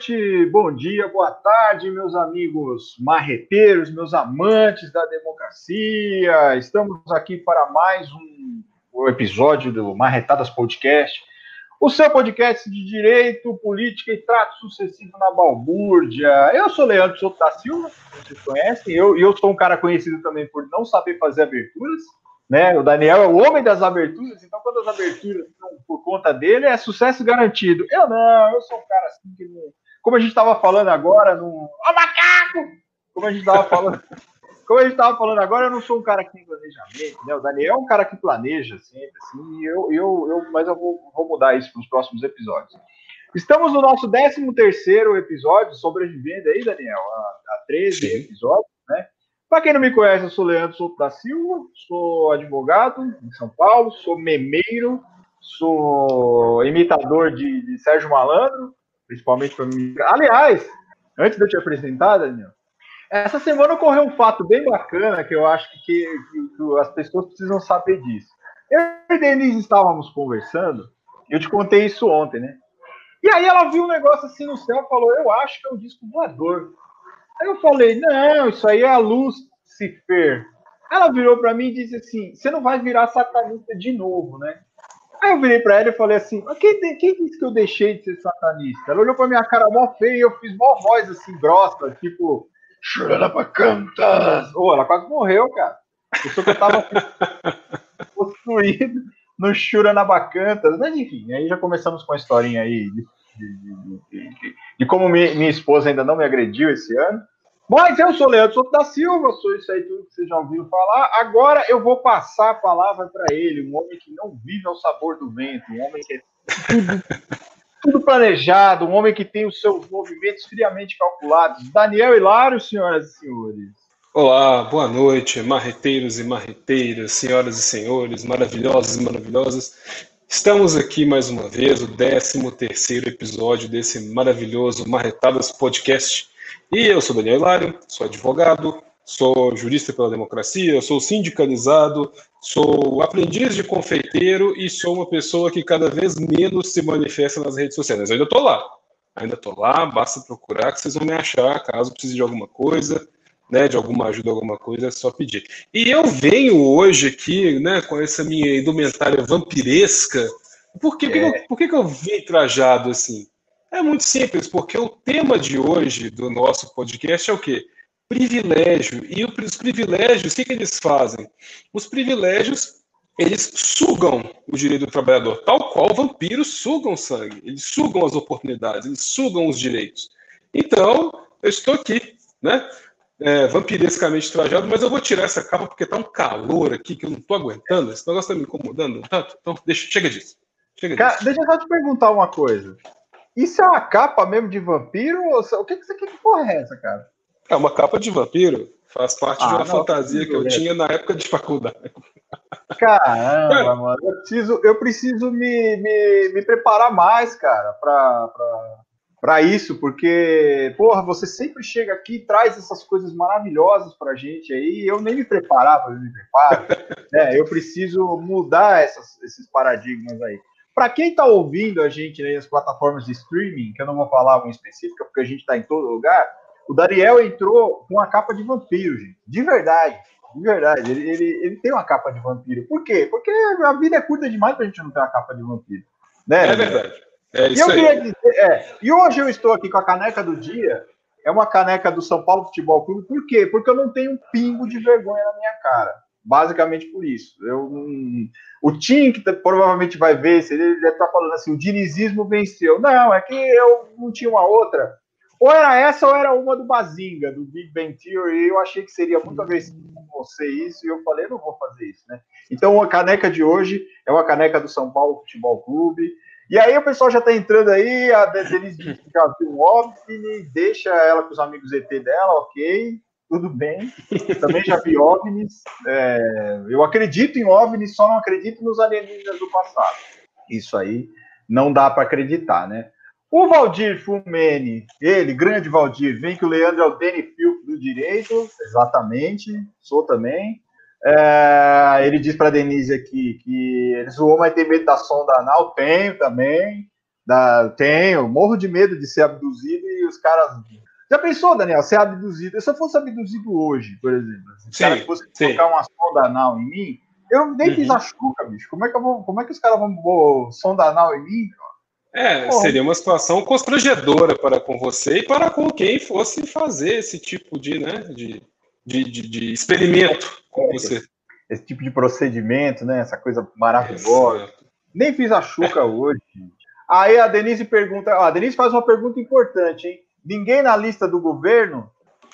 noite, bom dia, boa tarde, meus amigos marreteiros, meus amantes da democracia. Estamos aqui para mais um episódio do Marretadas Podcast, o seu podcast de direito, política e trato sucessivo na balbúrdia. Eu sou Leandro Souto da Silva, vocês conhecem, eu, eu sou um cara conhecido também por não saber fazer aberturas. Né? O Daniel é o homem das aberturas, então quando as aberturas estão por conta dele, é sucesso garantido. Eu não, eu sou um cara assim que não... Como a gente estava falando agora, no. Ó, macaco! Como a gente estava falando. Como a gente estava falando agora, eu não sou um cara que tem planejamento, né? O Daniel é um cara que planeja sempre, assim, eu, eu, eu, mas eu vou, vou mudar isso para os próximos episódios. Estamos no nosso 13 terceiro episódio, sobrevivendo aí, Daniel, a, a 13 Sim. episódios, né? Para quem não me conhece, eu sou Leandro Souto da Silva, sou advogado em São Paulo, sou memeiro, sou imitador de, de Sérgio Malandro, principalmente para mim. Aliás, antes de eu te apresentar, Daniel, essa semana ocorreu um fato bem bacana que eu acho que, que, que as pessoas precisam saber disso. Eu e Denise estávamos conversando, eu te contei isso ontem, né? E aí ela viu um negócio assim no céu e falou: Eu acho que é um disco voador. Aí eu falei, não, isso aí é a Lucifer. Ela virou para mim e disse assim: você não vai virar satanista de novo, né? Aí eu virei para ela e falei assim: quem, quem disse que eu deixei de ser satanista? Ela olhou pra minha cara mó feia e eu fiz mó voz assim, grossa, tipo, chorando pra cantar. Oh, ela quase morreu, cara. Eu que eu tava construído no Churanabacantas. Mas enfim, aí já começamos com a historinha aí de, de, de, de como mi, minha esposa ainda não me agrediu esse ano. Mas eu sou Leandro Souto da Silva, sou isso aí tudo que vocês já ouviram falar. Agora eu vou passar a palavra para ele, um homem que não vive ao sabor do vento, um homem que é tudo, planejado, um homem que tem os seus movimentos friamente calculados. Daniel Hilário, senhoras e senhores. Olá, boa noite, marreteiros e marreteiras, senhoras e senhores, maravilhosos e maravilhosas. Estamos aqui mais uma vez, o 13 terceiro episódio desse maravilhoso Marretadas Podcast e eu sou Daniel Hilário, sou advogado, sou jurista pela democracia, sou sindicalizado, sou aprendiz de confeiteiro e sou uma pessoa que cada vez menos se manifesta nas redes sociais. Mas eu ainda estou lá. Ainda estou lá, basta procurar que vocês vão me achar, caso precise de alguma coisa, né, de alguma ajuda, alguma coisa, é só pedir. E eu venho hoje aqui, né, com essa minha indumentária vampiresca. Por que, é. por que, por que, que eu vim trajado assim? É muito simples, porque o tema de hoje do nosso podcast é o quê? Privilégio. E os privilégios, o que, que eles fazem? Os privilégios, eles sugam o direito do trabalhador, tal qual vampiros sugam sangue. Eles sugam as oportunidades, eles sugam os direitos. Então, eu estou aqui, né? É, vampirescamente trajado, mas eu vou tirar essa capa porque tá um calor aqui que eu não estou aguentando. Esse negócio está me incomodando tanto. Então, deixa, chega disso. Chega disso. Cara, deixa eu só te perguntar uma coisa. Isso é uma capa mesmo de vampiro? o que, que você quer que porra é essa, cara? É uma capa de vampiro. Faz parte ah, de uma não, fantasia que eu tinha na época de faculdade. Caramba, mano. Eu preciso, eu preciso me, me, me preparar mais, cara, pra, pra, pra isso, porque, porra, você sempre chega aqui e traz essas coisas maravilhosas pra gente aí. Eu nem me preparava, eu me preparo. né? Eu preciso mudar essas, esses paradigmas aí. Para quem está ouvindo a gente nas plataformas de streaming, que eu não vou falar uma específica, porque a gente está em todo lugar, o Dariel entrou com a capa de vampiro, gente. De verdade. De verdade. Ele, ele, ele tem uma capa de vampiro. Por quê? Porque a vida é curta demais para a gente não ter uma capa de vampiro. Né? É verdade. É isso e, eu aí. Dizer, é, e hoje eu estou aqui com a caneca do dia. É uma caneca do São Paulo Futebol Clube. Por quê? Porque eu não tenho um pingo de vergonha na minha cara. Basicamente por isso. Eu, o Tim, que provavelmente vai ver, ele deve estar falando assim: o dinizismo venceu. Não, é que eu não tinha uma outra. Ou era essa ou era uma do Bazinga, do Big Bang Theory. Eu achei que seria muito agressivo você isso, e eu falei: não vou fazer isso, né? Então a caneca de hoje é uma caneca do São Paulo Futebol Clube. E aí o pessoal já está entrando aí, a Denise já viu um OVNI, deixa ela com os amigos ET dela, ok tudo bem. Também já vi OVNIs. É, eu acredito em OVNIs, só não acredito nos alienígenas do passado. Isso aí não dá para acreditar, né? O Valdir Fumene, ele, grande Valdir, vem que o Leandro é o Danny Filp do direito, exatamente, sou também. É, ele diz para Denise aqui que ele zoou, mas tem medo da sonda anal, tenho também. Da, tenho, morro de medo de ser abduzido e os caras. Já pensou, Daniel, ser abduzido? Se eu fosse abduzido hoje, por exemplo, se sim, cara fosse sim. colocar uma sonda anal em mim, eu nem uhum. fiz a chuca, bicho. Como é que, eu vou, como é que os caras vão pôr sonda anal em mim? É, Pô. seria uma situação constrangedora para com você e para com quem fosse fazer esse tipo de, né, de, de, de, de experimento com é, você. Esse tipo de procedimento, né? Essa coisa maravilhosa. Exato. Nem fiz a chuca hoje. Aí a Denise pergunta, a Denise faz uma pergunta importante, hein? Ninguém na lista do governo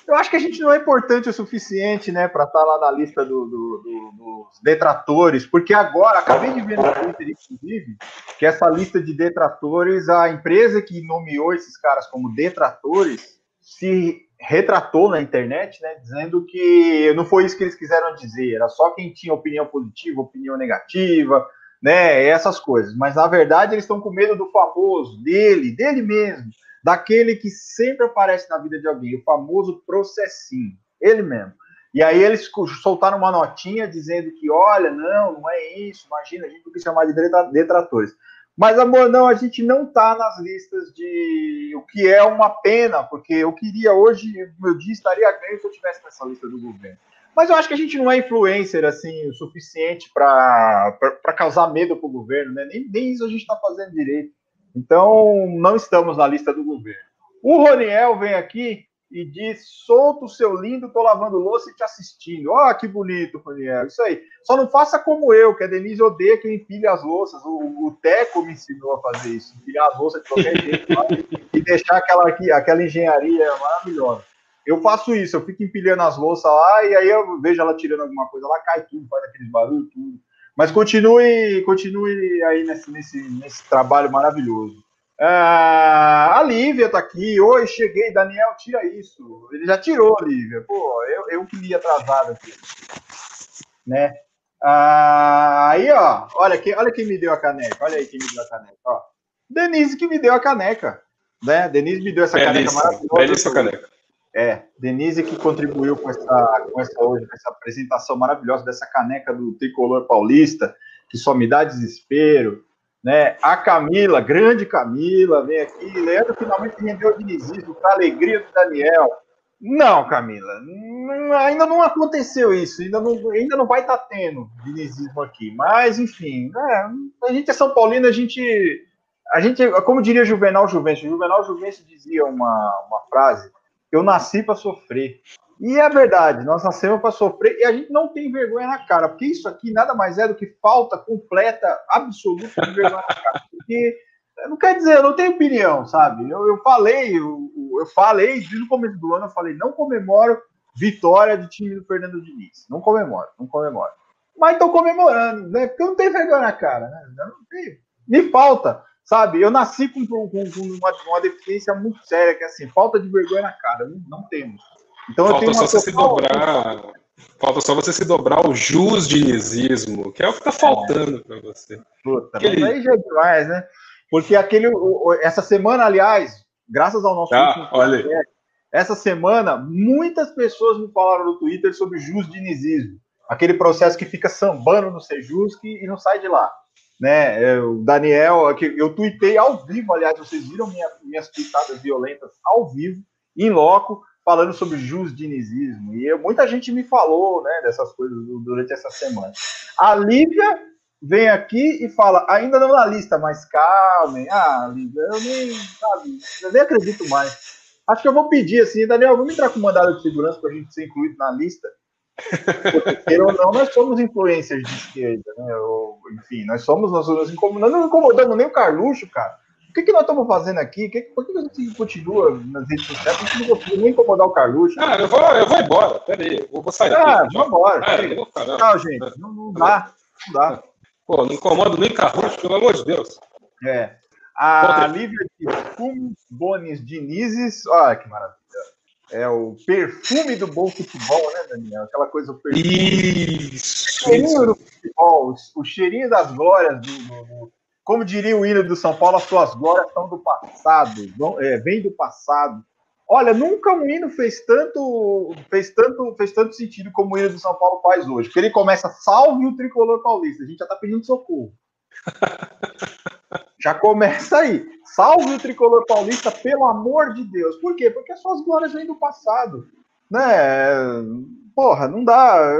eu acho que a gente não é importante o suficiente, né, para estar tá lá na lista do, do, do, dos detratores, porque agora, acabei de ver no Twitter, inclusive, que essa lista de detratores, a empresa que nomeou esses caras como detratores, se retratou na internet, né, dizendo que não foi isso que eles quiseram dizer, era só quem tinha opinião positiva, opinião negativa, né, essas coisas. Mas na verdade eles estão com medo do famoso, dele, dele mesmo daquele que sempre aparece na vida de alguém, o famoso processinho, ele mesmo. E aí eles soltaram uma notinha dizendo que, olha, não, não é isso, imagina, a gente tem que chamar de detratores. Mas, amor, não, a gente não está nas listas de. O que é uma pena, porque eu queria hoje, meu dia estaria ganho se eu tivesse nessa lista do governo. Mas eu acho que a gente não é influencer assim o suficiente para causar medo para o governo, né? Nem, nem isso a gente está fazendo direito. Então, não estamos na lista do governo. O Roniel vem aqui e diz: solta o seu lindo, tô lavando louça e te assistindo. Ó, oh, que bonito, Roniel. Isso aí. Só não faça como eu, que a Denise odeia que eu empilhe as louças. O, o Teco me ensinou a fazer isso: empilhar as louças de qualquer jeito e deixar aquela, aquela engenharia maravilhosa. Eu faço isso, eu fico empilhando as louças lá e aí eu vejo ela tirando alguma coisa lá, cai tudo, faz aqueles barulhos, tudo. Mas continue, continue aí nesse, nesse, nesse trabalho maravilhoso. Ah, a Lívia tá aqui. Oi, cheguei. Daniel, tira isso. Ele já tirou, Lívia. Pô, eu, eu que li atrasado aqui. Né? Ah, aí, ó. Olha, quem, olha quem me deu a caneca. Olha aí quem me deu a caneca. Ó. Denise que me deu a caneca. Né? Denise me deu essa caneca maravilhosa. Belíssima caneca. É, Denise que contribuiu com essa, com essa hoje, com essa apresentação maravilhosa dessa caneca do tricolor paulista, que só me dá desespero. Né? A Camila, grande Camila, vem aqui. Leandro finalmente rendeu o dinizismo, para alegria do Daniel. Não, Camila, ainda não aconteceu isso, ainda não, ainda não vai estar tá tendo dinizismo aqui. Mas, enfim, é, a gente é São Paulino, a gente, a gente, como diria Juvenal Juvencio, Juvenal Juvencio dizia uma, uma frase eu nasci para sofrer. E é verdade, nós nascemos para sofrer e a gente não tem vergonha na cara, porque isso aqui nada mais é do que falta completa, absoluta de vergonha na cara. Porque não quer dizer, eu não tenho opinião, sabe? Eu, eu falei, eu, eu falei, desde o começo do ano, eu falei, não comemoro vitória de time do Fernando Diniz. Não comemoro, não comemoro. Mas estou comemorando, né? Porque eu não tenho vergonha na cara, né? Eu não tenho. Me falta Sabe, eu nasci com, com, com uma, uma, deficiência muito séria, que é assim, falta de vergonha na cara, não, não temos. Então falta eu tenho só você se dobrar. Falta só você se dobrar o jus dinizismo, que é o que está faltando é. para você. Puta, aquele... aí já é demais, né? Porque aquele, essa semana, aliás, graças ao nosso ah, olha essa semana, muitas pessoas me falaram no Twitter sobre jus dinizismo. Aquele processo que fica sambando no Sejusc e não sai de lá né? É, o Daniel, eu tuitei ao vivo, aliás, vocês viram minha, minhas tuitadas violentas ao vivo, em loco, falando sobre dinizismo. E eu, muita gente me falou, né, dessas coisas durante essa semana. A Lívia vem aqui e fala, ainda não na lista, mas calmem. Ah, Lívia, eu nem, sabe, eu nem acredito mais. Acho que eu vou pedir assim, Daniel, vamos entrar com mandado de segurança para a gente ser incluído na lista. Porque, ou não, nós somos influências de esquerda, né? Ou, enfim, nós somos, nós, não incomodamos nem o Carluxo, cara. O que, que nós estamos fazendo aqui? Que, por que a gente continua nas redes sociais? A gente não consegue nem incomodar o Carluxo. Cara, eu vou, eu vou embora, peraí, eu vou sair. Ah, aqui, vamos embora. É, não, não, gente, não, não dá, não dá. Pô, não incomodo nem Carluxo, pelo amor de Deus. É. A Lívia de Cum Bonis Dinizes, olha que maravilha. É o perfume do bom futebol, né, Daniel? Aquela coisa. O isso! O cheirinho do futebol, o cheirinho das glórias do, do, do, Como diria o hino do São Paulo, as suas glórias são do passado, vão, é, vem do passado. Olha, nunca um hino fez tanto, fez tanto, fez tanto sentido como o hino do São Paulo faz hoje. Porque ele começa salve o tricolor paulista. A gente já tá pedindo socorro. já começa aí. Salve o tricolor paulista, pelo amor de Deus. Por quê? Porque as suas glórias vêm do passado. Né? Porra, não dá.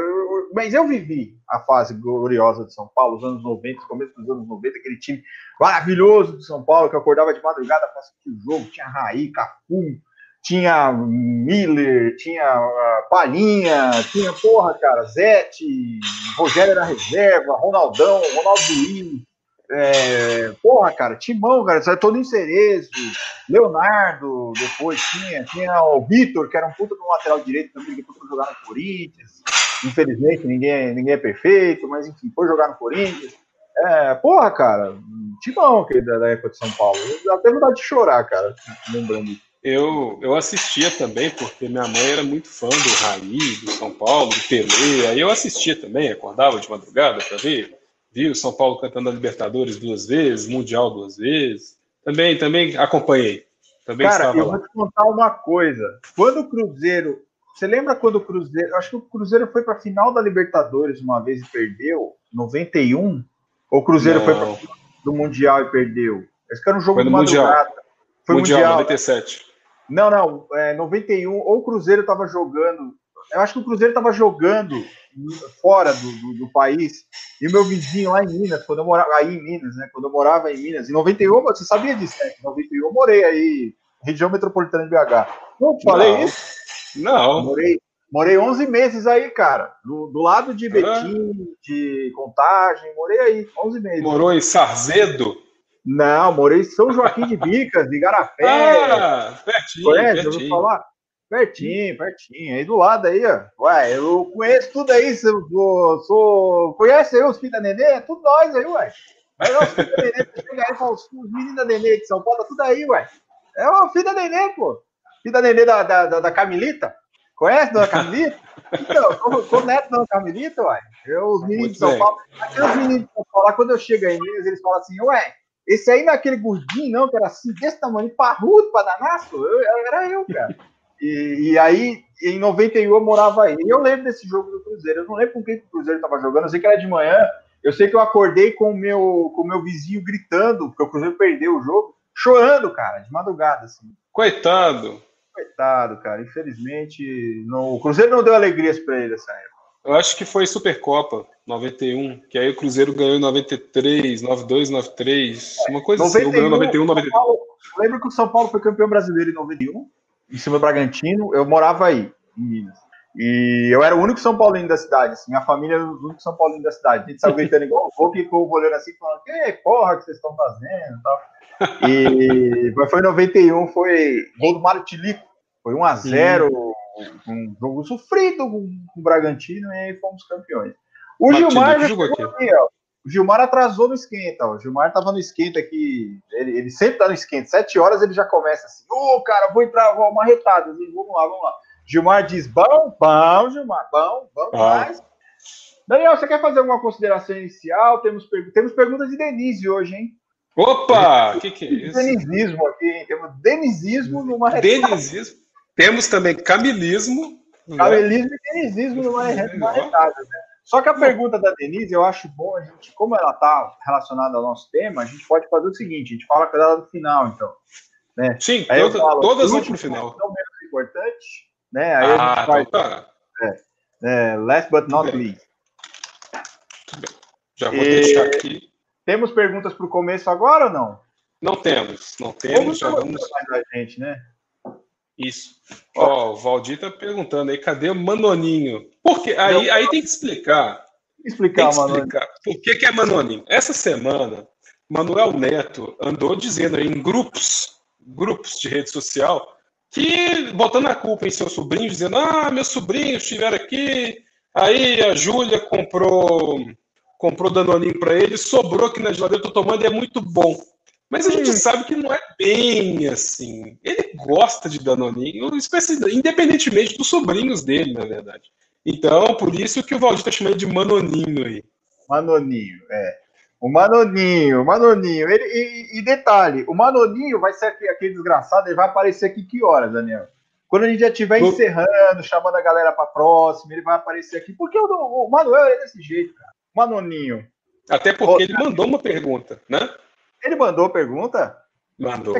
Mas eu vivi a fase gloriosa de São Paulo, os anos 90, começo dos anos 90, aquele time maravilhoso de São Paulo, que acordava de madrugada para assistir o jogo, tinha Raí, Cafu, tinha Miller, tinha uh, Palhinha, tinha, porra, cara, Zete, Rogério era reserva, Ronaldão, Ronaldo Luiz, é, porra, cara, Timão, cara, saiu todo em Cerezo, Leonardo, depois tinha, tinha o Vitor, que era um puta no lateral direito também, que foi jogar no Corinthians. Infelizmente, ninguém, ninguém é perfeito, mas enfim, foi jogar no Corinthians. É, porra, cara, Timão, que da, da época de São Paulo. Eu até vontade de chorar, cara, lembrando eu, eu assistia também, porque minha mãe era muito fã do Raí, do São Paulo, do Pelé. Aí eu assistia também, acordava de madrugada para ver vi o São Paulo cantando a Libertadores duas vezes, Mundial duas vezes. Também, também acompanhei. Também Cara, eu lá. vou te contar uma coisa. Quando o Cruzeiro. Você lembra quando o Cruzeiro. Acho que o Cruzeiro foi para a final da Libertadores uma vez e perdeu? 91? Ou o Cruzeiro Não. foi para do Mundial e perdeu? Esse que era um jogo foi no Mundial. Foi mundial, mundial 97. Não, não. É, 91. Ou o Cruzeiro estava jogando. Eu acho que o Cruzeiro estava jogando fora do, do, do, país. E o meu vizinho lá em Minas, quando eu morava aí em Minas, né? Quando eu morava em Minas, em 91, você sabia disso, né? Em 91 eu morei aí, região metropolitana de BH. Não falei não. isso? Não. morei, morei 11 meses aí, cara. Do, do lado de Betim, ah. de Contagem, morei aí, 11 meses. Morou em Sarzedo? Não, morei em São Joaquim de Bicas, de Garapé. Ah, pertinho, Conhece? pertinho. Eu vou falar? Pertinho, pertinho. Aí do lado aí, ó. Ué, eu conheço tudo aí. Sou, sou... Conhece aí os filhos da Nenê? É tudo nós aí, ué. Mas os filhos da Nenê, chega aí e os meninos da Nenê de São Paulo, tá tudo aí, ué. É o filho da Nenê, pô. Filho da Nenê da, da, da, da Camilita. Conhece da Camilita? Então, eu sou neto da Camilita, ué. Eu, os meninos de São bem. Paulo. Aqueles meninos de São Paulo, quando eu chego aí Minas, eles falam assim, ué, esse aí não é aquele gordinho, não, que era assim, desse tamanho, parrudo, padanaço? Eu, era eu, cara. E, e, aí, em 91, eu morava aí. E eu lembro desse jogo do Cruzeiro. Eu não lembro com quem o Cruzeiro estava jogando. Eu sei que era de manhã. Eu sei que eu acordei com o meu, com o meu vizinho gritando, porque o Cruzeiro perdeu o jogo, chorando, cara, de madrugada. Assim. Coitado. Coitado, cara. Infelizmente, não, o Cruzeiro não deu alegrias para ele essa época. Eu acho que foi Supercopa 91, que aí o Cruzeiro ganhou em 93, 92, 93, uma coisa 91, assim. Ganhou 91, 93. Paulo, lembro que o São Paulo foi campeão brasileiro em 91 em cima do Bragantino, eu morava aí, em Minas. E eu era o único São Paulino da cidade, assim, a família era os únicos São Paulinos da cidade. A gente saiu gritando igual o que ficou olhando assim, falando, que porra que vocês estão fazendo tal. E foi em 91, foi gol do Mário Tilico, foi 1x0, um jogo sofrido com, com o Bragantino, e aí fomos campeões. O Gilmar já aqui. aqui ó, o Gilmar atrasou no esquenta, ó. O Gilmar tava no esquenta aqui. Ele, ele sempre tá no esquenta. Sete horas ele já começa assim: Ô, oh, cara, vou entrar, vou uma retada. Vamos lá, vamos lá. Gilmar diz: Bom, bom, Gilmar, bom, vamos ah. mais. Daniel, você quer fazer alguma consideração inicial? Temos, per... Temos perguntas de Denise hoje, hein? Opa! O que, que é isso? Denizismo aqui, hein? Temos denizismo numa retada. Denizismo. Temos também camilismo. Camilismo né? e denizismo numa retada, né? Só que a pergunta da Denise, eu acho bom a gente, como ela está relacionada ao nosso tema, a gente pode fazer o seguinte: a gente fala com ela no final, então. Né? Sim, toda, falo, todas vão para o final. Não menos importante, né? Aí ah, a gente faz, então tá. É, é, last but not least. Já vou e... deixar aqui. Temos perguntas para o começo agora ou não? Não temos, não temos. já vamos. A gente, né? Isso. Ó, oh, o Valdir tá perguntando aí, cadê o Manoninho? Porque aí, aí tem que explicar. Explicar, tem que explicar. Por que, que é Manoninho? Essa semana, Manuel Neto andou dizendo em grupos, grupos de rede social, que botando a culpa em seu sobrinho, dizendo: Ah, meus sobrinhos estiveram aqui, aí a Júlia comprou comprou Danoninho para ele, sobrou aqui na geladeira, tô tomando e é muito bom. Mas a gente sabe que não é bem assim. Ele gosta de Danoninho, independentemente dos sobrinhos dele, na verdade. Então, por isso que o Valdir está chamando de Manoninho aí. Manoninho, é. O Manoninho, o Manoninho. Ele, e, e, detalhe, o Manoninho vai ser aquele, aquele, desgraçado, ele vai aparecer aqui que horas, Daniel? Quando a gente já estiver no... encerrando, chamando a galera para próxima, ele vai aparecer aqui. Porque o, o Manuel é desse jeito, cara. Manoninho. Até porque ele mandou uma pergunta, né? Ele mandou pergunta? Mandou,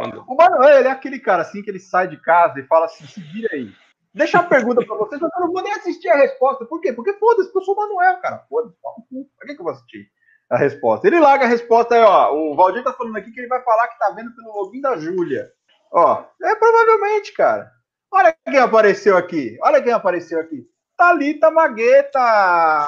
mandou. O Manuel, ele é aquele cara assim que ele sai de casa e fala assim: se vira aí. Deixa uma pergunta pra vocês, eu não vou nem assistir a resposta. Por quê? Porque foda-se, porque eu sou o Manuel, cara. Foda-se, por que, que eu vou assistir a resposta? Ele larga a resposta aí, ó. O Valdir tá falando aqui que ele vai falar que tá vendo pelo login da Júlia. Ó, é provavelmente, cara. Olha quem apareceu aqui. Olha quem apareceu aqui. Thalita Magueta,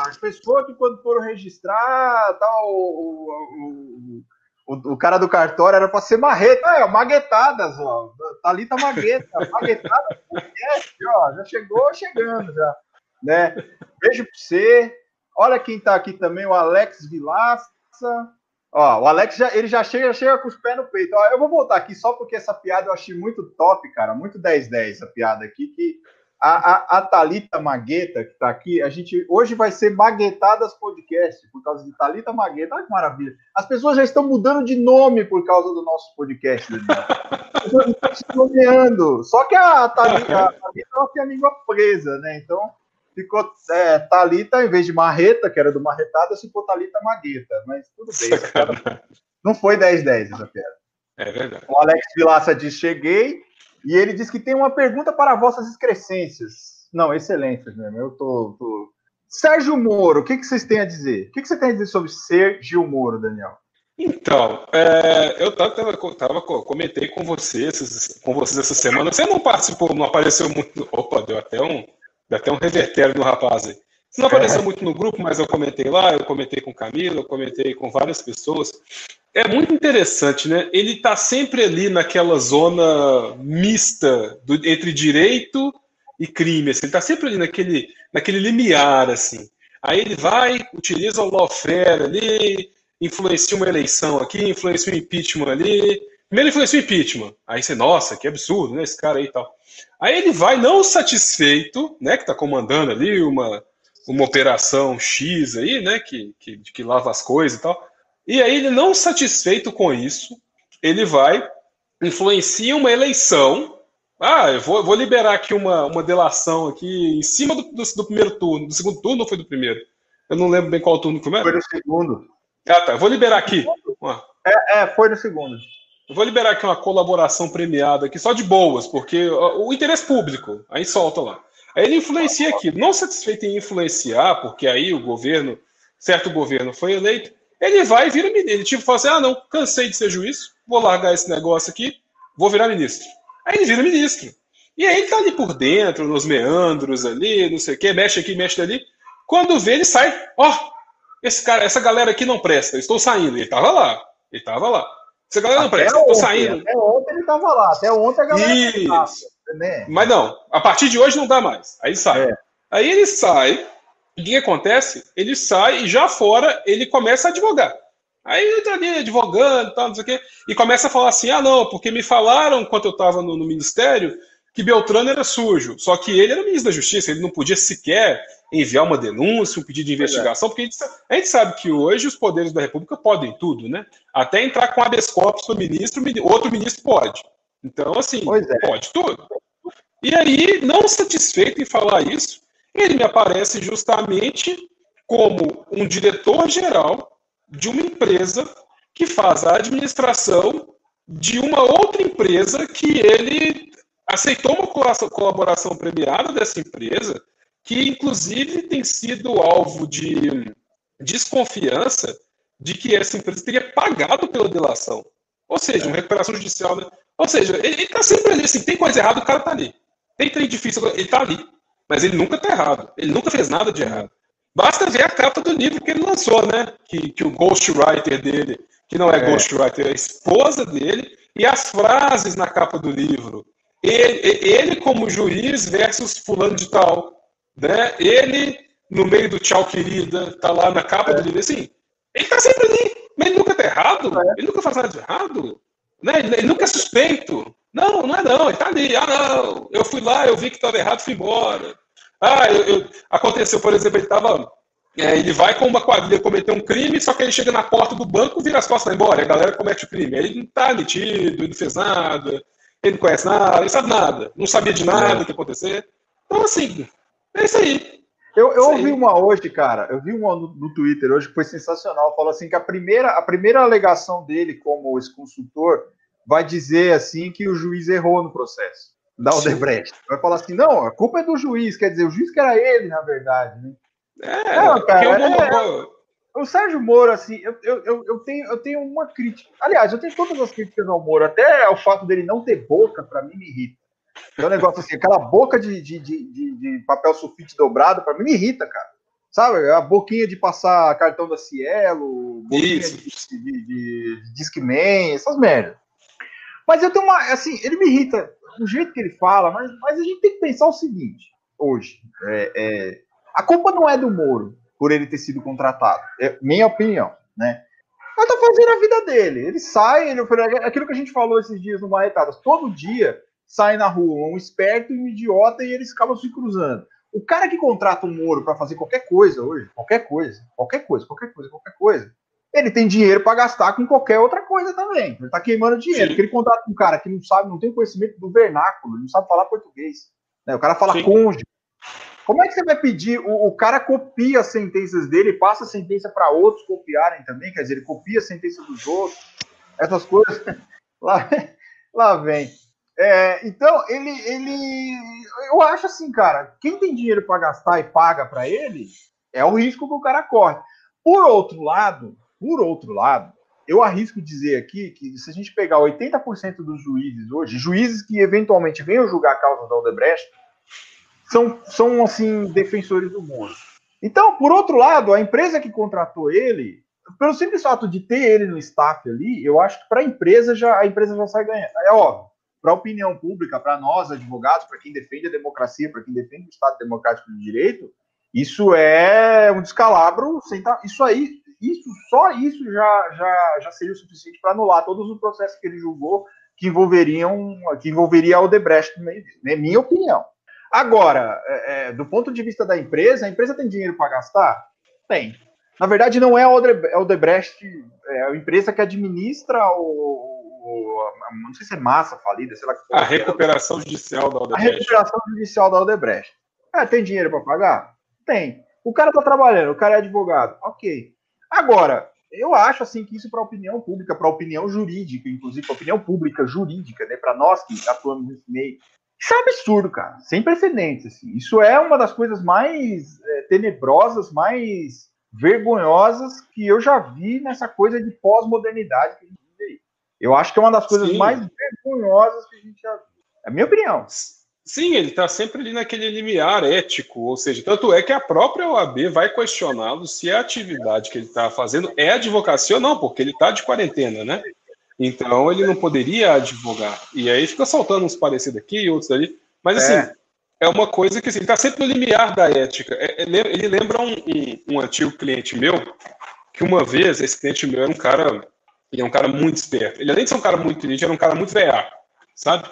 as pessoas que quando foram registrar, tal, o, o, o, o cara do cartório era para ser marreta, é, maguetadas, ó. Thalita Magueta, maguetadas, ó, já chegou chegando já, né? Beijo para você. Olha quem está aqui também, o Alex Vilaça. Ó, o Alex já, ele já chega, chega com os pés no peito. Ó, eu vou voltar aqui só porque essa piada eu achei muito top, cara, muito 10-10 essa piada aqui que a, a, a Thalita Magueta, que está aqui, a gente hoje vai ser Maguetadas Podcast, por causa de Thalita Magueta. Olha que maravilha. As pessoas já estão mudando de nome por causa do nosso podcast. As pessoas estão se nomeando. Só que a Thalita, a Thalita ela tem a língua presa, né? Então ficou é, Thalita, em vez de Marreta, que era do Marretada, ficou Thalita Magueta. Mas tudo bem. Não foi 10-10 essa piada. É verdade. O Alex Vilaça diz: cheguei. E ele diz que tem uma pergunta para vossas excrescências. Não, excelências mesmo. Eu tô, tô... Sérgio Moro, o que, que vocês têm a dizer? O que, que você tem a dizer sobre ser Gil Moro, Daniel? Então, é, eu tava, tava, comentei com vocês, com vocês essa semana. Você não participou, não apareceu muito. Opa, deu até um, deu até um revertério no rapaz aí. Não apareceu é. muito no grupo, mas eu comentei lá, eu comentei com Camila, eu comentei com várias pessoas é muito interessante, né? Ele está sempre ali naquela zona mista do, entre direito e crime. Assim. Ele está sempre ali naquele, naquele limiar, assim. Aí ele vai, utiliza o lawfare ali, influencia uma eleição aqui, influencia o impeachment ali. Primeiro influencia o impeachment. Aí você, nossa, que absurdo, né? Esse cara aí e tal. Aí ele vai, não satisfeito, né? Que está comandando ali uma, uma operação X aí, né? Que, que, que lava as coisas e tal. E aí ele não satisfeito com isso, ele vai, influencia uma eleição. Ah, eu vou, vou liberar aqui uma, uma delação aqui em cima do, do, do, primeiro turno. Do segundo turno ou foi do primeiro? Eu não lembro bem qual turno que foi. Foi do segundo. Ah, tá. Eu vou liberar aqui. É, é, foi no segundo. Eu vou liberar aqui uma colaboração premiada aqui, só de boas, porque o interesse público, aí solta lá. Aí ele influencia aqui. Não satisfeito em influenciar, porque aí o governo, certo governo foi eleito, ele vai e vira ministro. Ele tipo fala assim: ah, não, cansei de ser juiz, vou largar esse negócio aqui, vou virar ministro. Aí ele vira ministro. E aí ele tá ali por dentro, nos meandros ali, não sei o quê, mexe aqui, mexe ali. Quando vê, ele sai, ó, oh, esse cara, essa galera aqui não presta, eu estou saindo. Ele tava lá, ele tava lá. Essa galera não presta, eu estou saindo. Até ontem ele tava lá, até ontem a galera Isso. Né? Mas não, a partir de hoje não dá mais. Aí sai. É. Aí ele sai, o que acontece? Ele sai e já fora ele começa a advogar. Aí ele tá ali advogando, tal, não sei o quê, e começa a falar assim: ah, não, porque me falaram enquanto eu estava no, no, ministério que Beltrano era sujo. Só que ele era ministro da Justiça, ele não podia sequer enviar uma denúncia, um pedido de investigação, porque a gente, a gente, sabe que hoje os poderes da República podem tudo, né? Até entrar com habeas corpus para o ministro, outro ministro pode. Então, assim, é. pode tudo. E aí, não satisfeito em falar isso, ele me aparece justamente como um diretor-geral de uma empresa que faz a administração de uma outra empresa que ele aceitou uma colaboração premiada dessa empresa, que inclusive tem sido alvo de desconfiança de que essa empresa teria pagado pela delação. Ou seja, uma recuperação judicial. Né? Ou seja, ele está sempre ali, assim, tem coisa errada, o cara está ali. Tem trem difícil, ele está ali. Mas ele nunca está errado. Ele nunca fez nada de errado. Basta ver a capa do livro que ele lançou, né? Que, que o ghostwriter dele, que não é, é. ghostwriter, é a esposa dele, e as frases na capa do livro. Ele, ele como juiz versus fulano de tal. Né? Ele, no meio do tchau querida, tá lá na capa é. do livro. Assim, ele tá sempre ali, mas ele nunca tá errado. É. Ele nunca faz nada de errado. Né? Ele, ele nunca é suspeito. Não, não é não, ele tá ali. Ah, não, eu fui lá, eu vi que estava errado, fui embora. Ah, eu, eu... aconteceu, por exemplo, ele tava. É, ele vai com uma quadrilha cometer um crime, só que ele chega na porta do banco, vira as costas e vai embora. A galera comete o crime. Ele não tá metido, ele não fez nada, ele não conhece nada, ele sabe nada, não sabia de nada é. que ia acontecer. Então, assim, é isso aí. Eu, eu ouvi uma hoje, cara, eu vi uma no, no, Twitter hoje que foi sensacional. Falou assim que a primeira, a primeira alegação dele como ex-consultor vai dizer assim que o juiz errou no processo da Odebrecht. Vai falar assim, não, a culpa é do juiz, quer dizer, o juiz que era ele, na verdade, né? É, não, cara, é, é, o Sérgio Moro, assim, eu, eu, eu, tenho, eu tenho uma crítica. Aliás, eu tenho todas as críticas ao Moro, até o fato dele não ter boca, para mim, me irrita. É um negócio assim, aquela boca de, de, de, de papel sulfite dobrado, para mim, me irrita, cara. Sabe? A boquinha de passar cartão da Cielo, boquinha Isso. de, de, de, Discman, essas merdas. Mas eu tenho uma. Assim, ele me irrita o jeito que ele fala, mas, mas a gente tem que pensar o seguinte, hoje. É, é, a culpa não é do Moro por ele ter sido contratado. É minha opinião, né? Ele tá fazendo a vida dele. Ele sai, ele, aquilo que a gente falou esses dias no Barretadas, todo dia sai na rua um esperto e um idiota e eles acabam se cruzando. O cara que contrata um Moro para fazer qualquer coisa hoje, qualquer coisa, qualquer coisa, qualquer coisa, qualquer coisa, ele tem dinheiro para gastar com qualquer outra coisa também. Ele tá queimando dinheiro. Porque ele contrata um cara que não sabe, não tem conhecimento do vernáculo, não sabe falar português. Né? O cara fala Sim. conge. Como é que você vai pedir? O, o cara copia as sentenças dele, passa a sentença para outros copiarem também, quer dizer, ele copia a sentença dos outros, essas coisas. Lá, lá vem. É, então, ele, ele. Eu acho assim, cara, quem tem dinheiro para gastar e paga para ele, é o risco que o cara corre. Por outro lado, por outro lado, eu arrisco dizer aqui que se a gente pegar 80% dos juízes hoje, juízes que eventualmente venham julgar a causa da Odebrecht, são, são assim, defensores do mundo. Então, por outro lado, a empresa que contratou ele, pelo simples fato de ter ele no staff ali, eu acho que para a empresa já a empresa já sai ganhando. É óbvio, para a opinião pública, para nós advogados, para quem defende a democracia, para quem defende o Estado democrático de direito, isso é um descalabro. Isso aí, isso só isso já já, já seria o suficiente para anular todos os processos que ele julgou que envolveriam que envolveria a Odebrecht, na minha opinião. Agora, é, é, do ponto de vista da empresa, a empresa tem dinheiro para gastar? Tem. Na verdade, não é a Odebrecht, é a empresa que administra o, o não sei se é massa falida, sei lá. A recuperação judicial da Odebrecht. A recuperação judicial da Odebrecht. É, tem dinheiro para pagar? Tem. O cara está trabalhando, o cara é advogado. Ok. Agora, eu acho assim que isso para a opinião pública, para a opinião jurídica, inclusive para a opinião pública jurídica, né, para nós que atuamos nesse meio, isso é um absurdo, cara. Sem precedentes. Assim. Isso é uma das coisas mais é, tenebrosas, mais vergonhosas que eu já vi nessa coisa de pós-modernidade que a gente. Eu acho que é uma das coisas Sim. mais vergonhosas que a gente já viu. É a minha opinião. Sim, ele está sempre ali naquele limiar ético, ou seja, tanto é que a própria OAB vai questioná-lo se a atividade que ele está fazendo é advocacia ou não, porque ele está de quarentena, né? Então ele não poderia advogar. E aí fica soltando uns parecidos aqui e outros ali. Mas assim, é, é uma coisa que assim, ele está sempre no limiar da ética. É, é ele lembra um, um, um, antigo cliente meu, que uma vez, esse cliente meu era um cara, ele é um cara muito esperto. Ele além de ser um cara muito inteligente, era um cara muito veaco, sabe?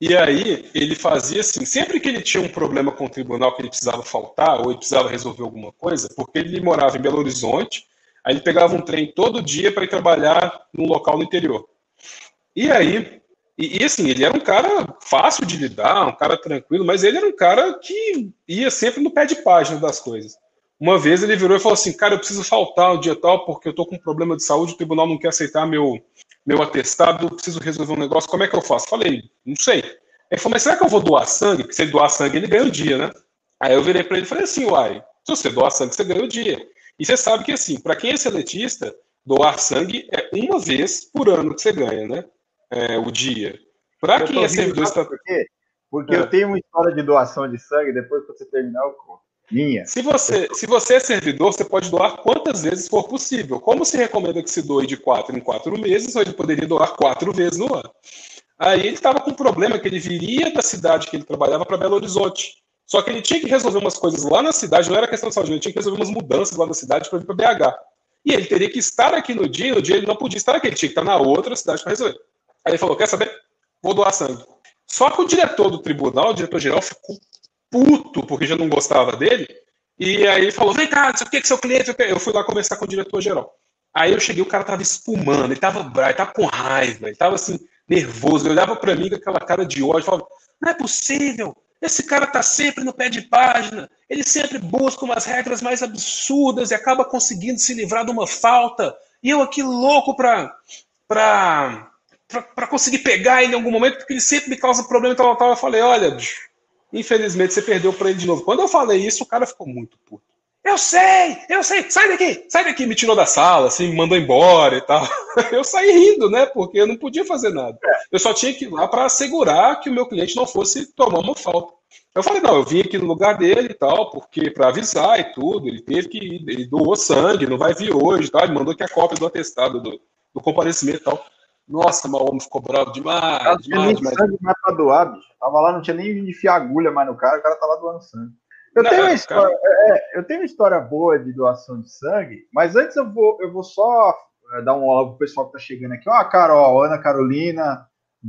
E aí ele fazia assim, sempre que ele tinha um problema com o tribunal que ele precisava faltar, ou ele precisava resolver alguma coisa, porque ele morava em Belo Horizonte, Aí ele pegava um trem todo dia para ir trabalhar num local no interior. E aí, e, e, assim, ele era um cara fácil de lidar, um cara tranquilo, mas ele era um cara que ia sempre no pé de página das coisas. Uma vez ele virou e falou assim: Cara, eu preciso faltar o dia tal porque eu tô com um problema de saúde, o tribunal não quer aceitar meu, meu atestado, eu preciso resolver um negócio, como é que eu faço? Falei: Não sei. Ele falou: Mas será que eu vou doar sangue? Porque se ele doar sangue, ele ganha o dia, né? Aí eu virei para ele e falei assim: Uai, se você doar sangue, você ganha o dia. E você sabe que, assim, para quem é seletista, doar sangue é uma vez por ano que você ganha, né? É, o dia. Para quem é servidor. Por quê? Porque é. eu tenho uma história de doação de sangue, depois que você terminar, eu conto. Minha. Se você, se você é servidor, você pode doar quantas vezes for possível. Como se recomenda que se doe de quatro em quatro meses, ele poderia doar quatro vezes no ano. Aí ele estava com um problema que ele viria da cidade que ele trabalhava para Belo Horizonte. Só que ele tinha que resolver umas coisas lá na cidade, não era questão de saúde, ele tinha que resolver umas mudanças lá na cidade para vir para BH. E ele teria que estar aqui no dia, no dia ele não podia estar aqui, ele tinha que estar na outra cidade para resolver. Aí ele falou: Quer saber? Vou doar sangue. Só que o diretor do tribunal, o diretor-geral, ficou puto porque já não gostava dele. E aí falou: Vem cá, o que, que seu cliente. Eu fui lá conversar com o diretor-geral. Aí eu cheguei, o cara tava espumando, ele tava bravo, tava com raiva, ele tava assim, nervoso. Ele olhava para mim com aquela cara de ódio, falava: Não é possível, esse cara está sempre no pé de página, ele sempre busca umas regras mais absurdas e acaba conseguindo se livrar de uma falta. E eu aqui louco para para conseguir pegar ele em algum momento, porque ele sempre me causa problema e tal. Eu falei, olha, bicho, infelizmente você perdeu para ele de novo. Quando eu falei isso, o cara ficou muito puto. Eu sei, eu sei, sai daqui, sai daqui, me tirou da sala, assim, me mandou embora e tal. Eu saí rindo, né? Porque eu não podia fazer nada. Eu só tinha que ir lá para assegurar que o meu cliente não fosse tomar uma falta. Eu falei, não, eu vim aqui no lugar dele e tal, porque para avisar e tudo, ele teve que ir, ele doou sangue, não vai vir hoje, tá? Ele mandou que a cópia do atestado do, do comparecimento e tal. Nossa, homem ficou bravo demais. Não tinha nem demais. sangue mais pra doar, bicho. Tava lá, não tinha nem de enfiar agulha mais no cara, o cara tava doando sangue. Eu, não, tenho uma história, cara... é, eu tenho uma história boa de doação de sangue, mas antes eu vou, eu vou só é, dar um olá pro pessoal que tá chegando aqui. Ó, a Carol, Ana Carolina,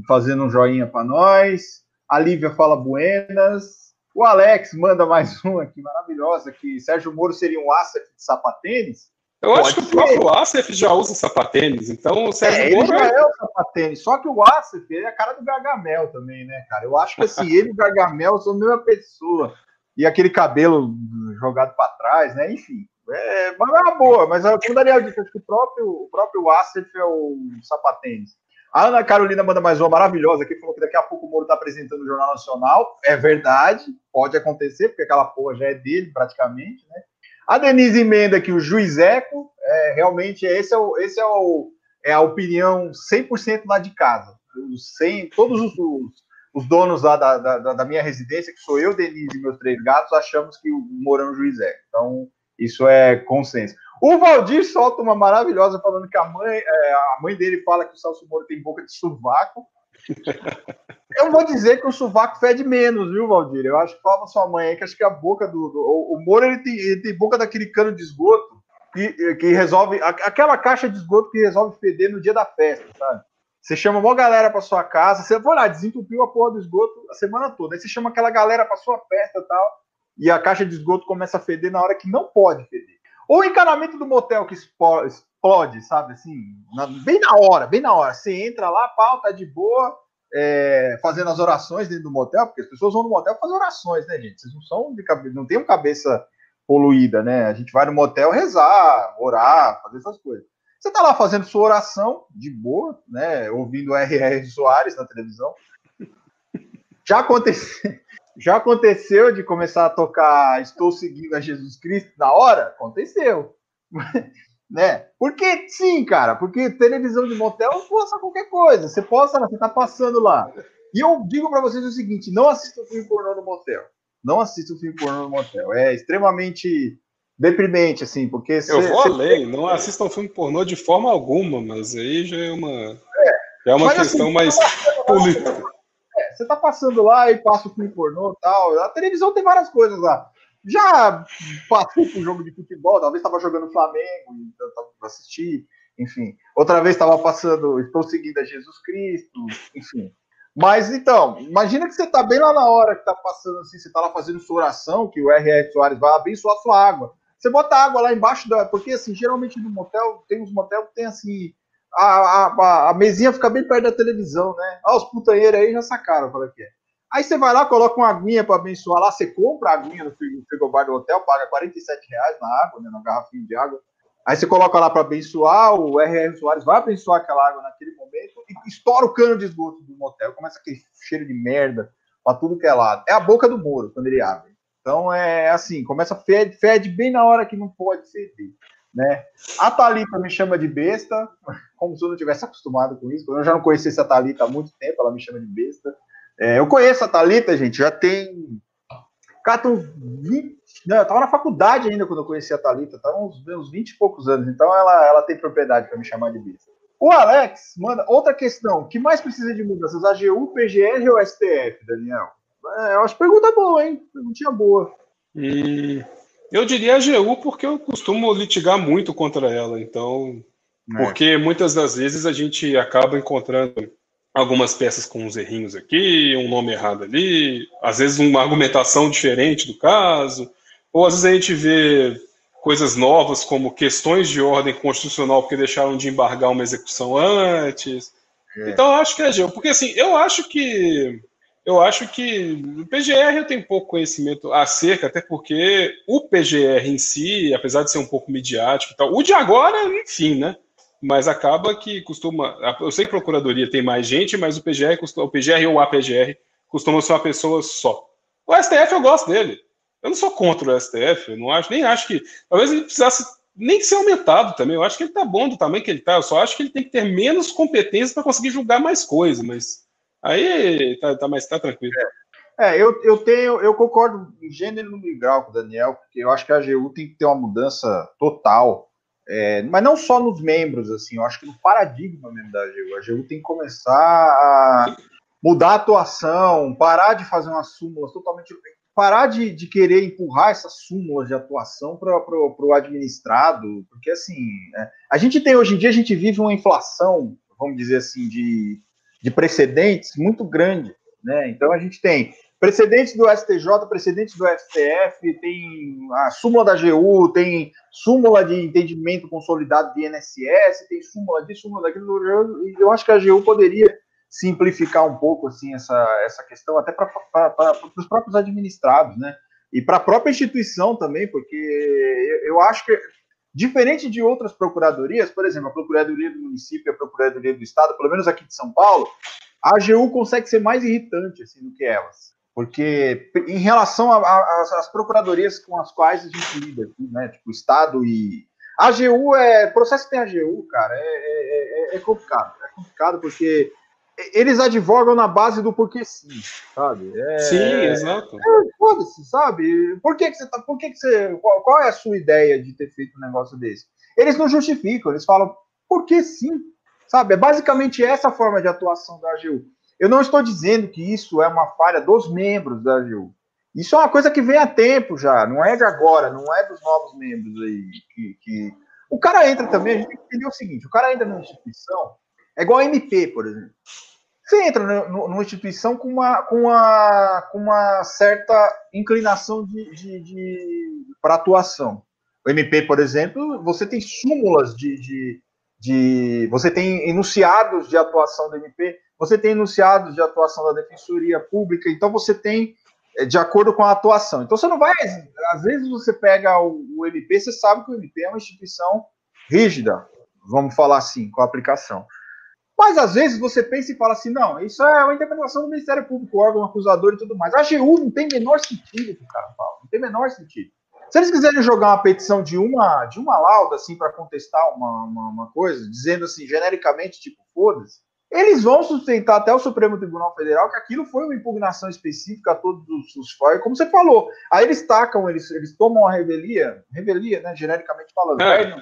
fazendo um joinha para nós. A Lívia fala buenas. O Alex manda mais um aqui, maravilhosa, que Sérgio Moro seria um Asset de sapatênis. Eu Pode acho que o próprio Asif já usa sapatênis, então o Sérgio é, Moro... Ele já é o sapatênis, só que o Asif, ele é a cara do Gargamel também, né, cara? Eu acho que assim, ele e o Gargamel são a mesma pessoa. E aquele cabelo jogado para trás, né? Enfim, é, mas é uma boa, mas o Daniel disse, acho que o próprio, o próprio Asif é o sapatênis. A Ana Carolina manda mais uma maravilhosa aqui, falou que daqui a pouco o Moro está apresentando o Jornal Nacional. É verdade, pode acontecer, porque aquela porra já é dele praticamente, né? A Denise emenda que o juiz Eco, é, realmente, esse é, o, esse é, o, é a opinião 100% lá de casa. Os 100, todos os, os, os donos lá da, da, da, minha residência, que sou eu, Denise e meus três gatos, achamos que o Moro é juiz Eco. Então, isso é consenso. O Valdir solta uma maravilhosa falando que a mãe, é, a mãe dele fala que o Celso Moro tem boca de sovaco. Eu vou dizer que o sovaco fede menos, viu, Valdir? Eu acho que fala sua mãe aí, que acho que a boca do. do o, o Moro ele tem, ele tem boca daquele cano de esgoto que, que resolve. Aquela caixa de esgoto que resolve feder no dia da festa, sabe? Você chama uma galera para sua casa, você vai lá, desentupiu a porra do esgoto a semana toda. Aí você chama aquela galera para sua festa e tal, e a caixa de esgoto começa a feder na hora que não pode feder. Ou o encanamento do motel que sabe? Assim, na, bem na hora, bem na hora. Você entra lá, pau, tá de boa, é, fazendo as orações dentro do motel, porque as pessoas vão no motel fazer orações, né, gente? Vocês não são de cabeça, não tem uma cabeça poluída, né? A gente vai no motel rezar, orar, fazer essas coisas. Você tá lá fazendo sua oração de boa, né? Ouvindo R.R. Soares na televisão. Já aconteceu, já aconteceu de começar a tocar Estou seguindo a Jesus Cristo na hora? Aconteceu. Né? Porque sim, cara, porque televisão de motel posta qualquer coisa. Você posta, você tá passando lá. E eu digo para vocês o seguinte: não assista o filme pornô no motel. Não assista o filme pornô no motel. É extremamente deprimente, assim, porque. Cê, eu vou além, não assistam filme pornô de forma alguma, mas aí já é uma. É, é uma assim, questão assim, mais política. É, você tá passando lá e passa o filme pornô e tal. A televisão tem várias coisas lá. Já passei por jogo de futebol, talvez estava jogando Flamengo, estava para assistir, enfim. Outra vez estava passando, estou seguindo a Jesus Cristo, enfim. Mas então, imagina que você está bem lá na hora que está passando assim, você está lá fazendo sua oração, que o R.R. Soares vai abençoar a sua água. Você bota água lá embaixo da. Porque assim, geralmente no motel, tem uns motel que tem assim. A, a, a mesinha fica bem perto da televisão, né? Ah, os putanheiros aí já sacaram qual é que é. Aí você vai lá, coloca uma aguinha para abençoar lá, você compra a aguinha no frigobar do hotel, paga 47 reais na água, né, na garrafinha de água. Aí você coloca lá para abençoar, o R.R. Soares vai abençoar aquela água naquele momento e estoura o cano de esgoto do motel. Começa aquele cheiro de merda para tudo que é lado. É a boca do Moro quando ele abre. Então é assim, começa fede, fede bem na hora que não pode feder. Né? A Thalita me chama de besta, como se eu não tivesse acostumado com isso. Eu já não conheci essa Thalita há muito tempo, ela me chama de besta. É, eu conheço a Thalita, gente, já tem. Cara, tem uns 20. Não, eu tava na faculdade ainda quando eu conheci a Thalita, tava uns, uns 20 e poucos anos, então ela, ela tem propriedade para me chamar de besta. O Alex manda outra questão: que mais precisa de mudanças? AGU, PGR ou STF, Daniel? É, eu acho pergunta boa, hein? Perguntinha boa. Hum, eu diria AGU porque eu costumo litigar muito contra ela, então. É. Porque muitas das vezes a gente acaba encontrando algumas peças com uns errinhos aqui, um nome errado ali, às vezes uma argumentação diferente do caso, ou às vezes a gente vê coisas novas como questões de ordem constitucional porque deixaram de embargar uma execução antes. É. Então eu acho que é geo, porque assim, eu acho que eu acho que o PGR eu tenho pouco conhecimento acerca, até porque o PGR em si, apesar de ser um pouco midiático e tal, o de agora, enfim, né? Mas acaba que costuma. Eu sei que a Procuradoria tem mais gente, mas o PGR, o PGR ou a PGR costuma ser uma pessoa só. O STF eu gosto dele. Eu não sou contra o STF, eu não acho, nem acho que. Talvez ele precisasse nem ser aumentado também. Eu acho que ele tá bom do tamanho que ele tá. Eu só acho que ele tem que ter menos competência para conseguir julgar mais coisas, mas aí tá, tá mais tá tranquilo. É, é, eu, eu tenho, eu concordo em gênero no grau com o Daniel, porque eu acho que a AGU tem que ter uma mudança total. É, mas não só nos membros, assim, eu acho que no paradigma mesmo da AGU. A AGU tem que começar a mudar a atuação, parar de fazer umas súmulas totalmente parar de, de querer empurrar essas súmulas de atuação para o administrado, porque assim, né, a gente tem hoje em dia, a gente vive uma inflação, vamos dizer assim, de, de precedentes muito grande, né? Então a gente tem precedentes do STJ, precedentes do STF, tem a súmula da AGU, tem súmula de entendimento consolidado de INSS, tem súmula de súmula daquilo, eu, eu acho que a AGU poderia simplificar um pouco assim essa, essa questão, até para os próprios administrados, né? E para a própria instituição também, porque eu, eu acho que, diferente de outras procuradorias, por exemplo, a Procuradoria do Município, a Procuradoria do Estado, pelo menos aqui de São Paulo, a AGU consegue ser mais irritante assim, do que elas. Porque em relação às procuradorias com as quais a gente lida aqui, né? Tipo, Estado e. A AGU é. Processo tem AGU, cara, é, é, é, é complicado. É complicado porque eles advogam na base do porquê sim, sabe? É, sim, exato. É, Foda-se, sabe? Por que, que você tá. Por que, que você. Qual, qual, é a sua ideia de ter feito um negócio desse? Eles não justificam, eles falam, por que sim? Sabe? É basicamente essa forma de atuação da AGU. Eu não estou dizendo que isso é uma falha dos membros da AGU. Isso é uma coisa que vem há tempo já, não é de agora, não é dos novos membros aí. Que, que... O cara entra também, a gente tem que entender o seguinte: o cara entra numa instituição, é igual a MP, por exemplo. Você entra numa instituição com uma, com uma, com uma certa inclinação de, de, de para atuação. O MP, por exemplo, você tem súmulas de, de, de, Você tem enunciados de atuação do MP, você tem enunciados de atuação da Defensoria Pública, então você tem é, de acordo com a atuação. Então você não vai. Às vezes você pega o, o MP, você sabe que o MP é uma instituição rígida, vamos falar assim, com a aplicação. Mas às vezes você pensa e fala assim: não, isso é uma interpretação do Ministério Público, órgão acusador e tudo mais. A AGU não tem menor sentido que o cara fala, não tem menor sentido. Se eles quiserem jogar uma petição de uma, de uma lauda, assim, para contestar uma, uma, uma, coisa, dizendo assim, genericamente, tipo, foda-se, eles vão sustentar até o Supremo Tribunal Federal que aquilo foi uma impugnação específica a todos os, os como você falou. Aí eles tacam, eles, eles tomam a revelia, revelia, né, genericamente falando, é.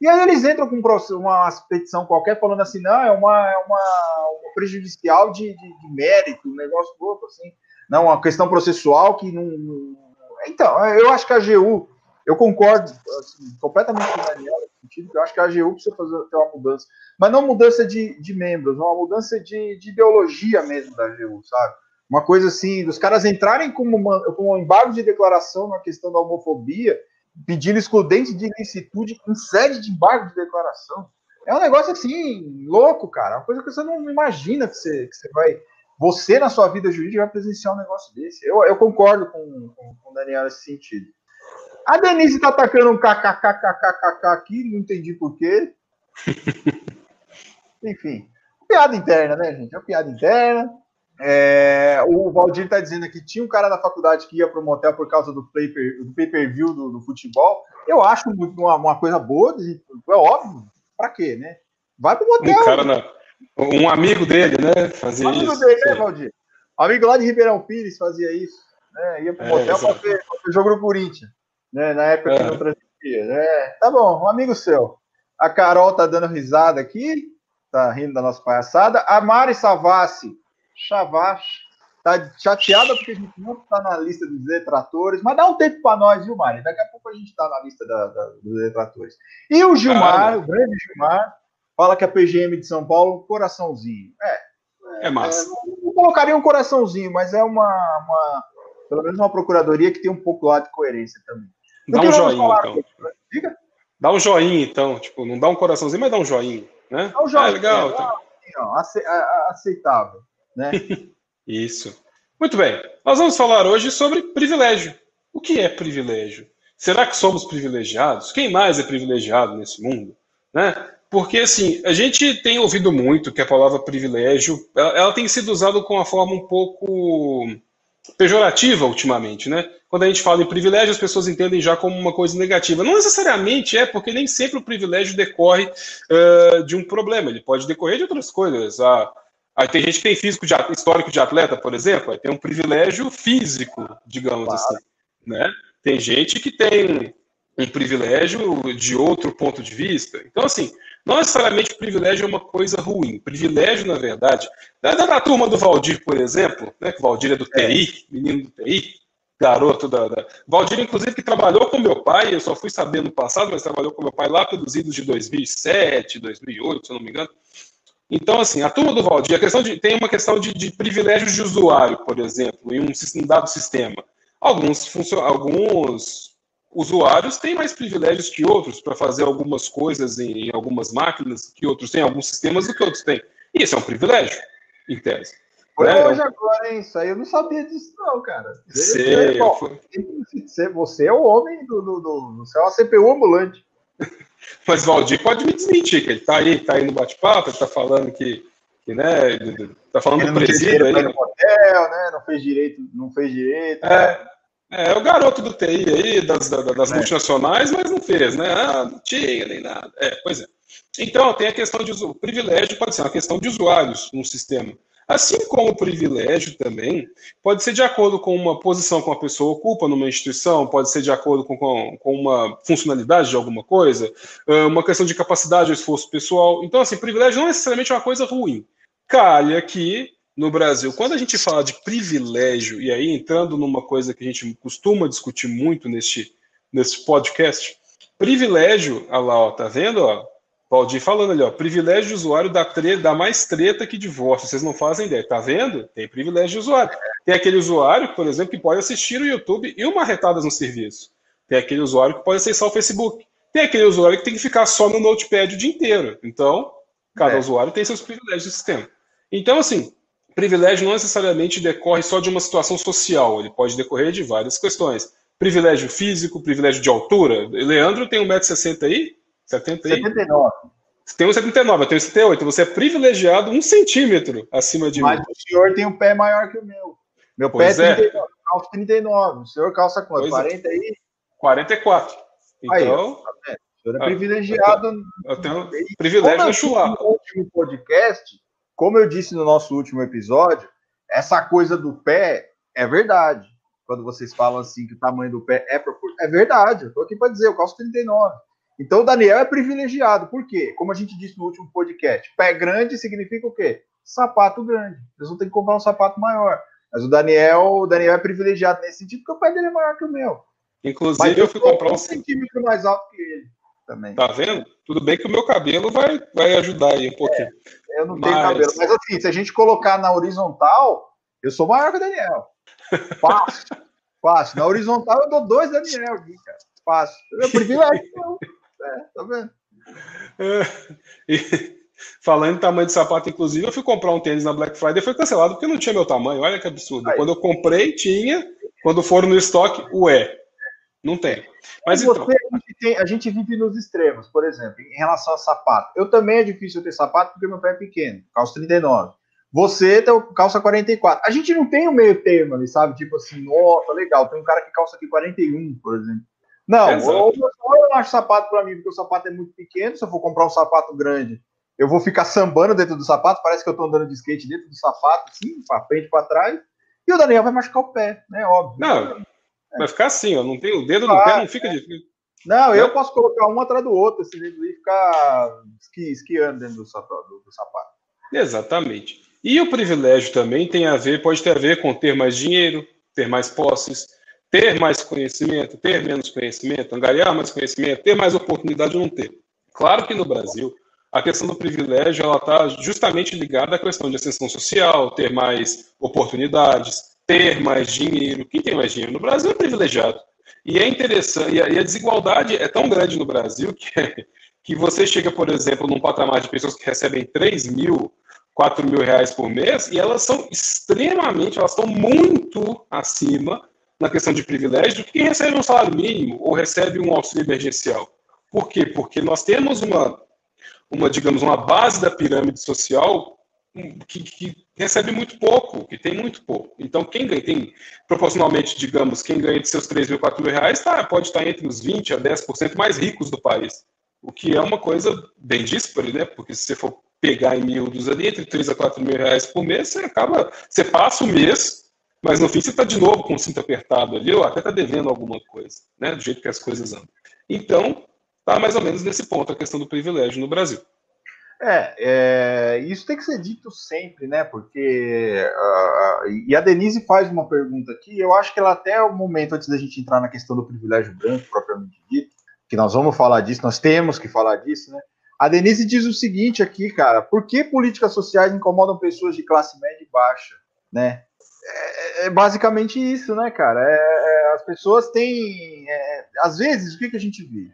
E aí eles entram com uma petição qualquer falando assim, não, é uma, é uma, uma prejudicial de, de, de, mérito, um negócio outro, assim. Não, uma questão processual que não. Então, eu acho que a AGU, eu concordo assim, completamente com o Daniel sentido, eu acho que a AGU precisa fazer ter uma mudança. Mas não mudança de, de membros, uma mudança de, de ideologia mesmo da AGU, sabe? Uma coisa assim, dos caras entrarem com, uma, com um embargo de declaração na questão da homofobia pedindo excludente de ilicitude em sede de embargo de declaração. É um negócio assim, louco, cara. Uma coisa que você não imagina que você, que você vai. Você, na sua vida jurídica, vai presenciar um negócio desse. Eu, eu concordo com, com, com o Daniel nesse sentido. A Denise tá atacando um kkkkkkk aqui, não entendi por quê. Enfim, piada interna, né, gente? É uma piada interna. É, o Valdir está dizendo aqui tinha um cara da faculdade que ia para o motel por causa do pay-per-view pay do, do, futebol. Eu acho uma, uma coisa boa, é óbvio. Para quê, né? Vai para o motel. Um, cara na... um amigo dele, né? Fazia um amigo isso. dele, né, Valdir? Um amigo lá de Ribeirão Pires fazia isso. Né? Ia para o é, motel para ver, o jogo do Corinthians. Né? Na época é. que não transmitia. Né? Tá bom, um amigo seu. A Carol tá dando risada aqui, tá rindo da nossa palhaçada. A Mari Savassi Chavache tá chateada porque a gente não está na lista dos detratores, mas dá um tempo para nós, viu, Mari? Daqui a pouco a gente está na lista da, da, dos detratores. E o Gilmar, o grande Gilmar, fala que a PGM de São Paulo, coraçãozinho. É. É massa. É, não colocaria um coraçãozinho, mas é uma, uma, Pelo menos uma procuradoria que tem um pouco lá de coerência também. Dá um joinha, então. Diga? Dá um joinha, então. Tipo, não dá um coraçãozinho, mas dá um joinha. Né? Dá um joinha. É legal. É, então. aceitável né? Isso. Muito bem. Nós vamos falar hoje sobre privilégio. O que é privilégio? Será que somos privilegiados? Quem mais é privilegiado nesse mundo? Né? Porque, assim, a gente tem ouvido muito que a palavra privilégio, ela, ela tem sido usada com uma forma um pouco pejorativa ultimamente, né? Quando a gente fala em privilégio, as pessoas entendem já como uma coisa negativa. Não necessariamente é, porque nem sempre o privilégio decorre uh, de um problema. Ele pode decorrer de outras coisas. Ah, aí tem gente que tem físico de, histórico de atleta, por exemplo, aí tem um privilégio físico, digamos claro. assim. Né? Tem gente que tem um privilégio de outro ponto de vista. Então, assim, não necessariamente privilégio é uma coisa ruim. Privilégio, na verdade, da, da turma do Valdir, por exemplo, né, que o Valdir é do TI, menino do TI, garoto da, da. Valdir, inclusive, que trabalhou com meu pai, eu só fui saber no passado, mas trabalhou com meu pai lá pelos idos de 2007, 2008, se eu não me engano. Então, assim, a turma do Valdir, a questão de, tem uma questão de, de privilégios de usuário, por exemplo, em um, um dado sistema. Alguns, alguns usuários têm mais privilégios que outros para fazer algumas coisas em, em, algumas máquinas que outros têm, alguns sistemas do que outros têm. E isso é um privilégio, em tese. Foi né? hoje agora, hein? Isso aí eu não sabia disso, não, cara. Sei, você, você é o homem do, do, do, Você é uma CPU ambulante. Mas Valdir pode me desmentir, que ele tá aí, tá aí no bate-papo, ele tá falando que, que né, tá falando ele do presídio aí. No hotel, né? Não fez direito, não fez direito. É, né? É, o garoto do TI aí, das, das, é. multinacionais, mas não fez, né? Ah, não tinha nem nada. É, pois é. Então, tem a questão de o privilégio, pode ser uma questão de usuários no sistema. Assim como o privilégio também pode ser de acordo com uma posição que uma pessoa ocupa numa instituição, pode ser de acordo com, com, com uma funcionalidade de alguma coisa, uma questão de capacidade ou esforço pessoal. Então, assim, privilégio não é necessariamente uma coisa ruim. Calha que no Brasil, quando a gente fala de privilégio, e aí entrando numa coisa que a gente costuma discutir muito neste, nesse podcast, privilégio, olha lá, ó, tá vendo? Ó, Valdir falando ali, ó, privilégio de usuário dá, tre dá mais treta que divórcio, vocês não fazem ideia, tá vendo? Tem privilégio de usuário. Tem aquele usuário, por exemplo, que pode assistir o YouTube e uma retadas no serviço. Tem aquele usuário que pode acessar o Facebook. Tem aquele usuário que tem que ficar só no Notepad o dia inteiro. Então, cada é. usuário tem seus privilégios do sistema. Então, assim, privilégio não necessariamente decorre só de uma situação social, ele pode decorrer de várias questões. Privilégio físico, privilégio de altura. Leandro tem 1,60m aí? 70 aí? 79. Tem 1,79, eu tenho 78. Você é privilegiado um centímetro acima de Mas mim. Mas o senhor tem um pé maior que o meu. Meu pois pé é 39, é. calça 39. O senhor calça quanto? Pois 40 é. aí? 44. Então. Aí, tá o senhor é privilegiado. Eu tenho, privilégio no chulapa. No último podcast, como eu disse no nosso último episódio, essa coisa do pé é verdade. Quando vocês falam assim que o tamanho do pé é proporcional, é verdade. Eu tô aqui para dizer, eu calço 39. Então o Daniel é privilegiado. Por quê? Como a gente disse no último podcast, pé grande significa o quê? Sapato grande. Eles vão ter que comprar um sapato maior. Mas o Daniel, o Daniel é privilegiado nesse sentido porque o pé dele é maior que o meu. Inclusive, Mas eu, eu fui comprar um centímetro mais alto que ele também. Tá vendo? Tudo bem que o meu cabelo vai, vai ajudar aí um pouquinho. É, eu não tenho cabelo. Mas assim, se a gente colocar na horizontal, eu sou maior que o Daniel. Fácil. Fácil. Na horizontal eu dou dois Daniel aqui, cara. Fácil. Eu prefiro então. É, tá vendo? É, e, falando em tamanho de sapato, inclusive, eu fui comprar um tênis na Black Friday e foi cancelado porque não tinha meu tamanho. Olha que absurdo. Aí. Quando eu comprei, tinha. Quando foram no estoque, ué. Não tem. Mas então... você, gente tem, a gente vive nos extremos, por exemplo, em relação a sapato. Eu também é difícil ter sapato porque meu pé é pequeno, calça 39. Você tem calça 44. A gente não tem o um meio termo ali, sabe? Tipo assim, nossa, legal, tem um cara que calça aqui 41, por exemplo. Não, ou, ou eu não acho sapato para mim, porque o sapato é muito pequeno. Se eu for comprar um sapato grande, eu vou ficar sambando dentro do sapato. Parece que eu tô andando de skate dentro do sapato, assim, para frente, para trás. E o Daniel vai machucar o pé, né? Óbvio. Não, Vai ficar assim, ó. Não tem o dedo no pé, não fica difícil. Não, eu posso colocar um atrás do outro, esse dedo e ficar esqui, esquiando dentro do sapato, do, do sapato. Exatamente. E o privilégio também tem a ver, pode ter a ver com ter mais dinheiro, ter mais posses, ter mais conhecimento, ter menos conhecimento, angariar mais conhecimento, ter mais oportunidade ou não ter. Claro que no Brasil a questão do privilégio ela está justamente ligada à questão de ascensão social, ter mais oportunidades, ter mais dinheiro. Quem tem mais dinheiro no Brasil é privilegiado. E é interessante, e a, desigualdade é tão grande no Brasil que, que você chega, por exemplo, num patamar de pessoas que recebem 3 mil, 4 mil reais por mês, e elas são extremamente, elas estão muito acima na questão de privilégio do que quem recebe um salário mínimo ou recebe um auxílio emergencial. Por quê? Porque nós temos uma, uma, digamos, uma base da pirâmide social que, que, recebe muito pouco, que tem muito pouco. Então, quem ganha, tem proporcionalmente, digamos, quem ganha de seus 3 mil, 4 mil reais tá, pode estar entre os 20% a 10% mais ricos do país. O que é uma coisa bem díspare, né? Porque se você for pegar em miúdos ali, entre 3 a 4 mil reais por mês, você acaba, você passa o mês, mas no fim você está de novo com o cinto apertado ali, ou até está devendo alguma coisa, né? Do jeito que as coisas andam. Então, tá mais ou menos nesse ponto a questão do privilégio no Brasil. É, é, isso tem que ser dito sempre, né? Porque. Uh, e a Denise faz uma pergunta aqui, eu acho que ela até o momento, antes da gente entrar na questão do privilégio branco, propriamente dito, que nós vamos falar disso, nós temos que falar disso, né? A Denise diz o seguinte aqui, cara: por que políticas sociais incomodam pessoas de classe média e baixa, né? É, é basicamente isso, né, cara? É, é as pessoas têm. É, às vezes, o que, que a gente vê?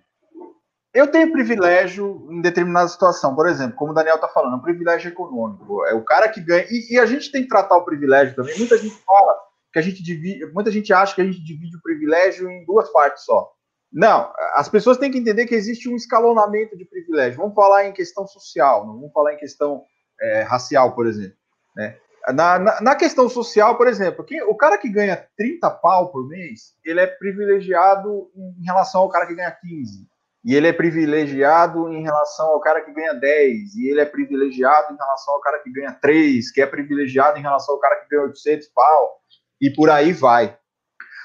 Eu tenho privilégio em determinada situação, por exemplo, como o Daniel está falando, um privilégio econômico. É o cara que ganha. E, e, a gente tem que tratar o privilégio também. Muita gente fala que a gente divide. Muita gente acha que a gente divide o privilégio em duas partes só. Não, as pessoas têm que entender que existe um escalonamento de privilégio. Vamos falar em questão social, não vamos falar em questão é, racial, por exemplo. Né? Na, na, na, questão social, por exemplo, quem, o cara que ganha 30 pau por mês, ele é privilegiado em relação ao cara que ganha 15 e ele é privilegiado em relação ao cara que ganha 10, e ele é privilegiado em relação ao cara que ganha 3, que é privilegiado em relação ao cara que ganha 800 pau, e por aí vai.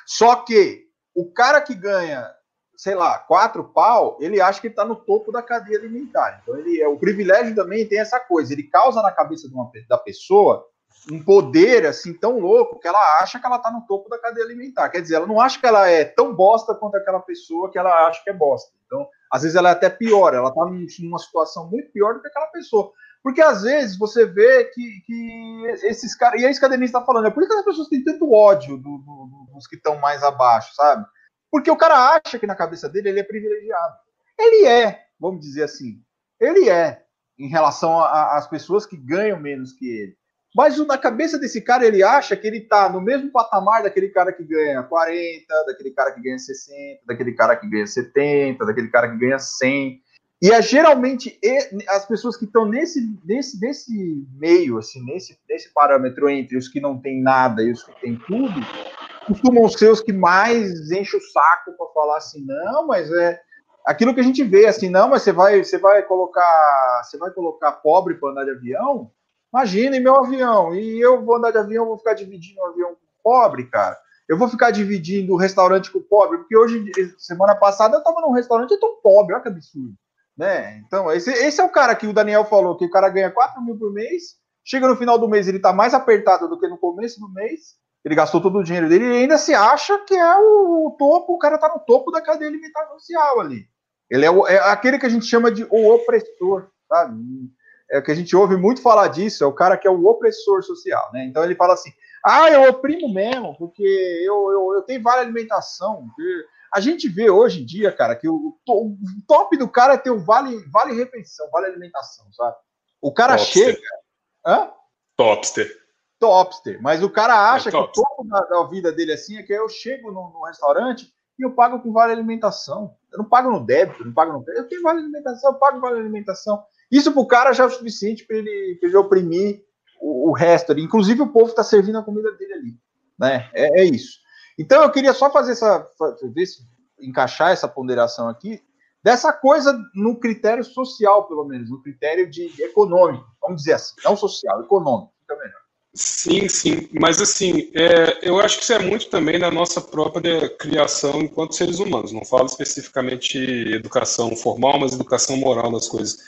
Só que o cara que ganha, sei lá, 4 pau, ele acha que está no topo da cadeia alimentar. Então, ele, é, o privilégio também tem essa coisa, ele causa na cabeça uma, da pessoa um poder assim tão louco que ela acha que ela está no topo da cadeia alimentar. Quer dizer, ela não acha que ela é tão bosta quanto aquela pessoa que ela acha que é bosta. Então, às vezes ela é até pior, ela está numa situação muito pior do que aquela pessoa. Porque às vezes você vê que, que esses caras. E é isso que a Denise está falando, é por que as pessoas têm tanto ódio do, do, dos que estão mais abaixo, sabe? Porque o cara acha que na cabeça dele ele é privilegiado. Ele é, vamos dizer assim. Ele é, em relação às pessoas que ganham menos que ele. Mas na cabeça desse cara, ele acha que ele tá no mesmo patamar daquele cara que ganha 40, daquele cara que ganha 60, daquele cara que ganha 70, daquele cara que ganha 100. E é geralmente as pessoas que estão nesse, nesse, nesse meio, assim, nesse, nesse parâmetro entre os que não têm nada e os que têm tudo, costumam ser os que mais enchem o saco para falar assim, não, mas é aquilo que a gente vê, assim, não, mas você vai, você vai colocar, você vai colocar pobre para andar de avião, Imagina, meu avião. E eu vou andar de avião, vou ficar dividindo o avião com pobre, cara. Eu vou ficar dividindo o restaurante com pobre, porque hoje, semana passada, eu tava num restaurante tão pobre, olha que absurdo. Né? Então, esse, esse é o cara que o Daniel falou, que o cara ganha 4 mil por mês, chega no final do mês, ele tá mais apertado do que no começo do mês, ele gastou todo o dinheiro dele e ainda se acha que é o, o topo, o cara tá no topo da cadeia alimentar social ali. Ele é, o, é aquele que a gente chama de o opressor, sabe? É que a gente ouve muito falar disso, é o cara que é o opressor social, né? Então ele fala assim: ah, eu oprimo mesmo, porque eu, eu, eu tenho vale alimentação. A gente vê hoje em dia, cara, que o, o top do cara é ter o vale, vale refeição, vale alimentação, sabe? O cara Topster. chega. Hã? Topster. Topster. Mas o cara acha é que o topo da, da, vida dele assim é que eu chego no, no, restaurante e eu pago com vale alimentação. Eu não pago no débito, não pago no crédito. Eu tenho vale alimentação, eu pago vale alimentação. Isso para o cara já é o suficiente para ele, ele oprimir o, o resto ali. Inclusive, o povo está servindo a comida dele ali. Né? É, é, isso. Então, eu queria só fazer essa. Ver se, encaixar essa ponderação aqui, dessa coisa no critério social, pelo menos, no critério de, de econômico, vamos dizer assim, não social, econômico, fica melhor. Sim, sim, mas assim, é, eu acho que isso é muito também da nossa própria criação enquanto seres humanos. Não falo especificamente educação formal, mas educação moral das coisas.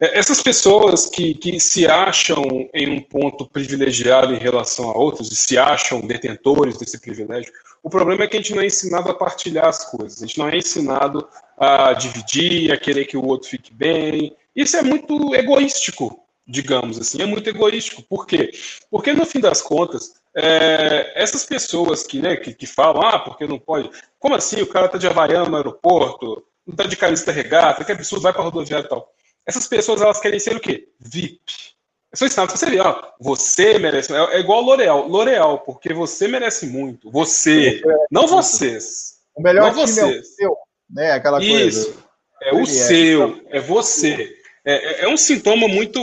É, essas pessoas que, que se acham em um ponto privilegiado em relação a outros e se acham detentores desse privilégio, o problema é que a gente não é ensinado a partilhar as coisas, a gente não é ensinado a dividir, a querer que o outro fique bem. Isso é muito egoístico, digamos assim, é muito egoístico. Por quê? Porque no fim das contas, é, essas pessoas que, né, que, que falam, ah, porque não pode. Como assim? O cara está de Havaiana no aeroporto, não está de camisa regata, que absurdo, vai para a rodoviária e tal. Essas pessoas, elas querem ser o quê? VIP. É só ensinado pra você ver, ó, você merece. É, é igual L'Oreal. L'Oreal, porque você merece muito. Você. não vocês. O melhor não vocês. é o seu, né? Aquela Isso. coisa. É o Ele seu. É. é você. é, é um sintoma muito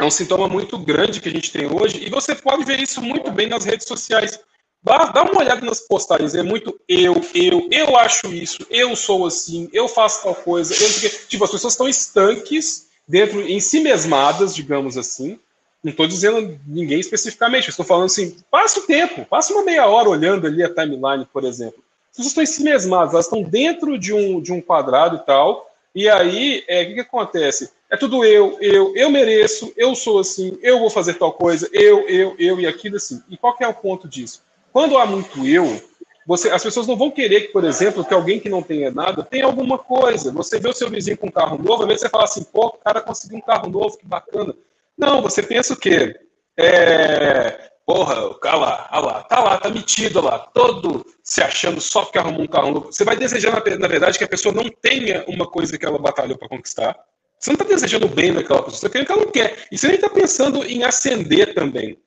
é um sintoma muito grande que a gente tem hoje, e você pode ver isso muito bem nas redes sociais. Dá, dá uma olhada nas postagens, é muito eu, eu, eu acho isso, eu sou assim, eu faço tal coisa. Eu, tipo, as pessoas estão estanques dentro, em si mesmadas, digamos assim. Não estou dizendo ninguém especificamente, estou falando assim, passa o tempo, passa uma meia hora olhando ali a timeline, por exemplo. As pessoas estão em si mesmadas, elas estão dentro de um, de um quadrado e tal, e aí, é, o que, que acontece? É tudo eu, eu, eu mereço, eu sou assim, eu vou fazer tal coisa, eu, eu, eu e aquilo assim. E qual é o ponto disso? Quando há muito eu, você, as pessoas não vão querer que, por exemplo, que alguém que não tenha nada tenha alguma coisa. Você vê o seu vizinho com um carro novo, às vezes você fala assim, pô, o cara conseguiu um carro novo, que bacana. Não, você pensa o quê? É, Porra, o cara lá, ah lá, tá lá, tá metido lá, todo se achando só porque arrumou um carro novo. Você vai desejar, na verdade, que a pessoa não tenha uma coisa que ela batalhou para conquistar. Você não está desejando bem daquela pessoa, você está querendo que ela não quer. E você nem está pensando em ascender também.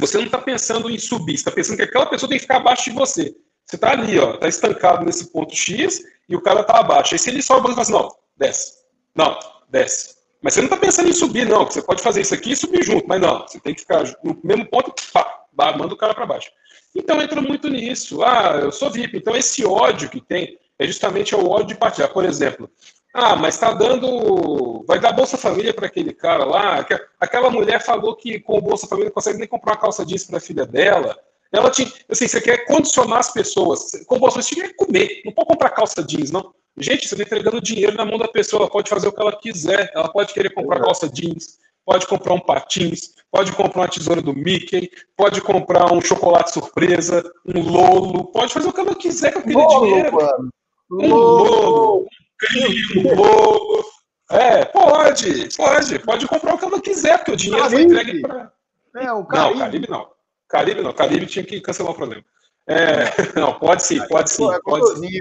Você não está pensando em subir, está pensando que aquela pessoa tem que ficar abaixo de você. Você está ali, ó, está estancado nesse ponto X e o cara está abaixo. Aí se ele sobe, você fala assim, não, desce. Não, desce. Mas você não está pensando em subir, não. Você pode fazer isso aqui e subir junto, mas não. Você tem que ficar no mesmo ponto, pá, manda o cara para baixo. Então entra muito nisso. Ah, eu sou VIP. Então esse ódio que tem é justamente o ódio de partilhar. Por exemplo, ah, mas está dando. Vai dar Bolsa Família para aquele cara lá. Aquela mulher falou que com o Bolsa Família não consegue nem comprar uma calça jeans para a filha dela. Ela tinha. Assim, você quer condicionar as pessoas. Com o Bolsa Família, você tinha que comer. Não pode comprar calça jeans, não. Gente, você está entregando dinheiro na mão da pessoa, ela pode fazer o que ela quiser. Ela pode querer comprar calça jeans, pode comprar um patins, pode comprar uma tesoura do Mickey, pode comprar um chocolate surpresa, um lolo, pode fazer o que ela quiser com aquele lolo, dinheiro. Mano. Um lolo, É, pode, pode, pode comprar o que ela quiser, porque o dinheiro Caribe. foi entregue para. É, o Caribe. Não, Caribe não. Caribe não, Caribe tinha que cancelar o problema. É, não, pode sim, pode sim. É pode sim.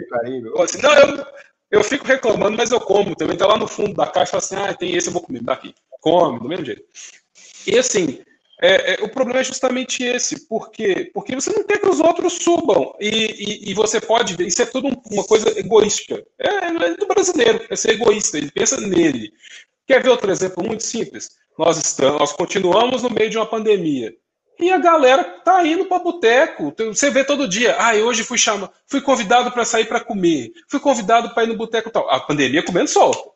Pode sim. Não, eu, eu fico reclamando, mas eu como também. Tá lá no fundo da caixa, assim, ah, tem esse, eu vou comer, daqui. Come, do mesmo jeito. E assim, é, é, o problema é justamente esse, porque, porque você não quer que os outros subam, e, e, e você pode ver, isso é tudo uma coisa egoística. É, é, do brasileiro, é ser egoísta, ele pensa nele. Quer ver outro exemplo muito simples? Nós, estamos, nós continuamos no meio de uma pandemia. E a galera tá indo para boteco. Você vê todo dia. Ah, hoje fui chamado, fui convidado para sair para comer. Fui convidado para ir no boteco tal. A pandemia comendo sol.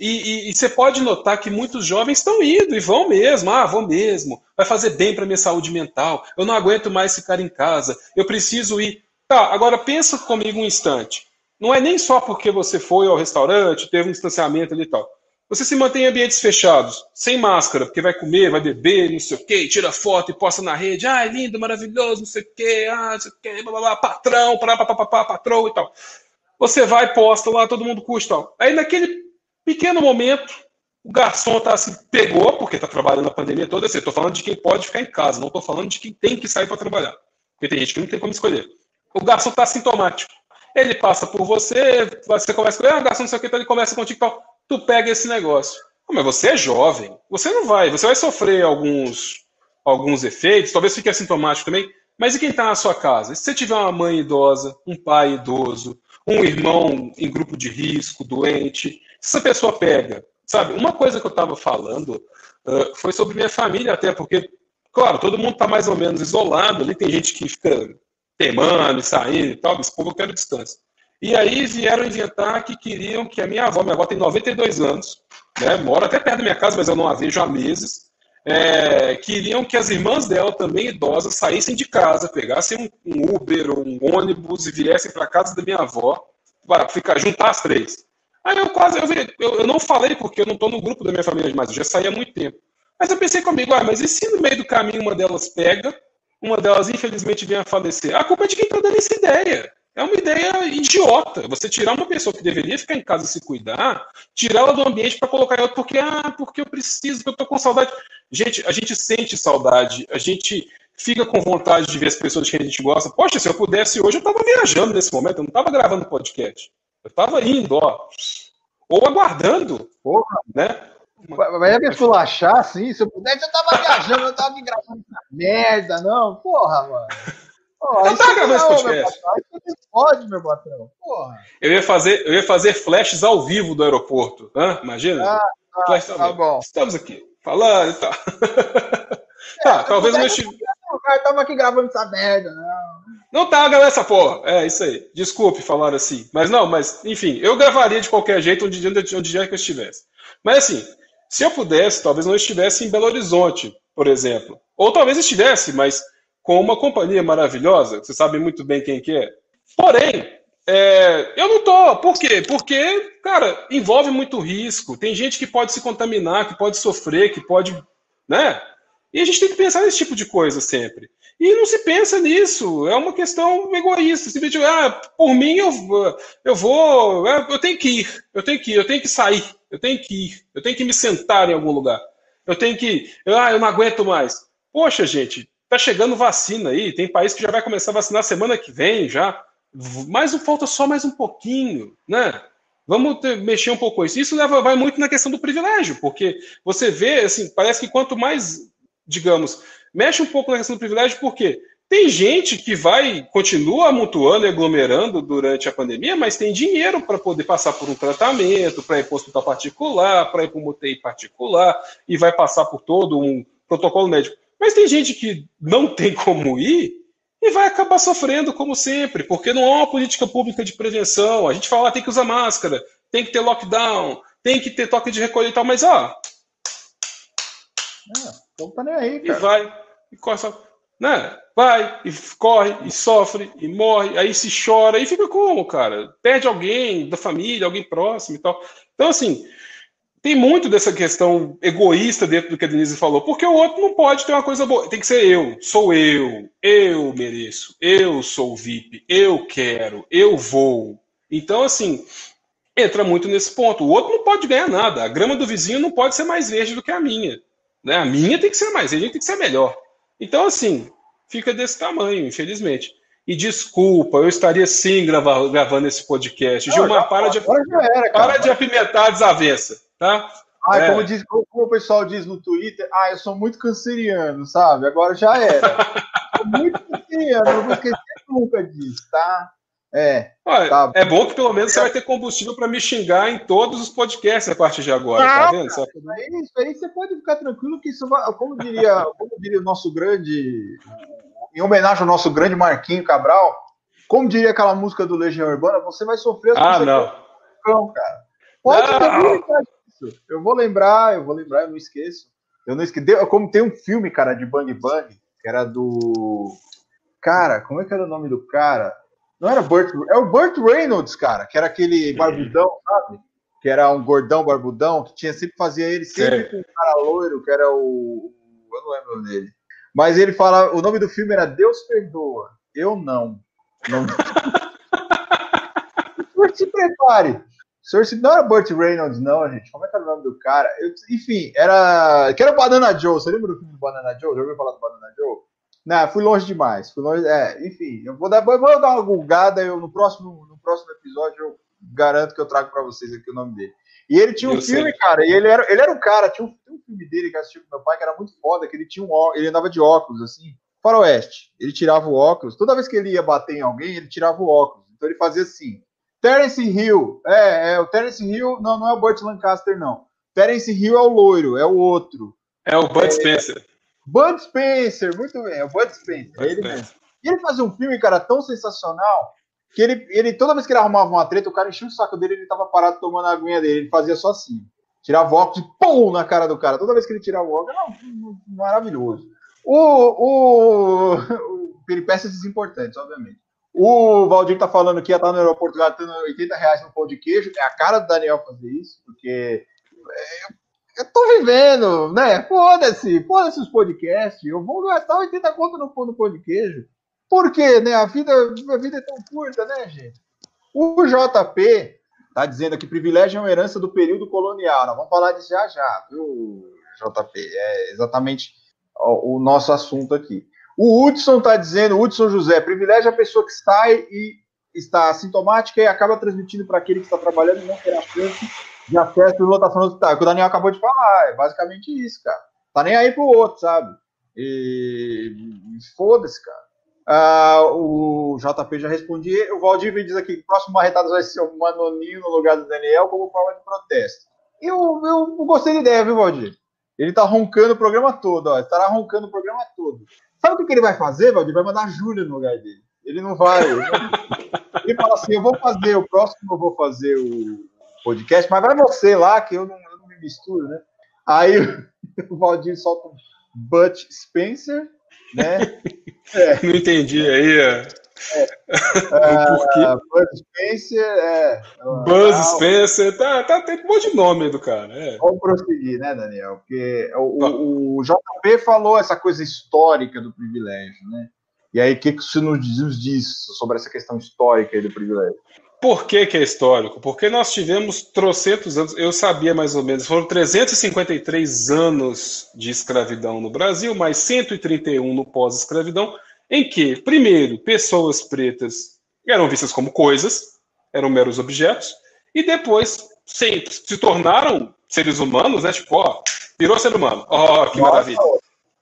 E, e, e, você pode notar que muitos jovens estão indo e vão mesmo. Ah, vou mesmo. Vai fazer bem para minha saúde mental. Eu não aguento mais ficar em casa. Eu preciso ir. Tá, agora pensa comigo um instante. Não é nem só porque você foi ao restaurante, teve um distanciamento ali e tal. Você se mantém em ambientes fechados, sem máscara, porque vai comer, vai beber, não sei o quê, tira foto e posta na rede. Ah, lindo, maravilhoso, não sei o quê, ah, não sei o quê, blá, blá, blá, patrão, pá, pá, pá, patrão e tal. Você vai, posta lá, todo mundo curte e tal. Aí naquele pequeno momento, o garçom tá assim, pegou, porque está trabalhando a pandemia toda. Assim, estou falando de quem pode ficar em casa, não estou falando de quem tem que sair para trabalhar. Porque tem gente que não tem como escolher. O garçom está sintomático. Ele passa por você, você conversa com ah, garçom, não sei o que, então ele conversa contigo e tal tu pega esse negócio. Mas você é jovem, você não vai, você vai sofrer alguns, alguns efeitos, talvez fique assintomático também, mas e quem está na sua casa? Se você tiver uma mãe idosa, um pai idoso, um irmão em grupo de risco, doente, essa pessoa pega, sabe? Uma coisa que eu estava falando uh, foi sobre minha família, até porque, claro, todo mundo está mais ou menos isolado, ali tem gente que fica temando, saindo e tal, esse povo eu quero distância. E aí vieram inventar que queriam que a minha avó, minha avó tem 92 anos, né, mora até perto da minha casa, mas eu não a vejo há meses, é, queriam que as irmãs dela, também idosas, saíssem de casa, pegassem um, um Uber ou um ônibus e viessem para casa da minha avó para ficar juntar as três. Aí eu quase, eu, eu, eu não falei porque eu não estou no grupo da minha família mais, eu já saí há muito tempo. Mas eu pensei comigo, ah, mas e se no meio do caminho uma delas pega, uma delas infelizmente vem a falecer? A culpa é de quem está dando essa ideia. É uma ideia idiota. Você tirar uma pessoa que deveria ficar em casa e se cuidar, tirar ela do ambiente para colocar ela porque ah, porque eu preciso, porque eu tô com saudade. Gente, a gente sente saudade, a gente fica com vontade de ver as pessoas que a gente gosta. Poxa, se eu pudesse hoje, eu estava viajando nesse momento, eu não estava gravando podcast. Eu estava indo, ó. Ou aguardando, Porra. né? Vai me esculachar, assim? Se eu pudesse, eu tava viajando, eu tava gravando essa merda, não? Porra, mano. Eu tava gravando esse podcast. Pode, meu patrão. Porra. Eu ia, fazer, eu ia fazer flashes ao vivo do aeroporto. Hã? Imagina? Ah, Ah, tá bom. Estamos aqui, falando e tal. tá, é, talvez não estive. Estamos aqui gravando essa merda, não. Não tá, galera, essa porra. É, isso aí. Desculpe falar assim. Mas não, mas, enfim, eu gravaria de qualquer jeito onde, onde, onde que eu estivesse. Mas assim, se eu pudesse, talvez não estivesse em Belo Horizonte, por exemplo. Ou talvez estivesse, mas com uma companhia maravilhosa, você sabe muito bem quem que é. Porém, é, eu não tô. Por quê? Porque, cara, envolve muito risco. Tem gente que pode se contaminar, que pode sofrer, que pode. Né? E a gente tem que pensar nesse tipo de coisa sempre. E não se pensa nisso, é uma questão egoísta. Simplesmente, ah, por mim eu, eu vou, é, eu tenho que ir, eu tenho que ir, eu tenho que sair, eu tenho que ir, eu tenho que me sentar em algum lugar. Eu tenho que, ah, eu não aguento mais. Poxa, gente, tá chegando vacina aí, tem país que já vai começar a vacinar semana que vem já. Mas falta só mais um pouquinho, né? Vamos ter, mexer um pouco com isso. Isso leva, vai muito na questão do privilégio, porque você vê, assim, parece que quanto mais, digamos, mexe um pouco na questão do privilégio, porque tem gente que vai, continua amontoando e aglomerando durante a pandemia, mas tem dinheiro para poder passar por um tratamento, para ir para o hospital particular, para ir para um UTI particular, e vai passar por todo um protocolo médico. Mas tem gente que não tem como ir e vai acabar sofrendo, como sempre, porque não há uma política pública de prevenção. A gente fala, ah, tem que usar máscara, tem que ter lockdown, tem que ter toque de recolher e tal, mas ó. É, então tá nem aí, cara. E vai, e corre, né? Vai, e corre, e sofre, e morre, aí se chora, e fica como, cara? Perde alguém da família, alguém próximo e tal. Então, assim, tem muito dessa questão egoísta dentro do que a Denise falou, porque o outro não pode ter uma coisa boa. Tem que ser eu, sou eu, eu mereço, eu sou o VIP, eu quero, eu vou. Então, assim, entra muito nesse ponto. O outro não pode ganhar nada. A grama do vizinho não pode ser mais verde do que a minha. Né? A minha tem que ser mais verde, a gente tem que ser melhor. Então, assim, fica desse tamanho, infelizmente. E desculpa, eu estaria sim gravando, gravando esse podcast. Não, Gilmar, já, para, de, era, para de apimentar a desavença, tá? Ah, é. como, diz, como, o pessoal diz no Twitter, ah, eu sou muito canceriano, sabe? Agora já era. sou muito canceriano, não vou esquecer nunca disso, tá? É. Olha, tá. É bom que pelo menos você vai ter combustível para me xingar em todos os podcasts a partir de agora, tá ah, tá vendo? Isso aí, isso aí você pode ficar tranquilo que isso vai, como diria, como diria o nosso grande, em homenagem ao nosso grande Marquinho Cabral, como diria aquela música do Legião Urbana, você vai sofrer as ah, não. Cara. Pode não. Eu vou lembrar, eu vou lembrar, eu não esqueço. Eu não esqueci. Como tem um filme, cara, de Bang Bang, que era do. Cara, como é que era o nome do cara? Não era Burt, é o Burt Reynolds, cara, que era aquele barbudão, sabe? Que era um gordão barbudão, que tinha sempre fazia ele sempre com um cara loiro, que era o. Eu não lembro dele. Mas ele fala, o nome do filme era Deus Perdoa. Eu não. Não. se prepare. O senhor não era Burt Reynolds, não, gente. Como é que era o nome do cara? Eu, enfim, era. Que era o Banana Joe. Você lembra do filme do Banana Joe? Já ouviu falar do Banana Joe? Não, fui longe demais. Fui longe, é, enfim, eu vou dar, vou dar uma gulgada. Eu, no, próximo, no próximo episódio eu garanto que eu trago para vocês aqui o nome dele. E ele tinha um eu filme, sei. cara, e ele era, ele era um cara, tinha um, um filme dele que eu assisti com meu pai que era muito foda, que ele tinha um ele andava de óculos, assim, faroeste. Ele tirava o óculos, toda vez que ele ia bater em alguém, ele tirava o óculos. Então ele fazia assim. Terence Hill, é, é o Terence Hill, não, não é o Burt Lancaster, não. Terence Hill é o loiro, é o outro. É o Bud é, Spencer. Bud Spencer, muito bem, é o Bud Spencer. Bud é ele Spencer. E ele fazia um filme, cara, tão sensacional que ele, ele, toda vez que ele arrumava uma treta, o cara enchia o saco dele ele tava parado tomando a aguinha dele. Ele fazia só assim. Tirava o óculos e pum na cara do cara. Toda vez que ele tirava o óculos, não, maravilhoso. O, o, o peripécias desimportantes, obviamente. O Valdir tá falando que ia estar no aeroporto gastando 80 reais no pão de queijo. É a cara do Daniel fazer isso, porque é, eu tô vivendo, né? Foda-se, foda-se os podcasts. Eu vou gastar 80 conto no pão no pão de queijo. Por quê, né? A vida, a vida é tão curta, né, gente? O JP tá dizendo aqui privilégio é uma herança do período colonial. Nós vamos falar disso já já, viu, JP? É exatamente o nosso assunto aqui. O Hudson tá dizendo, Hudson José, privilégio é a pessoa que sai e está sintomática e acaba transmitindo para aquele que está trabalhando e não ter a chance de acesso e lotação no hospital. O que o Daniel acabou de falar, é basicamente isso, cara. Tá nem aí pro outro, sabe? E foda-se, cara. Ah, o JP já respondi. O Valdir diz aqui que o próximo Marretadas vai ser o Manoninho no lugar do Daniel como forma de protesto. Eu, eu gostei da ideia, viu, Valdir? Ele tá roncando o programa todo, ó. Estará roncando o programa todo. Sabe o que ele vai fazer, Valdir? Vai mandar a Júlia no lugar dele. Ele não vai. Ele fala assim: eu vou fazer, o próximo eu vou fazer o podcast, mas vai você lá, que eu não, eu não me misturo, né? Aí o Valdir solta um Butch Spencer, né? É. Não entendi aí. É. É. Uh, Buzz Spencer, é. Buzz ah, Spencer, tá, tá, tem um monte de nome do cara. É. Vamos prosseguir, né, Daniel? Porque o, o, o, JP falou essa coisa histórica do privilégio, né? E aí, o que, que você nos diz, nos diz sobre essa questão histórica do privilégio? Por que, que, é histórico? Porque nós tivemos trocentos anos, eu sabia mais ou menos, foram 353 anos de escravidão no Brasil, mais 131 no pós-escravidão, em que, primeiro, pessoas pretas eram vistas como coisas, eram meros objetos, e depois se, se tornaram seres humanos, né? Tipo, ó, virou ser humano, ó, que maravilha.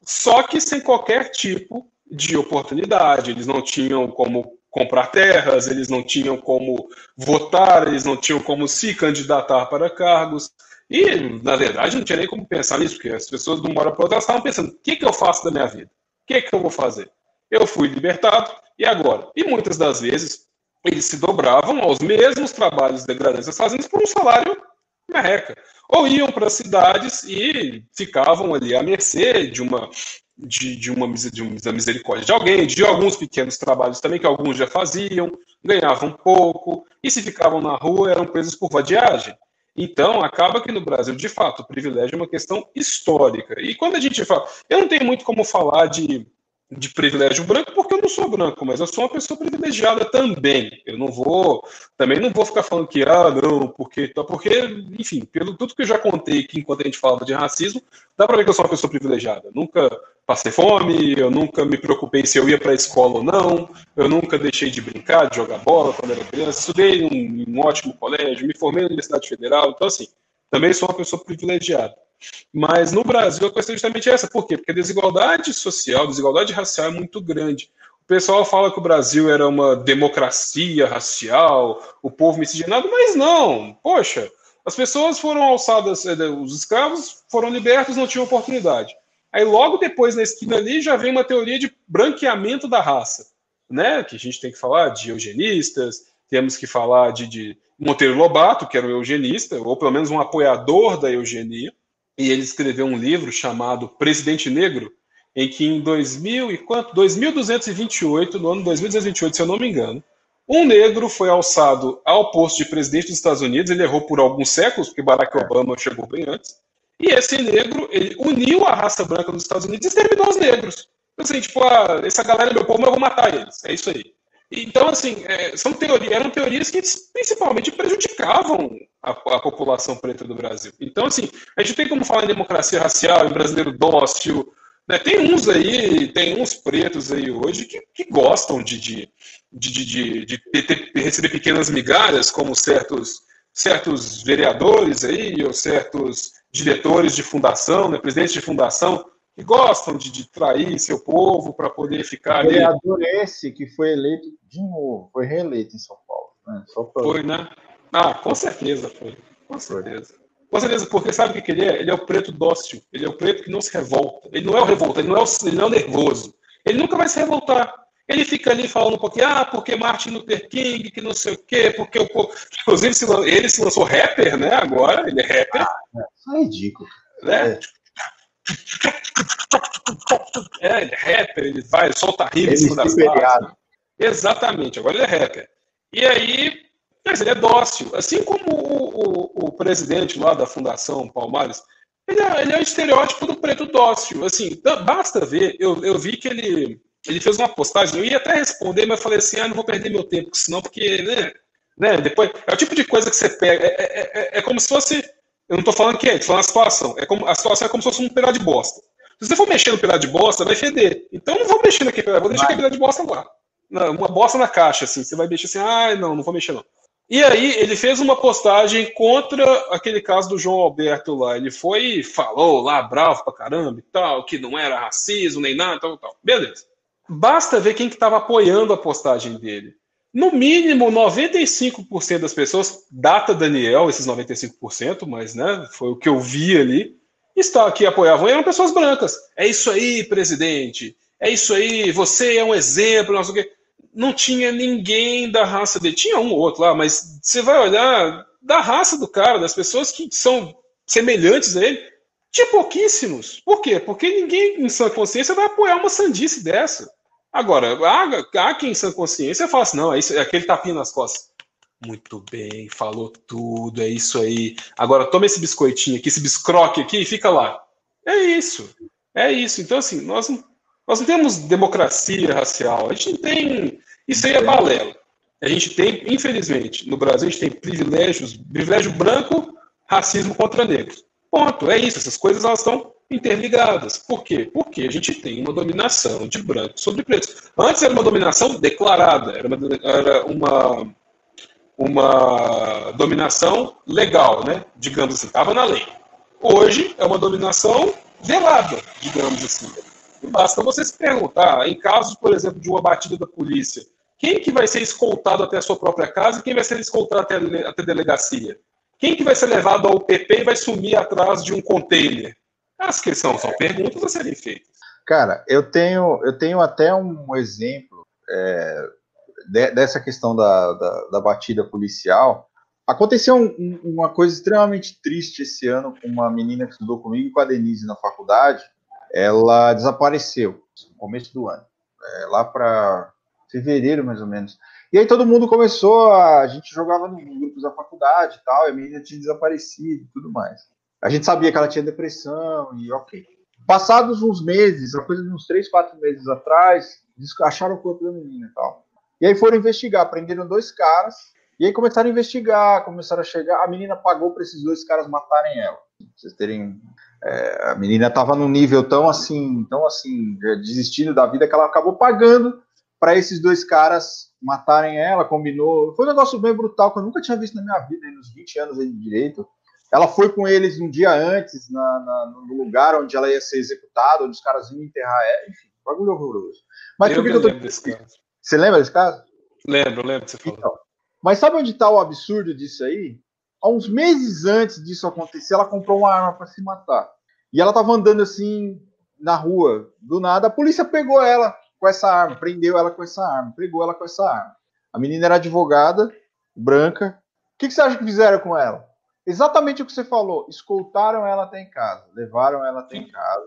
Só que sem qualquer tipo de oportunidade, eles não tinham como comprar terras, eles não tinham como votar, eles não tinham como se candidatar para cargos. E, na verdade, não tinha nem como pensar nisso, porque as pessoas de uma hora para outra estavam pensando: o que, que eu faço da minha vida? O que, que eu vou fazer? Eu fui libertado, e agora? E muitas das vezes eles se dobravam aos mesmos trabalhos degradantes das fazendas por um salário merreca. Ou iam para as cidades e ficavam ali à mercê de uma, de, de, uma, de uma misericórdia de alguém, de alguns pequenos trabalhos também, que alguns já faziam, ganhavam pouco, e se ficavam na rua eram presos por vadiagem. Então, acaba que no Brasil, de fato, o privilégio é uma questão histórica. E quando a gente fala. Eu não tenho muito como falar de de privilégio branco porque eu não sou branco, mas eu sou uma pessoa privilegiada também. Eu não vou, também não vou ficar falando que ah, não, porque tá porque, enfim, pelo tudo que eu já contei aqui enquanto a gente falava de racismo, dá para ver que eu sou uma pessoa privilegiada. Nunca passei fome, eu nunca me preocupei se eu ia para a escola ou não, eu nunca deixei de brincar, de jogar bola quando era criança, estudei em um, um ótimo colégio, me formei na Universidade Federal, então assim, também sou uma pessoa privilegiada. Mas no Brasil a questão é justamente essa. Por quê? Porque a desigualdade social, a desigualdade racial é muito grande. O pessoal fala que o Brasil era uma democracia racial, o povo miscigenado, mas não. Poxa, as pessoas foram alçadas, eh, os escravos foram libertos, não tinham oportunidade. Aí logo depois, na esquina ali, já vem uma teoria de branqueamento da raça, né? Que a gente tem que falar de eugenistas, temos que falar de, de Monteiro Lobato, que era um eugenista, ou pelo menos um apoiador da eugenia e ele escreveu um livro chamado Presidente Negro, em que em 2000 e quanto? 2228, no ano 2228, se eu não me engano, um negro foi alçado ao posto de presidente dos Estados Unidos, ele errou por alguns séculos, porque Barack Obama chegou bem antes, e esse negro, ele uniu a raça branca dos Estados Unidos e exterminou os negros. Então, assim, tipo, ah, essa galera é meu povo, eu vou matar eles. É isso aí. Então, assim, é, são teorias, eram teorias que principalmente prejudicavam a, a, população preta do Brasil. Então, assim, a gente tem como falar em democracia racial, em brasileiro dócil. Né? Tem uns aí, tem uns pretos aí hoje que, que gostam de, de, de, de, de ter, receber pequenas migalhas, como certos, certos vereadores aí, ou certos diretores de fundação, né, presidentes de fundação, que gostam de, de trair seu povo para poder ficar ali. vereador esse que foi eleito de novo, foi reeleito em São Paulo. Né? Pra... Foi, né? Ah, com certeza foi. Com certeza. Com certeza, porque sabe o que ele é? Ele é o preto dócil. Ele é o preto que não se revolta. Ele não é o revolta, ele não é o, ele não é o nervoso. Ele nunca vai se revoltar. Ele fica ali falando um pouquinho, ah, porque Martin Luther King, que não sei o quê, porque o Inclusive, ele se lançou rapper, né? Agora, ele é rapper. Ah, isso é ridículo. Né? É. É, ele é rapper, ele vai, solta rima em cima das bases. Exatamente, agora ele é rapper. E aí, mas ele é dócil. Assim como o, o, o presidente lá da Fundação Palmares, ele é, ele é o estereótipo do preto dócil. Assim, basta ver, eu, eu vi que ele, ele fez uma postagem, eu ia até responder, mas falei assim, ah, não vou perder meu tempo, senão, porque, né, né, depois, é o tipo de coisa que você pega, é, é, é, é como se fosse eu não estou falando que é, estou falando a situação. É como, a situação é como se fosse um pedaço de bosta. Se você for mexer no pedaço de bosta, vai feder. Então não vou mexer naquele pedaço, vou deixar aquele pedaço de bosta lá. Não, uma bosta na caixa, assim. Você vai mexer assim, ah, não, não vou mexer não. E aí ele fez uma postagem contra aquele caso do João Alberto lá. Ele foi e falou lá, bravo pra caramba e tal, que não era racismo nem nada, tal, tal. Beleza. Basta ver quem que estava apoiando a postagem dele. No mínimo 95% das pessoas, data Daniel, esses 95%, mas né, foi o que eu vi ali, está aqui apoiavam, eram pessoas brancas. É isso aí, presidente. É isso aí, você é um exemplo, não sei o quê. Não tinha ninguém da raça dele. Tinha um ou outro lá, mas você vai olhar da raça do cara, das pessoas que são semelhantes a ele, tinha pouquíssimos. Por quê? Porque ninguém em sã consciência vai apoiar uma sandice dessa. Agora, há, há quem em sã consciência fala assim, não, é, isso, é aquele tapinha nas costas. Muito bem, falou tudo, é isso aí. Agora toma esse biscoitinho aqui, esse biscroque aqui e fica lá. É isso. É isso. Então, assim, nós não, nós não temos democracia racial. A gente não tem. Isso aí é balela. A gente tem, infelizmente, no Brasil, a gente tem privilégios, privilégio branco, racismo contra negros. Ponto. É isso. Essas coisas elas estão interligadas. Por quê? Porque a gente tem uma dominação de brancos sobre pretos. Antes era uma dominação declarada, era uma, era uma uma dominação legal, né? Digamos assim, estava na lei. Hoje é uma dominação velada, digamos assim. E basta você se perguntar, em casos, por exemplo, de uma batida da polícia, quem que vai ser escoltado até a sua própria casa e quem vai ser escoltado até, até a delegacia? Quem que vai ser levado ao PP e vai sumir atrás de um container? As que são, são perguntas a serem feitas. Cara, eu tenho, eu tenho até um exemplo é, de, dessa questão da, da, da, batida policial, aconteceu um, uma coisa extremamente triste esse ano com uma menina que estudou comigo e com a Denise na faculdade. Ela desapareceu no começo do ano, é, lá para fevereiro mais ou menos. E aí todo mundo começou a. A gente jogava no grupos da faculdade e tal, e a menina tinha desaparecido e tudo mais. A gente sabia que ela tinha depressão e ok. Passados uns meses, a coisa de uns três, quatro meses atrás, acharam o corpo da menina e tal. E aí foram investigar, prenderam dois caras, e aí começaram a investigar, começaram a chegar. A menina pagou para esses dois caras matarem ela. Vocês terem. É, a menina estava num nível tão assim, tão assim, desistindo da vida, que ela acabou pagando para esses dois caras matarem ela, combinou. Foi um negócio bem brutal que eu nunca tinha visto na minha vida, nos 20 anos de direito. Ela foi com eles um dia antes, na, na, no lugar onde ela ia ser executada, onde os caras iam enterrar ela. Enfim, bagulho horroroso. Mas eu por que eu tô... desse caso. Você lembra desse caso? Lembro, lembro que você falou. Então, mas sabe onde está o absurdo disso aí? Há uns meses antes disso acontecer, ela comprou uma arma para se matar. E ela estava andando assim na rua, do nada, a polícia pegou ela com essa arma, prendeu ela com essa arma, pegou ela com essa arma. A menina era advogada, branca. O que, que você acha que fizeram com ela? Exatamente o que você falou. Escoltaram ela até em casa, levaram ela até em casa.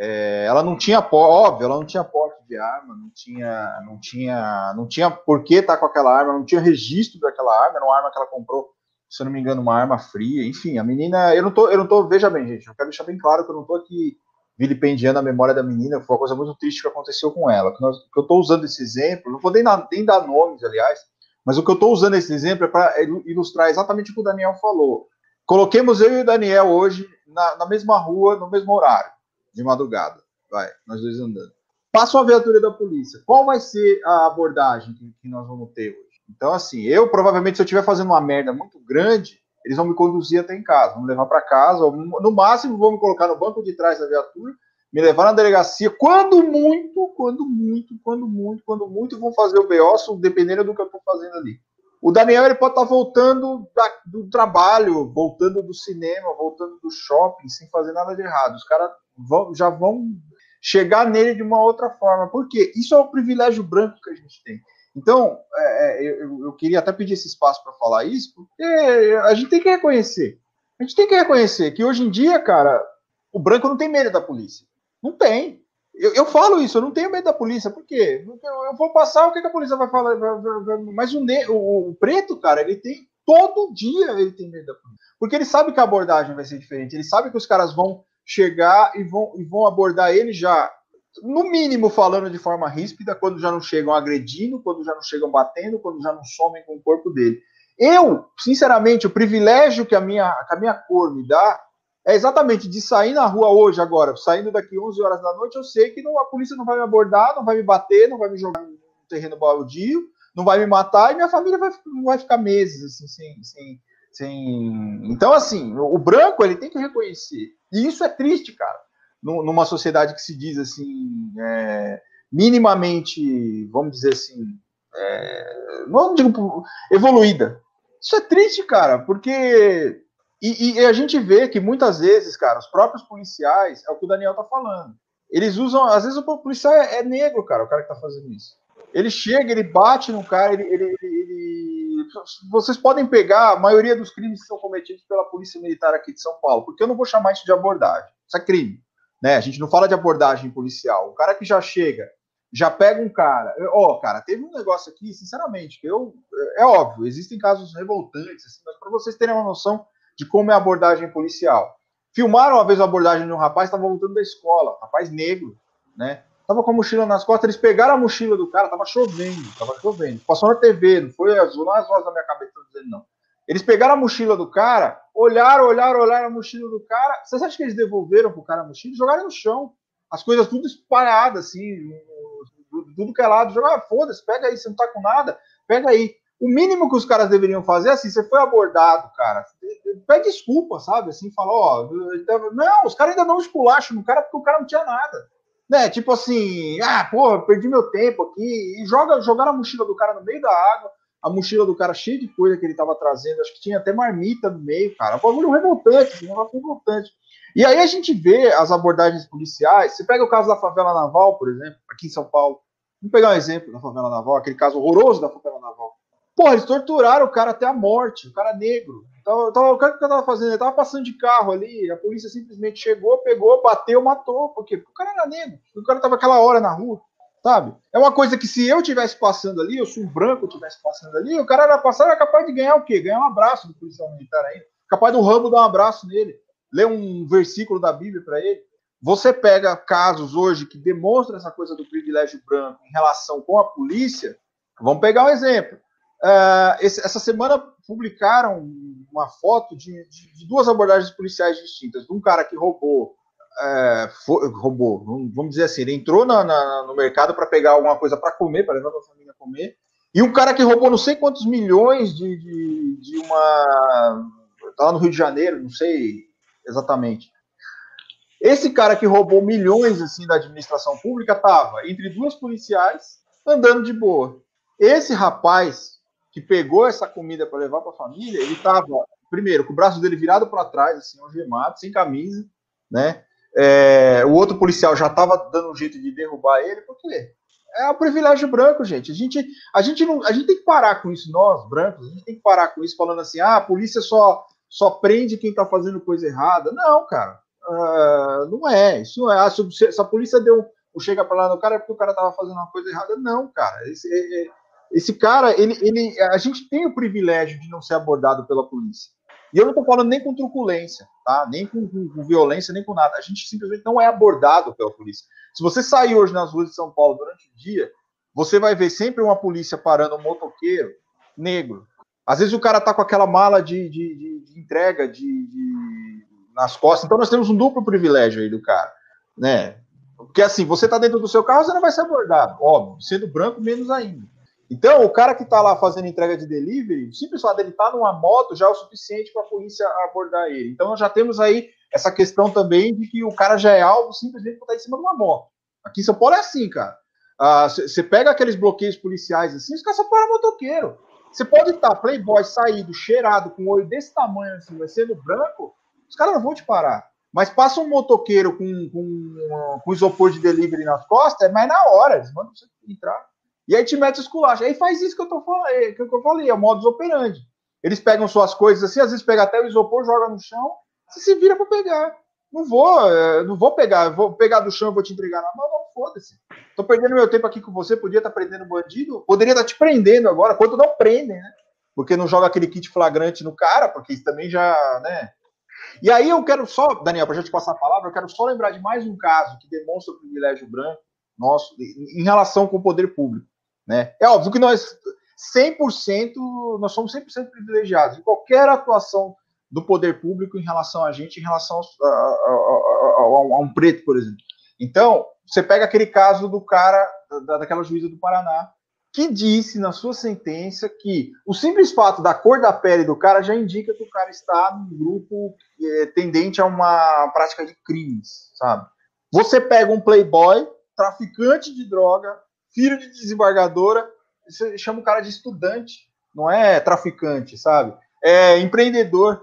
É, ela não tinha óbvio, ela não tinha porte de arma, não tinha, não tinha, não tinha por que estar tá com aquela arma, não tinha registro daquela arma, era uma arma que ela comprou, se eu não me engano, uma arma fria, enfim, a menina, eu não tô, eu não tô, veja bem, gente, eu quero deixar bem claro que eu não tô aqui vilipendiando a memória da menina, foi uma coisa muito triste que aconteceu com ela. Que, nós, que eu tô usando esse exemplo, não vou nem, nem dar nomes, aliás, mas o que eu tô usando esse exemplo é para ilustrar exatamente o que o Daniel falou. Coloquemos eu e o Daniel hoje na, na mesma rua, no mesmo horário de madrugada. Vai, nós dois andando. Passa uma viatura da polícia. Qual vai ser a abordagem que, que nós vamos ter hoje? Então, assim, eu provavelmente, se eu estiver fazendo uma merda muito grande, eles vão me conduzir até em casa, vão me levar para casa, ou, no máximo vão me colocar no banco de trás da viatura, me levar na delegacia, quando muito, quando muito, quando muito, quando muito, vão fazer o BO, dependendo do que eu estou fazendo ali. O Daniel ele pode estar tá voltando da, do trabalho, voltando do cinema, voltando do shopping, sem fazer nada de errado. Os caras já vão chegar nele de uma outra forma. Por quê? Isso é o privilégio branco que a gente tem. Então, é, é eu, eu, queria até pedir esse espaço para falar isso, porque a gente tem que reconhecer. A gente tem que reconhecer que hoje em dia, cara, o branco não tem medo da polícia. Não tem. Eu, eu falo isso, eu não tenho medo da polícia. Por quê? Eu, eu vou passar, o que, que a polícia vai falar? Mas o, o, o preto, cara, ele tem. Todo dia ele tem medo da polícia. Porque ele sabe que a abordagem vai ser diferente. Ele sabe que os caras vão chegar e vão, e vão abordar ele já, no mínimo, falando de forma ríspida, quando já não chegam agredindo, quando já não chegam batendo, quando já não somem com o corpo dele. Eu, sinceramente, o privilégio que a minha, que a minha cor me dá é exatamente de sair na rua hoje, agora, saindo daqui 11 horas da noite, eu sei que não, a polícia não vai me abordar, não vai me bater, não vai me jogar no terreno baldio, não vai me matar e minha família vai, vai ficar meses assim, sem, sem, sem. Então, assim, o branco ele tem que reconhecer e isso é triste, cara. Numa sociedade que se diz assim, é, minimamente, vamos dizer assim, é, não digo evoluída. Isso é triste, cara, porque e, e, a gente vê que muitas vezes, cara, os próprios policiais, é o que o Daniel tá falando. Eles usam, às vezes o policial é, é negro, cara, o cara que tá fazendo isso. Ele chega, ele bate no cara, ele, ele, ele, vocês podem pegar a maioria dos crimes que são cometidos pela polícia militar aqui de São Paulo, porque eu não vou chamar isso de abordagem. Isso é crime, né? A gente não fala de abordagem policial. O cara que já chega, já pega um cara. Ó, oh, cara, teve um negócio aqui, sinceramente, que eu. É óbvio, existem casos revoltantes, assim, mas para vocês terem uma noção de como é a abordagem policial. Filmaram uma vez a abordagem de um rapaz, estava voltando da escola, rapaz negro, né? Tava com a mochila nas costas, eles pegaram a mochila do cara, tava chovendo, tava chovendo. Passou na TV, não foi azul, não as vozes da minha cabeça dizendo, não. Eles pegaram a mochila do cara, olharam, olharam, olharam a mochila do cara. Vocês acham que eles devolveram pro cara a mochila? Jogaram no chão. As coisas tudo espalhadas, assim, tudo que é lado. Jogaram, ah, foda-se, pega aí, você não tá com nada, pega aí. O mínimo que os caras deveriam fazer é assim: você foi abordado, cara, pede desculpa, sabe? Assim, fala, ó, não, os caras ainda não esculacham no cara porque o cara não tinha nada. Né? Tipo assim, ah, pô, perdi meu tempo aqui. E joga, jogaram a mochila do cara no meio da água, a mochila do cara cheia de coisa que ele tava trazendo, acho que tinha até marmita no meio, cara. Um bagulho revoltante, um negócio revoltante. E aí a gente vê as abordagens policiais. Você pega o caso da favela naval, por exemplo, aqui em São Paulo. Vamos pegar um exemplo da favela naval, aquele caso horroroso da favela naval. Porra, eles torturaram o cara até a morte, o cara negro. Então, então o cara que tava fazendo? Ele tava passando de carro ali, a polícia simplesmente chegou, pegou, bateu, matou. Por quê? Porque o cara era negro. O cara tava aquela hora na rua, sabe? É uma coisa que se eu tivesse passando ali, eu sou um branco tivesse passando ali, o cara era passar, era capaz de ganhar o quê? Ganhar um abraço do policial militar ainda. Capaz do Rambo dar um abraço nele, ler um versículo da Bíblia para ele. Você pega casos hoje que demonstram essa coisa do privilégio branco em relação com a polícia. Vamos pegar um exemplo. Uh, esse, essa semana publicaram uma foto de, de, de, duas abordagens policiais distintas. De um cara que roubou, é, foi, roubou, vamos dizer assim, ele entrou na, na, no mercado para pegar alguma coisa para comer, para levar para a família comer, e um cara que roubou não sei quantos milhões de, de, de uma. Tá lá no Rio de Janeiro, não sei exatamente. Esse cara que roubou milhões assim da administração pública estava entre duas policiais andando de boa. Esse rapaz que pegou essa comida para levar para a família, ele estava, primeiro, com o braço dele virado para trás, assim, algemado, sem camisa, né? É, o outro policial já estava dando um jeito de derrubar ele, por quê? É o privilégio branco, gente. A gente, a gente não, a gente tem que parar com isso, nós brancos, a gente tem que parar com isso, falando assim, ah, a polícia só só prende quem está fazendo coisa errada. Não, cara, uh, não é. Isso não é. Ah, se, se, a polícia deu um chega para lá no cara é porque o cara estava fazendo uma coisa errada. Não, cara. Esse, é, é esse cara, ele, ele, a gente tem o privilégio de não ser abordado pela polícia. E eu não estou falando nem com truculência, tá? Nem com, com, com, violência, nem com nada. A gente simplesmente não é abordado pela polícia. Se você sair hoje nas ruas de São Paulo durante o dia, você vai ver sempre uma polícia parando um motoqueiro negro. Às vezes o cara tá com aquela mala de, de, de, de entrega de, nas costas. Então nós temos um duplo privilégio aí do cara, né? Porque assim, você tá dentro do seu carro, você não vai ser abordado, óbvio. Sendo branco, menos ainda. Então, o cara que está lá fazendo entrega de delivery, o simples fato dele estar tá numa moto já é o suficiente para a polícia abordar ele. Então, já temos aí essa questão também de que o cara já é alvo simplesmente por estar em cima de uma moto. Aqui em São Paulo é assim, cara. Você ah, pega aqueles bloqueios policiais assim, os caras só param motoqueiro. Você pode estar tá, playboy, saído, cheirado, com um olho desse tamanho assim, vai sendo branco, os caras não vão te parar. Mas passa um motoqueiro com, com, com isopor de delivery nas costas, é mais na hora, eles mandam você entrar. E aí te mete esculacho. Aí faz isso que eu, tô falando, é, que eu falei, é o modus operandi. Eles pegam suas coisas assim, às vezes pega até o isopor, joga no chão, você se vira para pegar. Não vou, é, não vou pegar, vou pegar do chão vou te entregar na mão, foda-se. Tô perdendo meu tempo aqui com você, podia estar tá prendendo bandido, poderia estar tá te prendendo agora, quanto não prendem, né? Porque não joga aquele kit flagrante no cara, porque isso também já, né? E aí eu quero só, Daniel, para já te passar a palavra, eu quero só lembrar de mais um caso que demonstra o privilégio branco nosso em relação com o poder público. Né? É óbvio que nós 100%, nós somos 100% privilegiados em qualquer atuação do poder público em relação a gente, em relação a, a, a, a um preto, por exemplo. Então, você pega aquele caso do cara, da, daquela juíza do Paraná, que disse na sua sentença que o simples fato da cor da pele do cara já indica que o cara está num grupo é, tendente a uma prática de crimes, sabe? Você pega um playboy, traficante de droga, filho de desembargadora, você chama o cara de estudante, não é traficante, sabe? É empreendedor,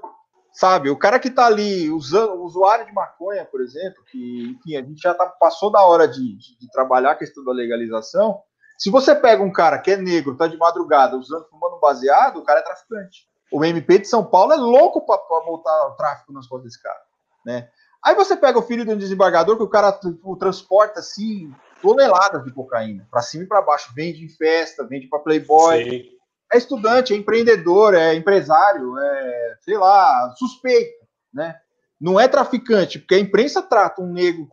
sabe? O cara que está ali usando, o usuário de maconha, por exemplo, que, enfim, a gente já tá, passou da hora de, de, de, trabalhar a questão da legalização. Se você pega um cara que é negro, tá de madrugada, usando, fumando baseado, o cara é traficante. O MP de São Paulo é louco para voltar o tráfico nas costas desse cara, né? Aí você pega o filho de um desembargador que o cara tipo, transporta assim toneladas de cocaína, para cima e para baixo, vende em festa, vende para playboy. Sim. É estudante, é empreendedor, é empresário, é, sei lá, suspeito, né? Não é traficante, porque a imprensa trata um negro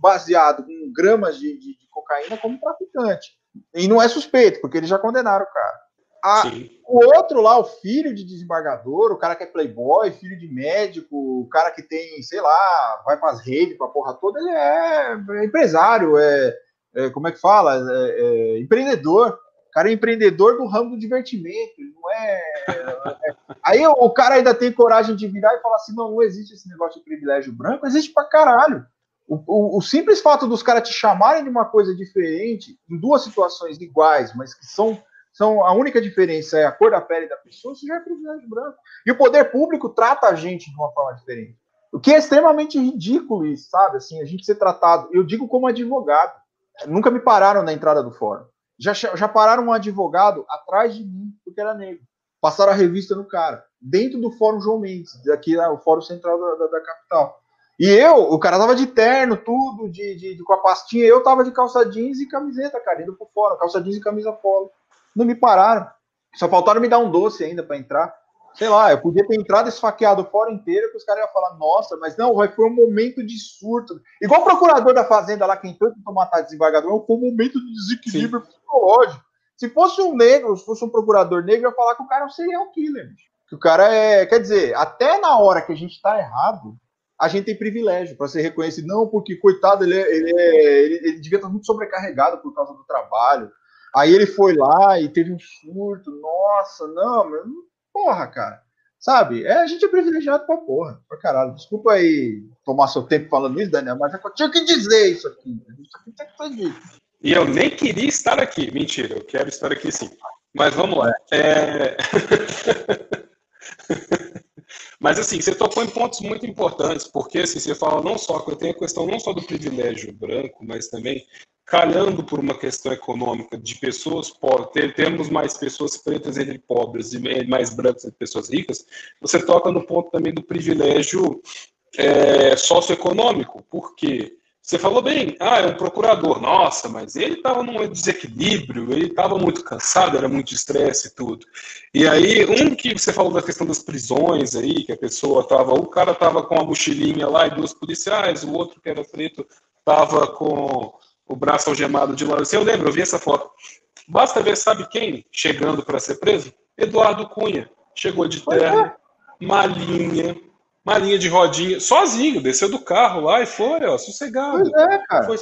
baseado com gramas de, de, de cocaína como traficante. E não é suspeito, porque eles já condenaram o cara. A, o outro lá, o filho de desembargador, o cara que é playboy, filho de médico, o cara que tem, sei lá, vai para as redes, para porra toda, ele é, é empresário, é, é, como é que fala? É, é, empreendedor. O cara é empreendedor do ramo do divertimento, não é. é aí o cara ainda tem coragem de virar e falar assim: não, não existe esse negócio de privilégio branco, existe pra caralho. O, o, o, simples fato dos caras te chamarem de uma coisa diferente, em duas situações iguais, mas que são são a única diferença é a cor da pele da pessoa, isso já é privilégio branco. E o poder público trata a gente de uma forma diferente. O que é extremamente ridículo isso, sabe? Assim, a gente ser tratado, eu digo como advogado. Nunca me pararam na entrada do fórum. Já, já pararam um advogado atrás de mim, porque era negro. Passaram a revista no cara, dentro do Fórum João Mendes, aqui o Fórum Central da, da, da, capital. E eu, o cara tava de terno, tudo, de, de, de, com a pastinha, eu tava de calça jeans e camiseta, cara, indo pro fórum, calça jeans e camisa polo. Não me pararam. Só faltaram me dar um doce ainda para entrar. Sei lá, eu podia ter entrado esfaqueado fora inteiro, que os caras iam falar, nossa, mas não, foi um momento de surto. Igual o procurador da Fazenda lá, que entrou tentou matar desembargador, foi um momento de desequilíbrio Sim. psicológico. Se fosse um negro, se fosse um procurador negro, eu ia falar que o cara é um serial killer. Que o cara é. Quer dizer, até na hora que a gente tá errado, a gente tem privilégio para ser reconhecido. Não, porque, coitado, ele, é, ele, é, ele, ele devia estar muito sobrecarregado por causa do trabalho Aí ele foi lá e teve um surto. Nossa, não, meu, porra, cara. Sabe? É, a gente é privilegiado pra porra, pra caralho. Desculpa aí tomar seu tempo falando isso, Daniel, mas eu tinha que dizer isso aqui. Isso aqui tem que. E eu nem queria estar aqui. Mentira, eu quero estar aqui sim. Mas vamos lá. É... Mas assim, você tocou em pontos muito importantes, porque assim, você fala não só que eu tenho a questão não só do privilégio branco, mas também calhando por uma questão econômica de pessoas pobres, temos mais pessoas pretas entre pobres e mais brancas entre pessoas ricas, você toca no ponto também do privilégio é, socioeconômico, porque você falou bem, ah, é um procurador, nossa, mas ele estava num desequilíbrio, ele estava muito cansado, era muito estresse e tudo. E aí, um que você falou da questão das prisões aí, que a pessoa estava, o cara estava com a mochilinha lá e duas policiais, o outro que era preto estava com o braço algemado de lado. Eu lembro, eu vi essa foto. Basta ver, sabe quem chegando para ser preso? Eduardo Cunha. Chegou de terno, é. malinha, malinha de rodinha, sozinho, desceu do carro lá e foi, ó, sossegado. Pois é, cara. Foi,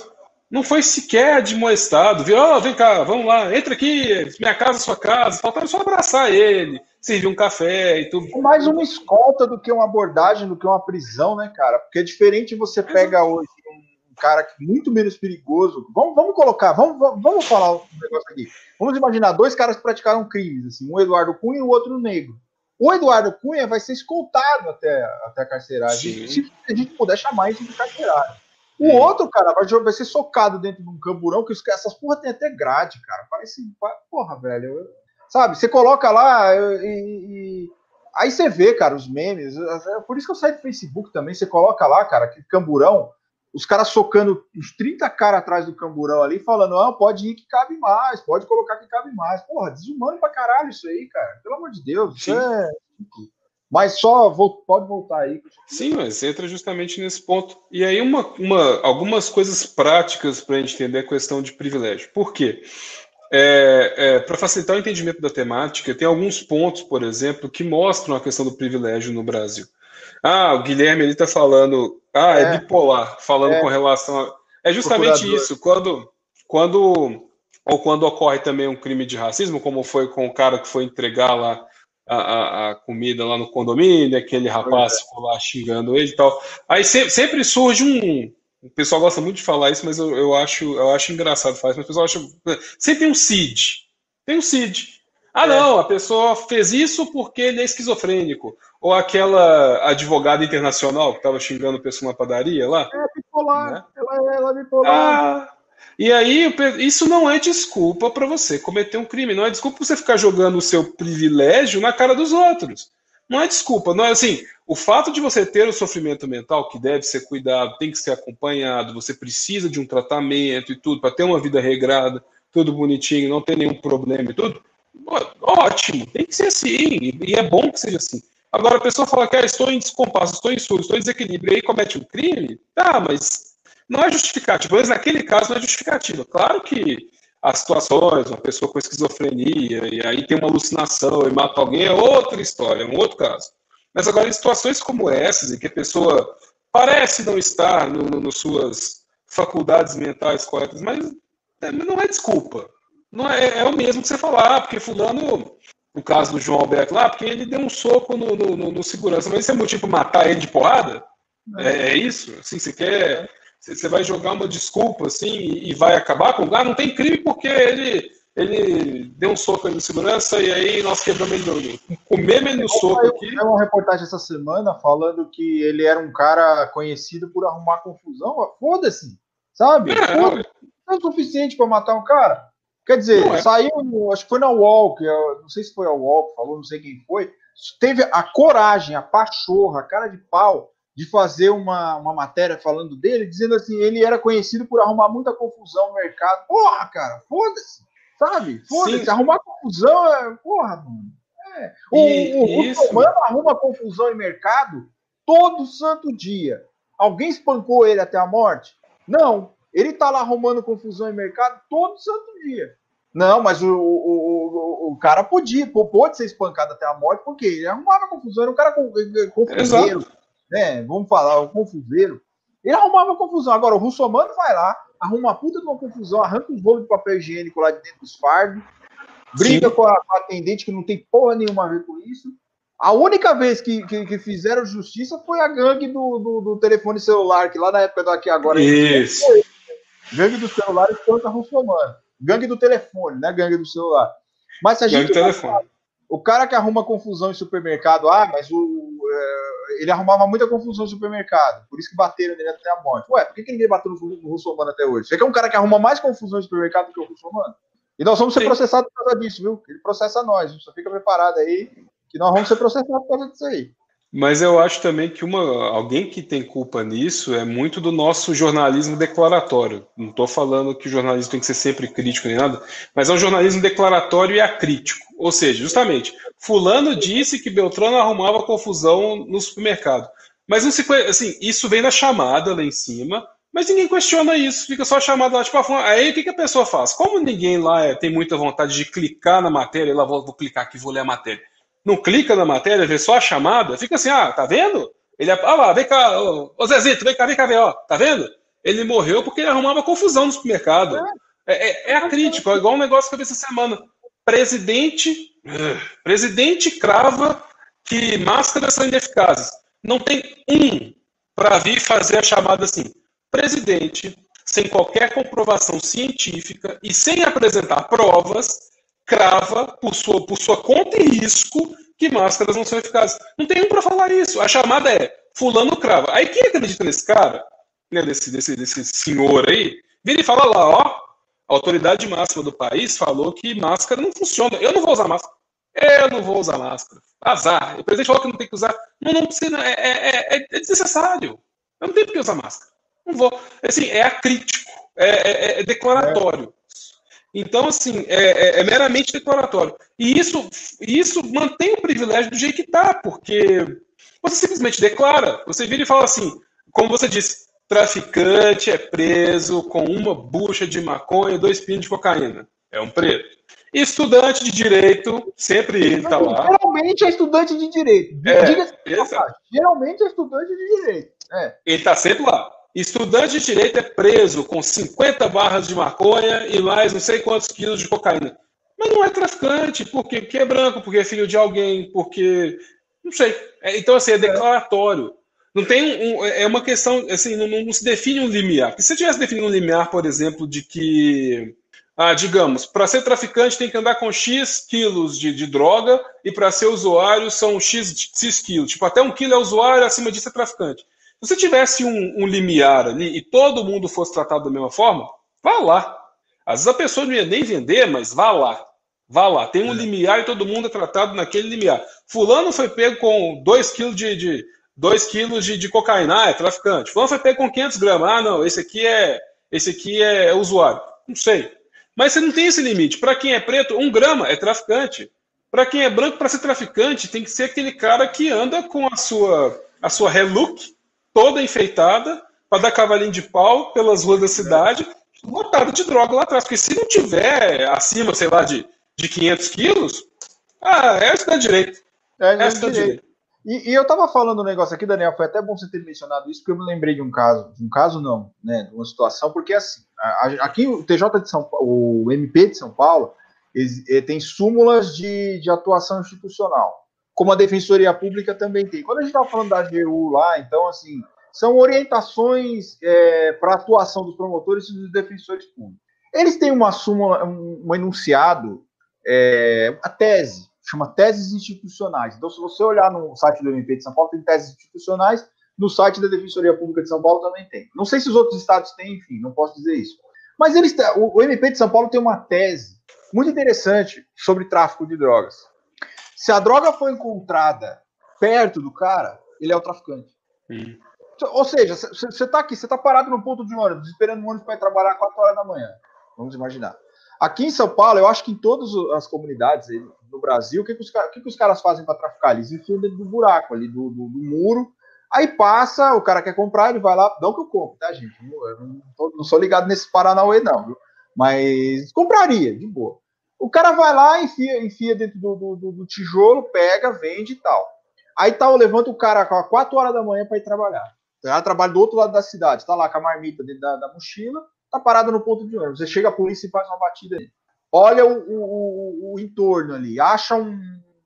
não foi sequer admoestado, viu? Oh, vem cá, vamos lá, entra aqui, minha casa, sua casa. Faltava só abraçar ele, servir um café e tudo. É mais uma escolta do que uma abordagem, do que uma prisão, né, cara? Porque é diferente você pega hoje cara muito menos perigoso. Vamos, vamos colocar, vamos, vamos falar um negócio aqui. Vamos imaginar dois caras que praticaram crimes, assim, um Eduardo Cunha e o outro negro. O Eduardo Cunha vai ser escoltado até, até a carceragem, se a gente puder chamar isso de carceragem. O outro, cara, vai, vai ser socado dentro de um camburão, que essas porra tem até grade, cara. Parece. Porra, velho. Sabe, você coloca lá e, e aí você vê, cara, os memes. É por isso que eu saio do Facebook também. Você coloca lá, cara, que camburão os caras socando uns 30 caras atrás do camburão ali, falando, não, pode ir que cabe mais, pode colocar que cabe mais. Porra, desumano pra caralho isso aí, cara. Pelo amor de Deus. É... Mas só vou, pode voltar aí. Sim, mas entra justamente nesse ponto. E aí, uma, uma, algumas coisas práticas para a gente entender a questão de privilégio. Por quê? É, é, para facilitar o entendimento da temática, tem alguns pontos, por exemplo, que mostram a questão do privilégio no Brasil. Ah, o Guilherme ele está falando. Ah, é, é, bipolar, falando é. com relação a. É justamente Procurador. isso. Quando, quando ou quando ocorre também um crime de racismo, como foi com o cara que foi entregar lá a, a, a comida lá no condomínio, aquele rapaz é. ficou lá xingando ele e tal. Aí sempre, sempre surge um. O pessoal gosta muito de falar isso, mas eu, eu acho, eu acho engraçado falar isso, mas o pessoal acha. Sempre tem um CID. Tem o CID. Ah, é. não, a pessoa fez isso porque ele é esquizofrênico. Ou aquela advogada internacional que estava xingando a pessoa na padaria lá. É bipolar, né? ela, ela é bipolar. Ah, e aí, isso não é desculpa para você cometer um crime, não é desculpa para você ficar jogando o seu privilégio na cara dos outros. Não é desculpa, não é assim. O fato de você ter o sofrimento mental que deve ser cuidado, tem que ser acompanhado, você precisa de um tratamento e tudo para ter uma vida regrada, tudo bonitinho, não ter nenhum problema e tudo. Ótimo, tem que ser assim, e é bom que seja assim. Agora a pessoa fala que ah, estou em descompasso, estou em surto, estou em desequilíbrio, e aí comete um crime, tá, mas não é justificativo. Mas naquele caso não é justificativo. Claro que as situações, uma pessoa com esquizofrenia, e aí tem uma alucinação e mata alguém, é outra história, é um outro caso. Mas agora, em situações como essas, em que a pessoa parece não estar no, no, nas suas faculdades mentais corretas, mas é, não é desculpa. Não é, é o mesmo que você falar, ah, porque fulano, no caso do João Alberto lá, porque ele deu um soco no, no, no segurança, mas isso é motivo para matar ele de porrada? É, é isso? Assim, você quer você vai jogar uma desculpa assim e vai acabar com o lugar? Não tem crime porque ele, ele deu um soco no segurança e aí nós quebramos ele no Comemos ele no soco aqui. Tem uma reportagem essa semana falando que ele era um cara conhecido por arrumar confusão. Foda-se, sabe? É, Foda é o suficiente para matar um cara. Quer dizer, é. saiu, acho que foi na UOL, que eu, não sei se foi a UOL que falou, não sei quem foi. Teve a coragem, a pachorra, a cara de pau de fazer uma, uma matéria falando dele, dizendo assim, ele era conhecido por arrumar muita confusão no mercado. Porra, cara, foda-se, sabe? Foda-se, arrumar confusão é. Porra, mano. É. O, e, o, o arruma confusão em mercado todo santo dia. Alguém espancou ele até a morte? Não. Ele tá lá arrumando confusão em mercado todo santo dia. Não, mas o, o, o, o cara podia, pode ser espancado até a morte, porque ele arrumava confusão, era um cara confuseiro né? Vamos falar, o confuseiro. Ele arrumava confusão. Agora, o russomano vai lá, arruma uma puta de uma confusão, arranca os rolos de papel higiênico lá de dentro dos fardos, briga com a, com a, atendente que não tem porra nenhuma a ver com isso. A única vez que, que, que fizeram justiça foi a gangue do, do, do, telefone celular, que lá na época do Aqui Agora. Isso. Gangue dos celulares contra russomano. Gangue do telefone, né? Gangue do celular. Mas se a gente. O cara que arruma confusão em supermercado, ah, mas o, é, ele arrumava muita confusão no supermercado, por isso que bateram nele até a morte. Ué, por que, que ninguém bateu no, no Russomano até hoje? Você quer um cara que arruma mais confusão no supermercado do que o Russomano? E nós vamos ser Sim. processados por causa disso, viu? Ele processa nós, só fica preparado aí, que nós vamos ser processados por causa disso aí. Mas eu acho também que uma, alguém que tem culpa nisso é muito do nosso jornalismo declaratório. Não estou falando que o jornalismo tem que ser sempre crítico nem nada, mas é um jornalismo declaratório e acrítico. Ou seja, justamente, fulano disse que Beltrano arrumava confusão no supermercado. Mas não se, assim, isso vem na chamada lá em cima, mas ninguém questiona isso, fica só a chamada lá, tipo, aí o que, que a pessoa faz? Como ninguém lá é, tem muita vontade de clicar na matéria, lá vou, vou clicar aqui, vou ler a matéria não clica na matéria, vê só a chamada, fica assim, ah, tá vendo? Ele, ah lá, vem cá, ô, ô Zezito, vem cá, vem cá ver, ó, tá vendo? Ele morreu porque ele arrumava confusão no supermercado. É, é, é crítico, é igual um negócio que eu vi essa semana. Presidente, presidente crava que máscaras são ineficazes. Não tem um para vir fazer a chamada assim. Presidente, sem qualquer comprovação científica e sem apresentar provas, crava por sua, por sua conta e risco que máscaras não são eficazes. Não tem um para falar isso. A chamada é fulano crava. Aí quem acredita nesse cara, né, desse, desse, desse senhor aí, vira e fala lá, ó, a autoridade máxima do país falou que máscara não funciona. Eu não vou usar máscara. Eu não vou usar máscara. Azar. O presidente falou que não tem que usar. Não, não precisa. É, é, é, é desnecessário. Eu não tenho que usar máscara. Não vou. Assim, é acrítico. É, é, é declaratório. Então, assim, é, é, é, meramente declaratório. E isso, isso mantém o privilégio do jeito que está, porque você simplesmente declara, você vira e fala assim, como você disse, traficante é preso com uma bucha de maconha e dois pinos de cocaína. É um preto. Estudante de direito, sempre ele está lá. Geralmente é estudante de direito. É, geralmente é estudante de direito. É. Ele está sempre lá. Estudante de direito é preso com 50 barras de maconha e mais não sei quantos quilos de cocaína. Mas não é traficante, porque, porque é branco, porque é filho de alguém, porque. Não sei. É, então, assim, é declaratório. Não tem um, é uma questão, assim, não, não, se define um limiar. Porque se tivesse definido um limiar, por exemplo, de que ah, digamos, para ser traficante tem que andar com X quilos de, de droga e para ser usuário são X, X quilos. Tipo, até um quilo é usuário, acima disso é traficante. Se você tivesse um, um limiar ali e todo mundo fosse tratado da mesma forma, vá lá. Às vezes a pessoa não ia nem vender, mas vá lá. Vá lá. Tem um é. limiar e todo mundo é tratado naquele limiar. Fulano foi pego com 2 quilos de, de, 2 quilos de, de cocaína, ah, é traficante. Fulano foi pego com 500 gramas, ah, não, esse aqui é, esse aqui é usuário. Não sei. Mas você não tem esse limite. Para quem é preto, um grama é traficante. Para quem é branco, para ser traficante, tem que ser aquele cara que anda com a sua, a sua relook toda enfeitada, para dar cavalinho de pau pelas ruas da cidade, lotado de droga lá atrás. Porque se não tiver acima, sei lá, de, de 500 quilos, ah, é estudar direito. É, é direito. direito. E, e, eu estava falando um negócio aqui, Daniel, foi até bom você ter mencionado isso, porque eu me lembrei de um caso, de um caso não, né, de uma situação, porque assim, aqui o TJ de São Paulo, o MP de São Paulo, eh, tem súmulas de, de atuação institucional, como a Defensoria Pública também tem. Quando a gente estava falando da AGU lá, então, assim, são orientações é, para atuação dos promotores e dos defensores públicos. Eles têm uma súmula, um, um enunciado, é, a tese, chama teses institucionais. Então, se você olhar no site do MP de São Paulo, tem teses institucionais, no site da Defensoria Pública de São Paulo também tem. Não sei se os outros estados têm, enfim, não posso dizer isso. Mas eles, o, o MP de São Paulo tem uma tese muito interessante sobre tráfico de drogas. Se a droga foi encontrada perto do cara, ele é o traficante. Hum. Ou seja, você está aqui, você está parado no ponto de ônibus, esperando o ônibus para trabalhar 4 horas da manhã. Vamos imaginar. Aqui em São Paulo, eu acho que em todas as comunidades no Brasil, o que, que, os, que, que os caras fazem para traficar? Eles enfiam dentro do buraco ali, do, do, do, muro. Aí passa, o cara quer comprar, ele vai lá. Não que eu compre, tá, gente? Eu não, tô, não sou ligado nesse Paranauê, não, viu? Mas compraria, de boa. O cara vai lá, enfia, enfia dentro do, do, do tijolo, pega, vende e tal. Aí tal, levanta o cara às 4 horas da manhã para ir trabalhar. O cara trabalha do outro lado da cidade, tá lá com a marmita dentro da, da mochila, tá parado no ponto de ônibus. Você chega a polícia e faz uma batida ali. Olha o, o, o, entorno ali, acha um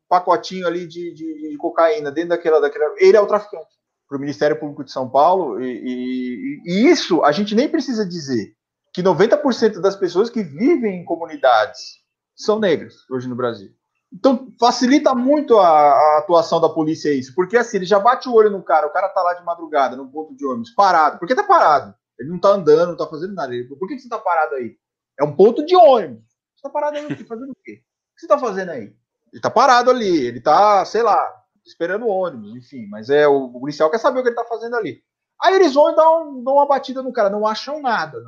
pacotinho ali de, de, de, cocaína dentro daquela, daquela. Ele é o traficante. Para o Ministério Público de São Paulo, e, e, e isso a gente nem precisa dizer que 90% das pessoas que vivem em comunidades são negras hoje no Brasil. Então facilita muito a, a, atuação da polícia isso, porque assim, ele já bate o olho no cara, o cara tá lá de madrugada, no ponto de ônibus, parado. Por que tá parado? Ele não tá andando, não tá fazendo nada. Ele, por que, que você tá parado aí? É um ponto de ônibus. Você tá parado aí fazendo o quê? O que você tá fazendo aí? Ele tá parado ali, ele tá, sei lá, esperando o ônibus, enfim, mas é o, o policial quer saber o que ele tá fazendo ali. Aí eles vão e dão, dão uma batida no cara, não acham nada.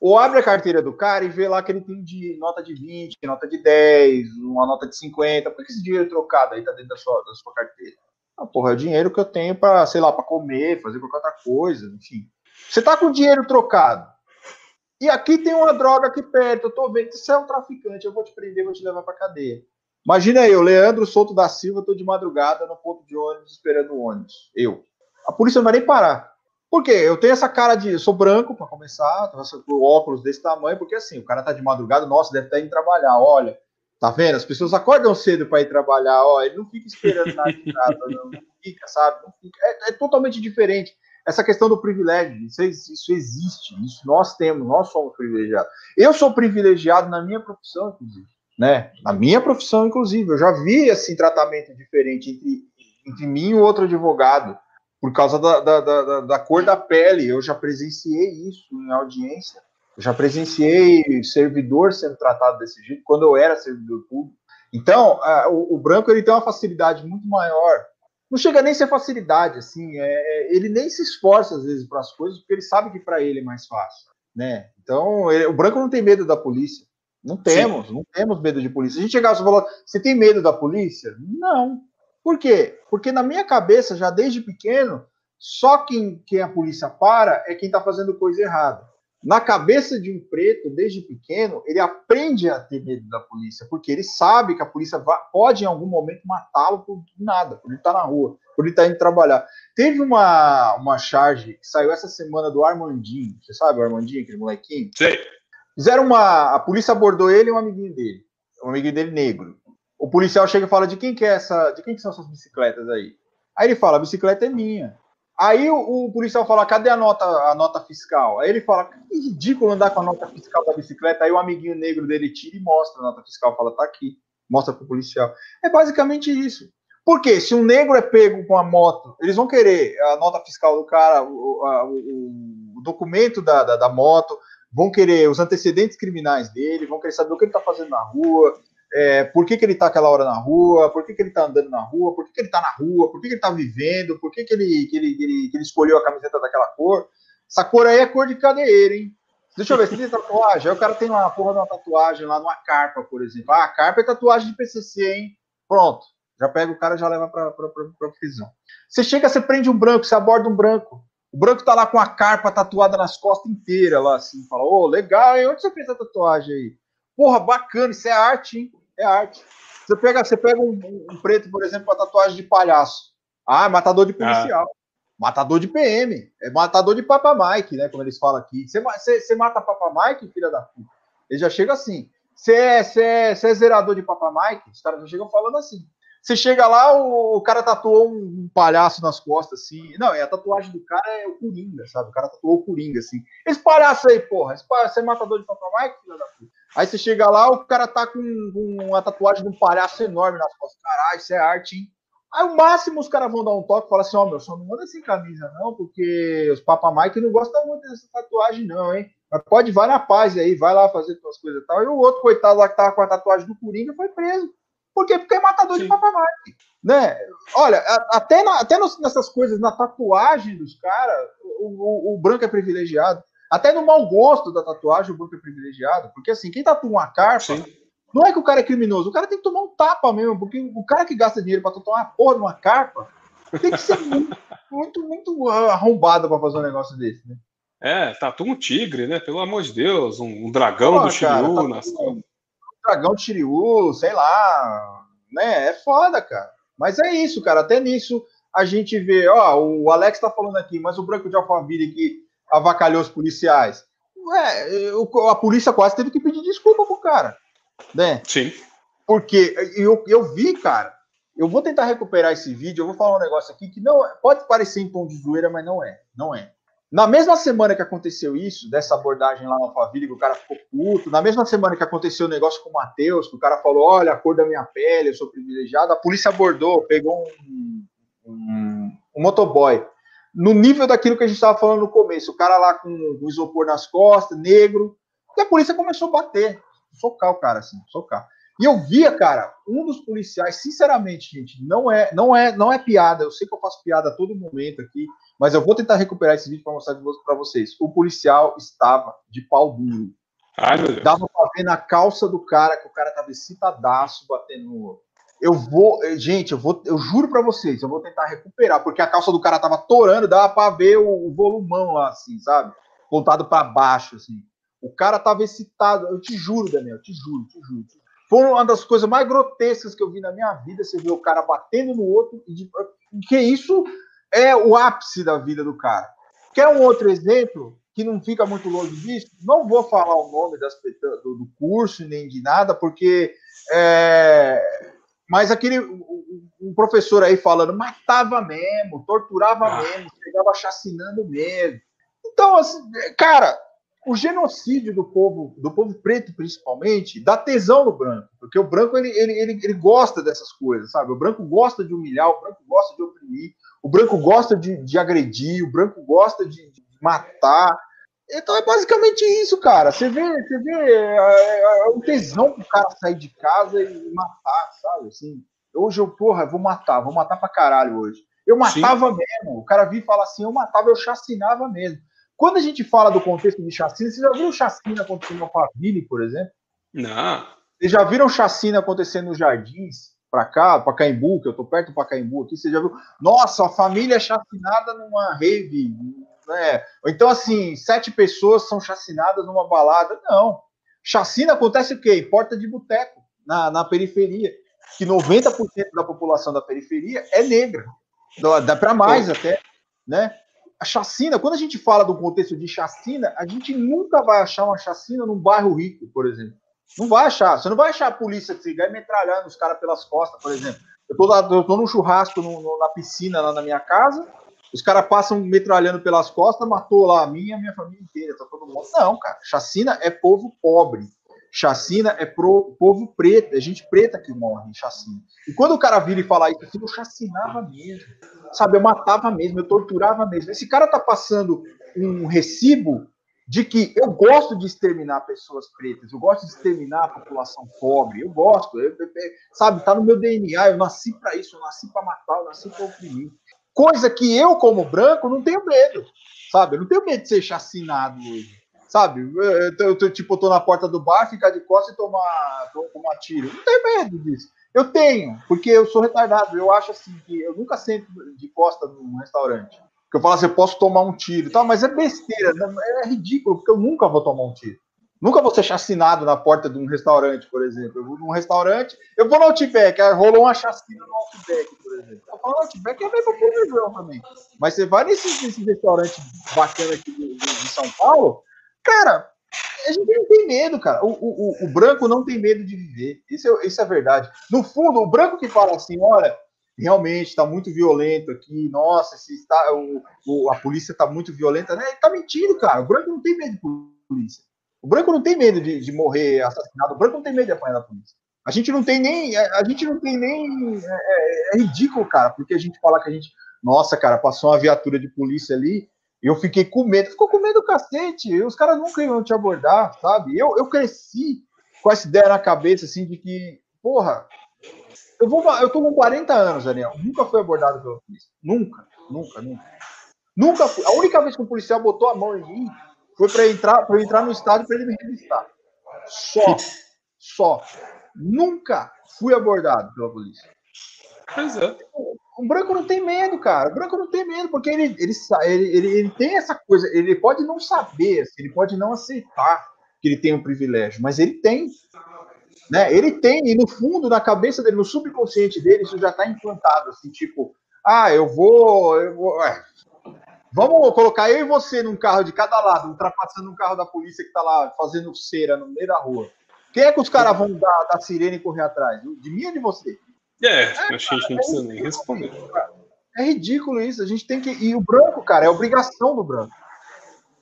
Ou abre a carteira do cara e vê lá que ele tem de nota de 20, nota de 10, uma nota de 50. Por que esse dinheiro trocado aí tá dentro da sua, da sua carteira? Ah, porra, é o dinheiro que eu tenho para, sei lá, para comer, fazer qualquer outra coisa, enfim. Você tá com dinheiro trocado. E aqui tem uma droga aqui perto, eu tô vendo, você é um traficante, eu vou te prender, vou te levar pra cadeia. Imagina eu, Leandro Souto da Silva, tô de madrugada no ponto de ônibus esperando o ônibus. Eu. A polícia não vai nem parar. Por quê? Eu tenho essa cara de. Sou branco, para começar, o óculos desse tamanho, porque assim, o cara tá de madrugada, nossa, deve estar tá indo trabalhar. Olha, tá vendo? As pessoas acordam cedo para ir trabalhar, ó, ele não fica esperando nada de nada, não, não fica, sabe? Não fica. É, é totalmente diferente essa questão do privilégio, isso, isso, existe, isso nós temos, nós somos privilegiados. Eu sou privilegiado na minha profissão, inclusive, né? Na minha profissão, inclusive, eu já vi assim tratamento diferente entre, entre mim e outro advogado por causa da, da, da, da cor da pele. Eu já presenciei isso em audiência. Eu já presenciei servidor sendo tratado desse jeito quando eu era servidor público. Então, a, o, o branco ele tem uma facilidade muito maior não chega nem a ser facilidade, assim, é, é, ele nem se esforça às vezes para as coisas, porque ele sabe que para ele é mais fácil, né? Então, ele, o branco não tem medo da polícia. Não temos, Sim. não temos medo de polícia. A gente chegava e falou, você tem medo da polícia? Não. Por quê? Porque na minha cabeça, já desde pequeno, só quem, quem a polícia para é quem está fazendo coisa errada na cabeça de um preto, desde pequeno, ele aprende a ter medo da polícia, porque ele sabe que a polícia pode em algum momento matá-lo por nada, por ele estar tá na rua, por ele estar tá indo trabalhar. Teve uma, uma charge que saiu essa semana do Armandinho, você sabe o Armandinho, aquele molequinho? Sim. Fizeram uma. A polícia abordou ele e um amiguinho dele, um amiguinho dele negro. O policial chega e fala: de quem que é essa. De quem que são essas bicicletas aí? Aí ele fala: a bicicleta é minha. Aí o, o, policial fala, cadê a nota, a nota fiscal? Aí ele fala, que ridículo andar com a nota fiscal da bicicleta. Aí o amiguinho negro dele tira e mostra a nota fiscal, fala, tá aqui, mostra pro policial. É basicamente isso. Porque se um negro é pego com a moto, eles vão querer a nota fiscal do cara, o, o, o documento da, da, da, moto, vão querer os antecedentes criminais dele, vão querer saber o que ele tá fazendo na rua, é, por que, que ele está aquela hora na rua, por que, que ele está andando na rua, por que, que ele está na rua, por que, que ele está vivendo, por que, que, ele, que, ele, que, ele, que ele escolheu a camiseta daquela cor. Essa cor aí é cor de cadeira, hein? Deixa eu ver, se tem tatuagem. Aí o cara tem uma porra de uma tatuagem lá numa carpa, por exemplo. Ah, a carpa é tatuagem de PCC, hein? Pronto. Já pega o cara já leva pra, prisão. Você chega, você prende um branco, você aborda um branco. O branco tá lá com a carpa tatuada nas costas inteira, lá assim. Fala, ô, oh, legal, hein? Onde você fez a tatuagem aí? Porra, bacana, isso é arte, hein? É arte. Você pega, você pega um, um preto, por exemplo, com a tatuagem de palhaço. Ah, matador de policial. Ah. Matador de PM. É matador de Papa Mike, né? Como eles falam aqui. Você, você, você mata Papa Mike, filha da puta. Ele já chega assim. Você é, você, é, você é zerador de Papa Mike? Os caras já chegam falando assim. Você chega lá, o, o cara tatuou um, um, palhaço nas costas, assim. Não, é a tatuagem do cara é o Coringa, sabe? O cara tatuou o Coringa, assim. Esse palhaço aí, porra. Esse palhaço, você é matador de Papa Mike, filha da puta? Aí você chega lá, o cara tá com, com uma tatuagem de um palhaço enorme nas costas. Caralho, isso é arte, hein? Aí o máximo os caras vão dar um toque e falar assim: Ó, oh, meu, só não manda sem camisa, não, porque os Papa Mike não gostam muito dessa tatuagem, não, hein? Mas pode, vai na paz aí, vai lá fazer suas coisas e tal. E o outro coitado lá que tava com a tatuagem do Coringa foi preso. Por quê? Porque é matador Sim. de Papa Mike. Né? Olha, até, na, até nessas coisas, na tatuagem dos caras, o, o, o branco é privilegiado. Até no mau gosto da tatuagem, o banco é privilegiado. Porque assim, quem tatua uma carpa, Sim. não é que o cara é criminoso, o cara tem que tomar um tapa mesmo. Porque o cara que gasta dinheiro para tatuar uma porra numa carpa tem que ser muito, muito, muito arrombado para fazer um negócio desse, né? É, tatua um tigre, né? Pelo amor de Deus, um, um dragão do Shiryu nas um dragão de Shiryu, sei lá, né? É foda, cara. Mas é isso, cara. Até nisso a gente vê, ó, o Alex tá falando aqui, mas o branco de Alphaville que avacalhou os policiais. Ué, a polícia quase teve que pedir desculpa pro cara, né? Sim. Porque eu, eu vi, cara, eu vou tentar recuperar esse vídeo, eu vou falar um negócio aqui que não pode parecer em tom de zoeira, mas não é, não é. Na mesma semana que aconteceu isso, dessa abordagem lá na família, que o cara ficou puto, na mesma semana que aconteceu o negócio com o Matheus, que o cara falou, olha, a cor da minha pele, eu sou privilegiado, a polícia abordou, pegou um, um, um motoboy no nível daquilo que a gente estava falando no começo. O cara lá com o isopor nas costas, negro. E a polícia começou a bater, socar o cara, assim, socar. E eu via, cara, um dos policiais, sinceramente, gente, não é, não é, não é piada. Eu sei que eu faço piada a todo momento aqui, mas eu vou tentar recuperar esse vídeo para mostrar para vocês. O policial estava de pau duro. Ai, Dava para ver na calça do cara que o cara tava excitadaço batendo eu vou, eh, gente, eu vou, eu juro para vocês, eu vou tentar recuperar, porque a calça do cara tava torando, dava para ver o, o, volumão lá, assim, sabe? Voltado para baixo, assim. O cara tava excitado, eu te juro, Daniel, te juro, te juro. Foi uma das coisas mais grotescas que eu vi na minha vida, você vê o cara batendo no outro, e que isso é o ápice da vida do cara. Quer um outro exemplo que não fica muito longe disso? Não vou falar o nome das, do, do curso nem de nada, porque é, mas aquele um professor aí falando, matava mesmo, torturava ah. mesmo, chegava chacinando mesmo. Então, assim, cara, o genocídio do povo, do povo preto principalmente, dá tesão no branco, porque o branco ele, ele, ele, ele gosta dessas coisas, sabe? O branco gosta de humilhar, o branco gosta de oprimir, o branco gosta de, de agredir, o branco gosta de, de matar. Então é basicamente isso, cara. Você vê, você vê é, é, é um tesão pro cara sair de casa e matar, sabe? Assim, hoje eu, porra, vou matar, vou matar pra caralho hoje. Eu matava Sim. mesmo. O cara vinha e fala assim, eu matava, eu chacinava mesmo. Quando a gente fala do contexto de chacina, vocês já viram chacina acontecendo no Faville, por exemplo? Não. Vocês já viram chacina acontecendo nos jardins? Pra cá, pra Caimbu, que eu tô perto do Pacaembu aqui, você já viu? Nossa, a família é chacinada numa rave, né? Então, assim, sete pessoas são chacinadas numa balada. Não. Chacina acontece o quê? Em porta de boteco, na, na periferia. Que 90% da população da periferia é negra. Dá para mais até, né? A chacina, quando a gente fala do contexto de chacina, a gente nunca vai achar uma chacina num bairro rico, por exemplo. Não vai achar. Você não vai achar a polícia chegar e metralhando os caras pelas costas, por exemplo. Eu tô, lá, eu tô num churrasco no, no, na piscina lá na minha casa, os caras passam metralhando pelas costas, matou lá a minha, a minha família inteira, tá todo mundo. Não, cara, chacina é povo pobre. Chacina é pro povo preto, é gente preta que morre em chacina. E quando o cara vira e fala isso, eu chacinava mesmo. Sabe, eu matava mesmo, eu torturava mesmo. Esse cara tá passando um recibo de que eu gosto de exterminar pessoas pretas, eu gosto de exterminar a população pobre, eu gosto, eu, eu, sabe, tá no meu DNA, eu nasci para isso, eu nasci para matar, eu nasci para oprimir. Coisa que eu, como branco, não tenho medo, sabe? Eu não tenho medo de ser chacinado hoje, sabe? Eu, eu, tipo, eu tô na porta do bar, ficar de costas e tomar, tomar tiro. Não tenho medo disso. Eu tenho, porque eu sou retardado. Eu acho assim que eu nunca sento de costa num restaurante. Que eu falo assim, eu posso tomar um tiro, tá? Mas é besteira, né? é ridículo, porque eu nunca vou tomar um tiro. Nunca vou ser chacinado na porta de um restaurante, por exemplo. Eu vou num restaurante, eu vou no Outback, rolou uma chacina no Outback, por exemplo. Eu falo, Outback é bem pra público também. Mas você vai nesse, nesse restaurante bacana aqui de, de, de, São Paulo, cara, a gente não tem medo, cara. O, o, o, branco não tem medo de viver. Isso é, isso é verdade. No fundo, o branco que fala assim, olha, realmente está muito violento aqui, nossa, se está, o, o a polícia está muito violenta, né? Tá mentindo, cara. O branco não tem medo de polícia. O branco não tem medo de, de morrer assassinado, o branco não tem medo de apanhar da polícia. A gente não tem nem. A gente não tem nem. É, é, é ridículo, cara, porque a gente fala que a gente. Nossa, cara, passou uma viatura de polícia ali, eu fiquei com medo. Ficou com medo do cacete. Os caras nunca iam te abordar, sabe? Eu, eu cresci com essa ideia na cabeça, assim, de que, porra, eu, vou, eu tô com 40 anos, Daniel. Nunca fui abordado pela polícia. Nunca, nunca, nunca. Nunca fui. A única vez que o policial botou a mão em mim foi para entrar, para entrar no estádio para ele me revistar. Só, só. Nunca fui abordado pela polícia. Pois é. O branco não tem medo, cara. O branco não tem medo, porque ele, ele, ele, ele, tem essa coisa. Ele pode não saber, assim, ele pode não aceitar que ele tem um privilégio, mas ele tem. Né? Ele tem, e no fundo, na cabeça dele, no subconsciente dele, isso já está implantado, assim, tipo, ah, eu vou. Eu vou é, vamos colocar eu e você num carro de cada lado, ultrapassando um carro da polícia que está lá fazendo cera no meio da rua. Quem é que os caras vão dar, dar sirene e correr atrás? De mim ou de você? É, é acho que a gente não precisa nem responder. É ridículo isso. A gente tem que. E o branco, cara, é obrigação do branco.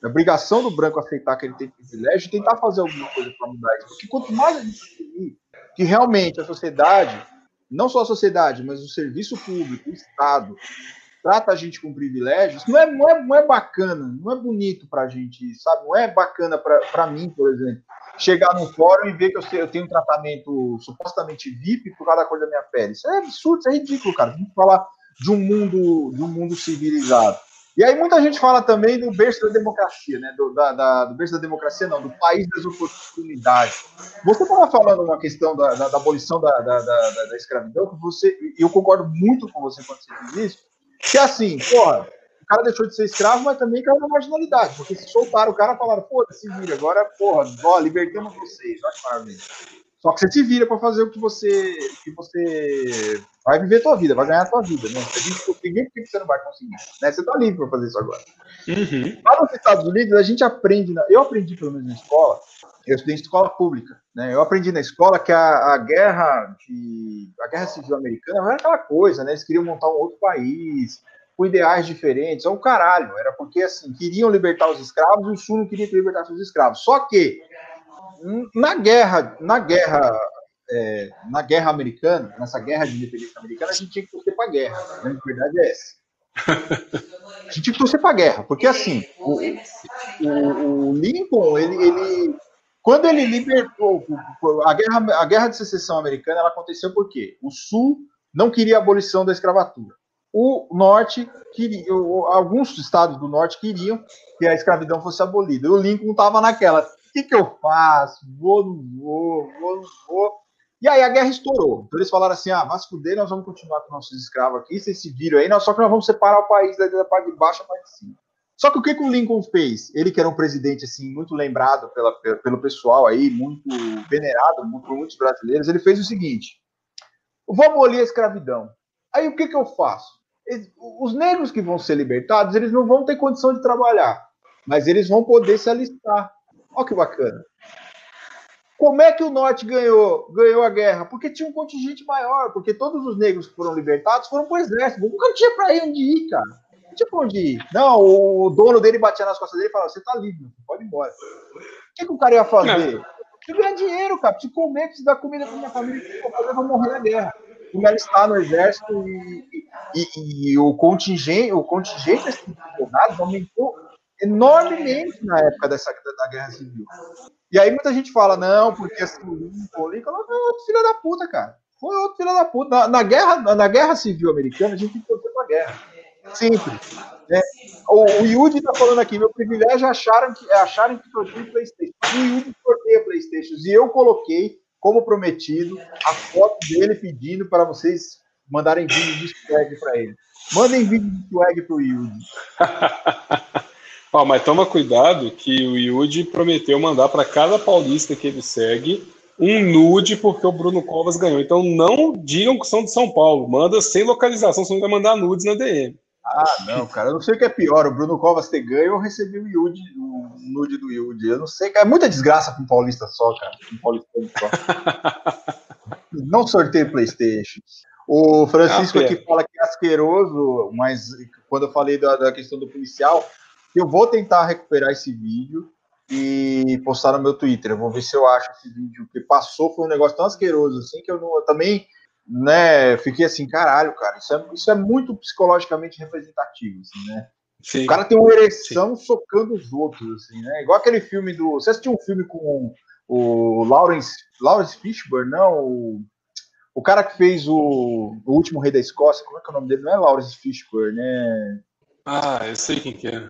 É obrigação do branco aceitar que ele tem privilégio e tentar fazer alguma coisa para mudar isso. Porque quanto mais a gente que realmente a sociedade, não só a sociedade, mas o serviço público, o Estado, trata a gente com privilégios, não é, não é, não é bacana, não é bonito para a gente, sabe? Não é bacana para mim, por exemplo, chegar num fórum e ver que eu, eu tenho um tratamento supostamente VIP por causa da da minha pele. Isso é absurdo, isso é ridículo, cara. A gente falar de um mundo, de um mundo civilizado. E aí muita gente fala também do berço da democracia, né? Do, da, da, do berço da democracia, não, do país das oportunidades. Você estava falando uma questão da, da, da abolição da, da, escravidão, que você, eu concordo muito com você quando você diz isso, que é assim, porra, o cara deixou de ser escravo, mas também caiu na marginalidade, porque se soltaram o cara falaram, pô, se vira, agora, porra, ó, libertamos vocês, olha que maravilha. Só que você se vira para fazer o que você, que você vai viver a tua vida, vai ganhar a tua vida, né? Se a gente conseguir, por que você não vai conseguir? Né? Você tá livre para fazer isso agora. Uhum. Lá nos Estados Unidos, a gente aprende, eu aprendi pelo menos na escola, eu estudei em escola pública, né? Eu aprendi na escola que a, a guerra de, a guerra civil americana era aquela coisa, né? Eles queriam montar um outro país, com ideais diferentes, é um caralho, era porque assim, queriam libertar os escravos e o sul não queria que libertasse os escravos. Só que na guerra, na guerra, é, na guerra americana, nessa guerra de independência americana, a gente tinha que torcer para a guerra. A verdade é essa. A gente tinha que torcer para a guerra, porque assim, o, o, o Lincoln, ele, ele, quando ele libertou a guerra, a guerra de secessão americana, ela aconteceu porque o Sul não queria a abolição da escravatura. O Norte queria, alguns estados do Norte queriam que a escravidão fosse abolida. E o Lincoln estava naquela que, que eu faço? Vou, não vou, vou, não vou. E aí a guerra estourou. Então eles falaram assim: ah, mas fuder, nós vamos continuar com nossos escravos aqui, vocês se viram aí, só que nós vamos separar o país da, parte de baixo à parte de cima. Só que o que, que o Lincoln fez? Ele que era um presidente assim muito lembrado pela, pelo pessoal aí, muito venerado por muitos brasileiros, ele fez o seguinte: vou abolir a escravidão. Aí o que, que eu faço? Os negros que vão ser libertados, eles não vão ter condição de trabalhar, mas eles vão poder se alistar. Olha que bacana. Como é que o Norte ganhou, ganhou a guerra? Porque tinha um contingente maior, porque todos os negros que foram libertados foram para o exército. Nunca tinha para onde ir, cara. tinha pra onde ir. Não, o dono dele batia nas costas dele e falava: Você tá livre, pode ir embora. O que, que o cara ia fazer? Preciso ganhar dinheiro, cara. Preciso comer, preciso dar comida pra minha família. Eu vou morrer na guerra. Como ela está no exército e, e, e, o contingente, o contingente soldados aumentou enormemente na época dessa, da Guerra Civil. E aí muita gente fala, não, porque assim, o Lincoln, Lincoln é outro filho da puta, cara. Foi outro filho da puta. Na, na, guerra, na guerra civil americana, a gente tem que torcer guerra. Sempre. Né? O, o Yudi tá falando aqui, meu privilégio é acharam que, é acharem que sorteio Playstation. O Yudi sorteia Playstation. E eu coloquei, como prometido, a foto dele pedindo para vocês mandarem vídeo de swag para ele. Mandem vídeo de swag pro Yudi. oh, mas toma cuidado que o Yudi prometeu mandar para cada paulista que ele segue um nude porque o Bruno Covas ganhou. Então não digam que são de São Paulo. Manda sem localização, senão vai mandar nudes na DM. Ah, não, cara. Eu não sei o que é pior, o Bruno Covas ter ganho ou receber o, Yudi, o nude do Yudi. Eu não sei, É muita desgraça para um paulista só, cara. Um paulista só. não sorteio Playstation. O Francisco ah, aqui fala que é asqueroso, mas quando eu falei da, da questão do policial, eu vou tentar recuperar esse vídeo e postar no meu Twitter. Eu vou ver se eu acho esse vídeo que passou. Foi um negócio tão asqueroso assim que eu, não, eu também né, fiquei assim, caralho, cara, isso é, isso é muito psicologicamente representativo, assim, né? Sim. O cara tem uma ereção Sim. socando os outros, assim, né? Igual aquele filme do. Você assistiu um filme com o Lawrence, Lawrence Fishburne, não? O, o cara que fez o, o Último Rei da Escócia, como é que é o nome dele? Não é Lawrence Fishburne, né? Ah, eu sei quem que é.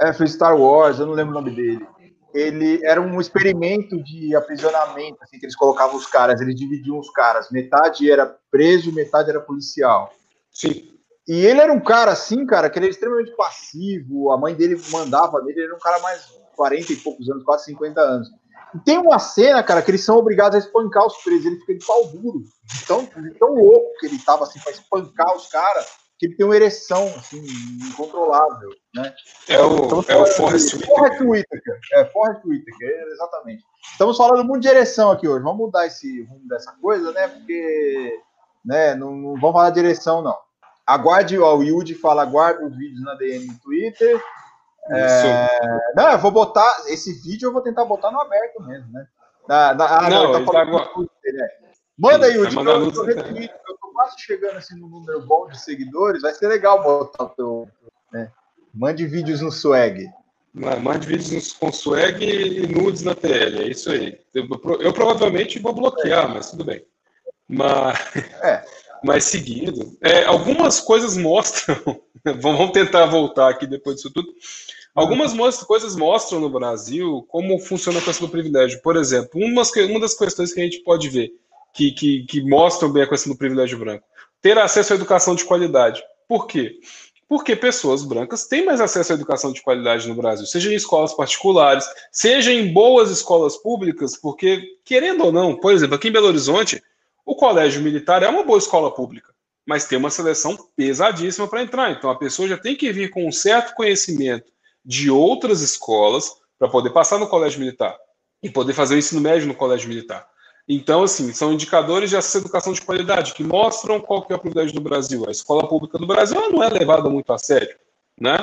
É, fez Star Wars, eu não lembro o nome dele. Ele era um experimento de aprisionamento, assim, que eles colocavam os caras, eles dividiam os caras, metade era preso, metade era policial. Sim. E ele era um cara assim, cara, que ele era extremamente passivo, a mãe dele mandava nele, ele era um cara mais 40 e poucos anos, quase 50 anos. E tem uma cena, cara, que eles são obrigados a espancar os presos, ele fica de pau duro, tão, tão louco que ele tava assim para espancar os caras, que ele tem uma ereção assim, incontrolável, né? É o, então, é o Forrest Whitaker. Forrest Whitaker. É, Forrest Whitaker, exatamente. Estamos falando muito de ereção aqui hoje. Vamos mudar esse rumo dessa coisa, né? Porque né, não, não vamos falar de ereção, não. Aguarde, ó, o Yudi fala, aguarde os vídeos na DM no Twitter. É, não, eu vou botar. Esse vídeo eu vou tentar botar no aberto mesmo, né? Na, na, ah, não, não tá falando tá... Twitter, né? Manda aí, Yudi, eu, eu, eu, quase chegando assim no número bom de seguidores, vai ser legal botar o teu. Né? Mande vídeos no swag. Mande vídeos com swag e nudes na TL, é isso aí. Eu, eu provavelmente vou bloquear, é. mas tudo bem. Mas, é. mas seguindo, é, algumas coisas mostram. vamos tentar voltar aqui depois disso tudo. Algumas coisas mostram no Brasil como funciona a questão do privilégio. Por exemplo, uma das questões que a gente pode ver que, que, que mostram bem a questão do privilégio branco. Ter acesso à educação de qualidade. Por quê? Porque pessoas brancas têm mais acesso à educação de qualidade no Brasil, seja em escolas particulares, seja em boas escolas públicas, porque, querendo ou não, por exemplo, aqui em Belo Horizonte, o colégio militar é uma boa escola pública, mas tem uma seleção pesadíssima para entrar. Então a pessoa já tem que vir com um certo conhecimento de outras escolas para poder passar no colégio militar e poder fazer o ensino médio no colégio militar. Então, assim, são indicadores de educação de qualidade que mostram qual que é a prioridade do Brasil. A escola pública do Brasil não é levada muito a sério, né?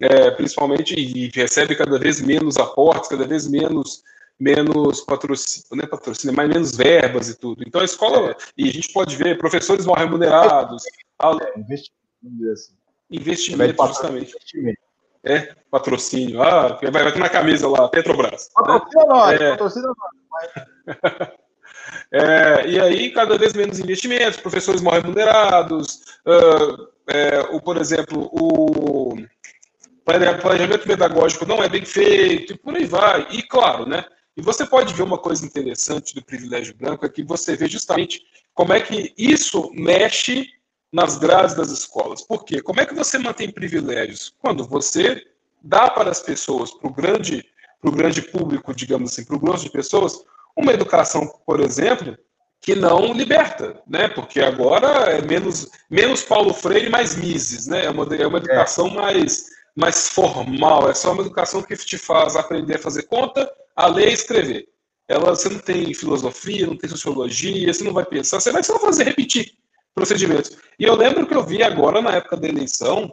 É, principalmente e recebe cada vez menos aportes, cada vez menos menos patrocínio, não é patrocínio, mas menos verbas e tudo. Então a escola, é. e a gente pode ver professores mal remunerados, é, investimento, assim. investimento justamente. Investimento. É, patrocínio. Ah, vai, vai ter na camisa lá, Petrobras. Patrocina né? nós, é. patrocina nós. É, e aí, cada vez menos investimentos, professores mal remunerados, uh, é, o, por exemplo, o planejamento pedagógico não é bem feito, e por aí vai. E claro, né? E você pode ver uma coisa interessante do privilégio branco, é que você vê justamente como é que isso mexe nas grades das escolas. Por quê? Como é que você mantém privilégios? Quando você dá para as pessoas, para o grande, grande público, digamos assim, para o grosso de pessoas, uma educação, por exemplo, que não liberta, né? Porque agora é menos, menos Paulo Freire, mais Mises, né? É uma, é uma educação é. mais, mais formal, é só uma educação que te faz aprender a fazer conta, a ler e escrever. Ela, você não tem filosofia, não tem sociologia, você não vai pensar, você vai só fazer repetir procedimentos. E eu lembro que eu vi agora, na época da eleição,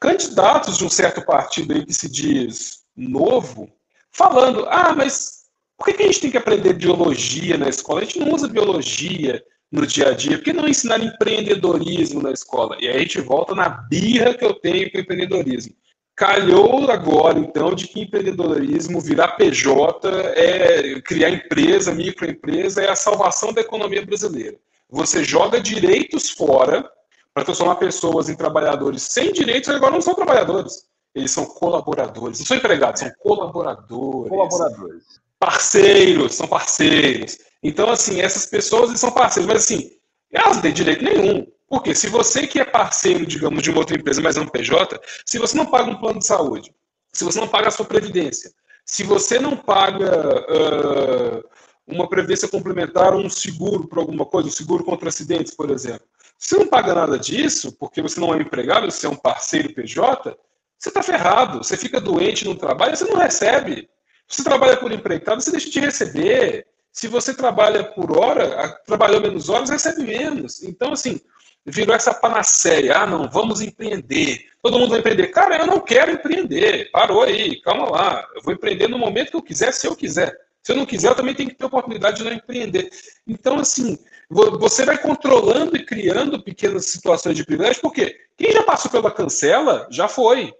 candidatos de um certo partido aí que se diz novo, falando: ah, mas por que a gente tem que aprender biologia na escola? A gente não usa biologia no dia a dia, por que não ensinar empreendedorismo na escola? E aí a gente volta na birra que eu tenho com empreendedorismo. Calhou agora, então, de que empreendedorismo, virar PJ, é criar empresa, microempresa, é a salvação da economia brasileira. Você joga direitos fora para transformar pessoas em trabalhadores sem direitos, agora não são trabalhadores. Eles são colaboradores. Não são empregados, são colaboradores. Colaboradores. Parceiros, são parceiros. Então, assim, essas pessoas são parceiros, mas assim, elas não têm direito nenhum. Porque se você que é parceiro, digamos, de uma outra empresa, mas é um PJ, se você não paga um plano de saúde, se você não paga a sua previdência, se você não paga uh, uma previdência complementar, um seguro para alguma coisa, um seguro contra acidentes, por exemplo, se você não paga nada disso, porque você não é empregado, você é um parceiro PJ, você está ferrado. Você fica doente no trabalho, você não recebe. Você trabalha por empreitado, você deixa de receber. Se você trabalha por hora, trabalhou menos horas, recebe menos. Então, assim, virou essa panaceia. Ah, não, vamos empreender. Todo mundo vai empreender. Cara, eu não quero empreender. Parou aí, calma lá. Eu vou empreender no momento que eu quiser, se eu quiser. Se eu não quiser, eu também tenho que ter oportunidade de não empreender. Então, assim, você vai controlando e criando pequenas situações de privilégio, porque quem já passou pela cancela já foi,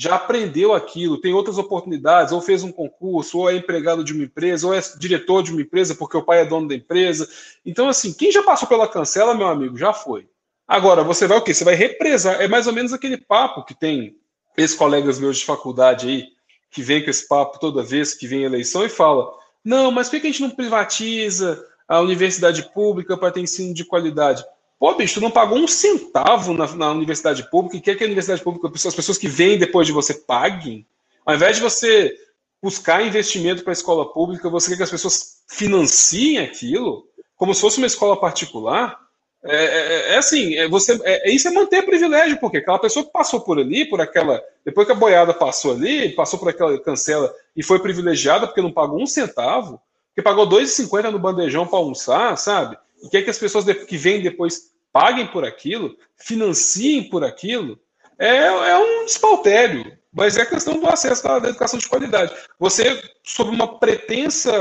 já aprendeu aquilo, tem outras oportunidades, ou fez um concurso, ou é empregado de uma empresa, ou é diretor de uma empresa porque o pai é dono da empresa. Então, assim, quem já passou pela cancela, meu amigo, já foi. Agora, você vai o quê? Você vai represar. É mais ou menos aquele papo que tem ex-colegas meus de faculdade aí, que vem com esse papo toda vez que vem eleição e fala: não, mas por que a gente não privatiza a universidade pública para ter ensino de qualidade? Pô, bicho, tu não pagou um centavo na, na universidade pública e quer que a universidade pública, as pessoas que vêm depois de você paguem? Ao invés de você buscar investimento para a escola pública, você quer que as pessoas financiem aquilo, como se fosse uma escola particular? É, é, é assim, é, você, é, isso é manter privilégio, porque aquela pessoa que passou por ali, por aquela. Depois que a boiada passou ali, passou por aquela cancela e foi privilegiada porque não pagou um centavo, que pagou R$ 2,50 no bandejão para almoçar, sabe? E quer que as pessoas que vêm depois paguem por aquilo, financiem por aquilo, é, é um despautério. Mas é questão do acesso à educação de qualidade. Você, sob uma pretensa,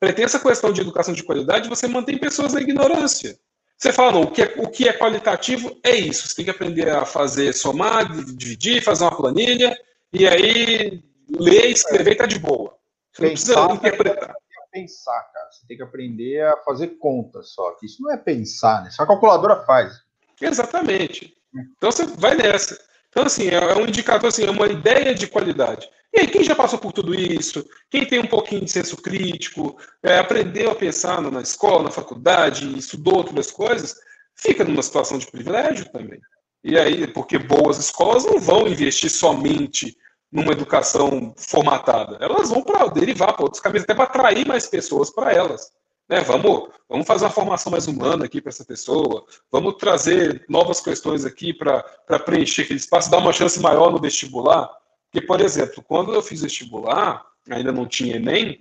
pretensa questão de educação de qualidade, você mantém pessoas na ignorância. Você fala, não, o que, é, o que é qualitativo é isso. Você tem que aprender a fazer, somar, dividir, fazer uma planilha, e aí ler, escrever está de boa. Você não precisa interpretar. Pensar, cara. Você tem que aprender a fazer contas só. Que isso não é pensar, né? Só a calculadora faz. Exatamente. Então você vai nessa. Então, assim, é, é um indicador, assim, é uma ideia de qualidade. E aí, quem já passou por tudo isso, quem tem um pouquinho de senso crítico, é, aprendeu a pensar na escola, na faculdade, estudou outras coisas, fica numa situação de privilégio também. E aí, porque boas escolas não vão investir somente numa educação formatada, elas vão para derivar para outros caminhos, até para atrair mais pessoas para elas. Né, vamos, vamos fazer uma formação mais humana aqui para essa pessoa, vamos trazer novas questões aqui para preencher aquele espaço, dar uma chance maior no vestibular. Porque, por exemplo, quando eu fiz vestibular, ainda não tinha Enem,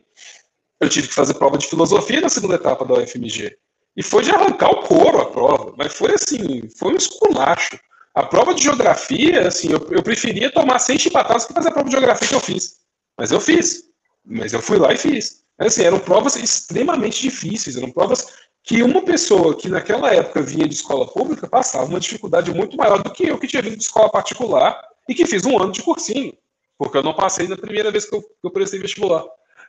eu tive que fazer prova de filosofia na segunda etapa da UFMG. E foi de arrancar o couro a prova, mas foi assim, foi um esculacho. A prova de geografia, assim, eu, eu preferia tomar 100 chibatadas que fazer a prova de geografia que eu fiz. Mas eu fiz. Mas eu fui lá e fiz. Assim, eram provas extremamente difíceis, eram provas que uma pessoa que naquela época vinha de escola pública passava uma dificuldade muito maior do que eu que tinha vindo de escola particular e que fiz um ano de cursinho porque eu não passei na primeira vez que eu, que eu prestei vestibular.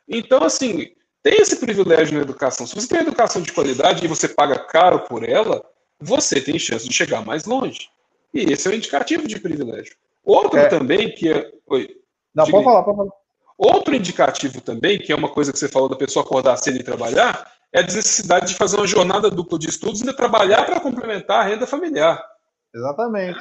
Então, assim, tem esse privilégio na educação. Se você tem educação de qualidade e você paga caro por ela, você tem chance de chegar mais longe. E esse é o indicativo de privilégio. Outro é. também que é. Oi. Não, pode falar, pode falar. Outro indicativo também, que é uma coisa que você falou da pessoa acordar cedo e trabalhar, é a necessidade de fazer uma jornada dupla de estudos e trabalhar para complementar a renda familiar. Exatamente.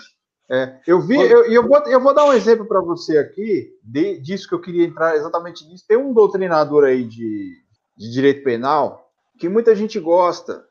É, eu vi, eu, eu, vou, eu vou dar um exemplo para você aqui de, disso que eu queria entrar exatamente nisso. Tem um doutrinador aí de, de direito penal que muita gente gosta.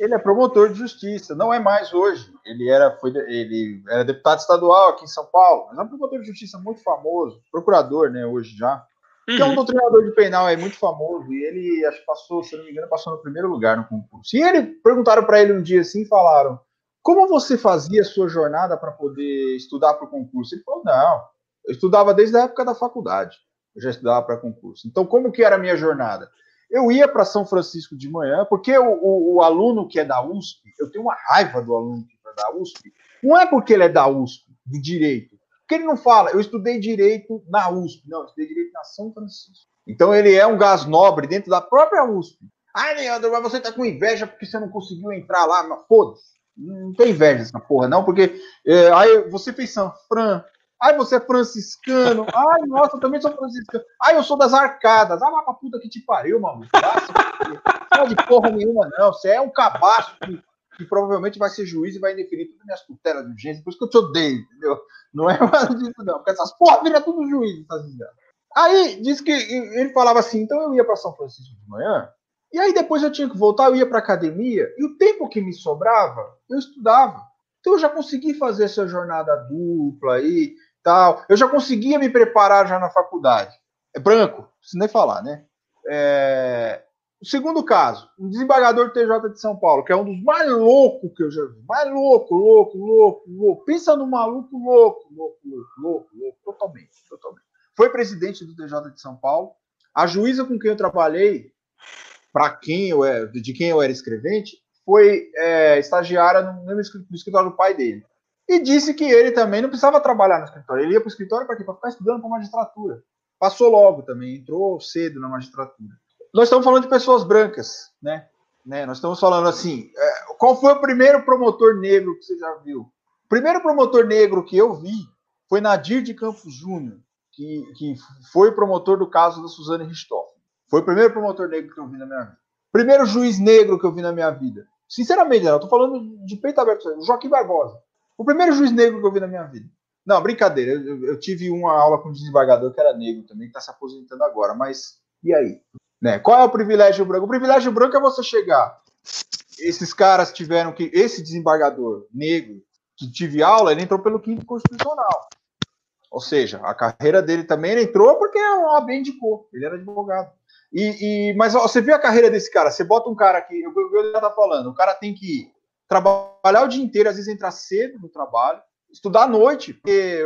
Ele é promotor de justiça, não é mais hoje. Ele era, foi, ele era deputado estadual aqui em São Paulo, mas é um promotor de justiça muito famoso, procurador, né, hoje já. Uhum. Que é um uhum. doutrinador de penal é muito famoso e ele, acho que passou, se não me engano, passou no primeiro lugar no concurso. E ele perguntaram para ele um dia assim, falaram: como você fazia a sua jornada para poder estudar para o concurso? Ele falou, não, eu estudava desde a época da faculdade, eu já estudava para concurso. Então, como que era a minha jornada? Eu ia para São Francisco de manhã, porque o, o, o, aluno que é da USP, eu tenho uma raiva do aluno que é da USP, não é porque ele é da USP, do direito, porque ele não fala, eu estudei direito na USP, não, eu estudei direito na São Francisco. Então ele é um gás nobre dentro da própria USP. Ai, Leandro, mas você tá com inveja porque você não conseguiu entrar lá. Foda-se. Não tem inveja dessa porra, não, porque é, aí você fez Fran. Ai, você é franciscano. Ai, nossa, eu também sou franciscano. Ai, eu sou das arcadas. Ah, mas pra puta que te pariu, maluco. Não de porra nenhuma, não. Você é um cabaço que, que, provavelmente vai ser juiz e vai indeferir todas as minhas tutelas de urgência. Por isso que eu te odeio, entendeu? Não é mais disso, não. Porque essas porra viram tudo juiz, tá dizendo. Aí, disse que ele falava assim, então eu ia para São Francisco de manhã, e aí depois eu tinha que voltar, eu ia para academia, e o tempo que me sobrava, eu estudava. Então eu já consegui fazer essa jornada dupla aí, tal. Eu já conseguia me preparar já na faculdade. É branco, preciso nem falar, né? É... O segundo caso, um desembargador do TJ de São Paulo, que é um dos mais loucos que eu já vi. Mais louco, louco, louco, louco. Pensa no maluco louco, louco, louco, louco, louco, totalmente, totalmente. Foi presidente do TJ de São Paulo. A juíza com quem eu trabalhei, para quem eu era, de quem eu era escrevente, foi é, estagiária no, no, escritório do pai dele. E disse que ele também não precisava trabalhar no escritório. Ele ia para o escritório para quê? Para ficar estudando para magistratura. Passou logo também, entrou cedo na magistratura. Nós estamos falando de pessoas brancas, né? né? Nós estamos falando assim, é, qual foi o primeiro promotor negro que você já viu? O primeiro promotor negro que eu vi foi Nadir de Campos Júnior, que, que foi promotor do caso da Suzane Richthofen. Foi o primeiro promotor negro que eu vi na minha vida. Primeiro juiz negro que eu vi na minha vida. Sinceramente, eu tô falando de peito aberto. Joaquim Barbosa. O primeiro juiz negro que eu vi na minha vida. Não, brincadeira. Eu, eu tive uma aula com um desembargador que era negro também, que está se aposentando agora. Mas e aí? Né? Qual é o privilégio branco? O privilégio branco é você chegar. Esses caras tiveram que. Esse desembargador negro que tive aula, ele entrou pelo quinto constitucional. Ou seja, a carreira dele também ele entrou porque a OAB indicou. Ele era advogado. E, e, mas ó, você vê a carreira desse cara, você bota um cara aqui, eu, eu tá falando, o cara tem que trabalhar o dia inteiro, às vezes entrar cedo no trabalho, estudar à noite, porque,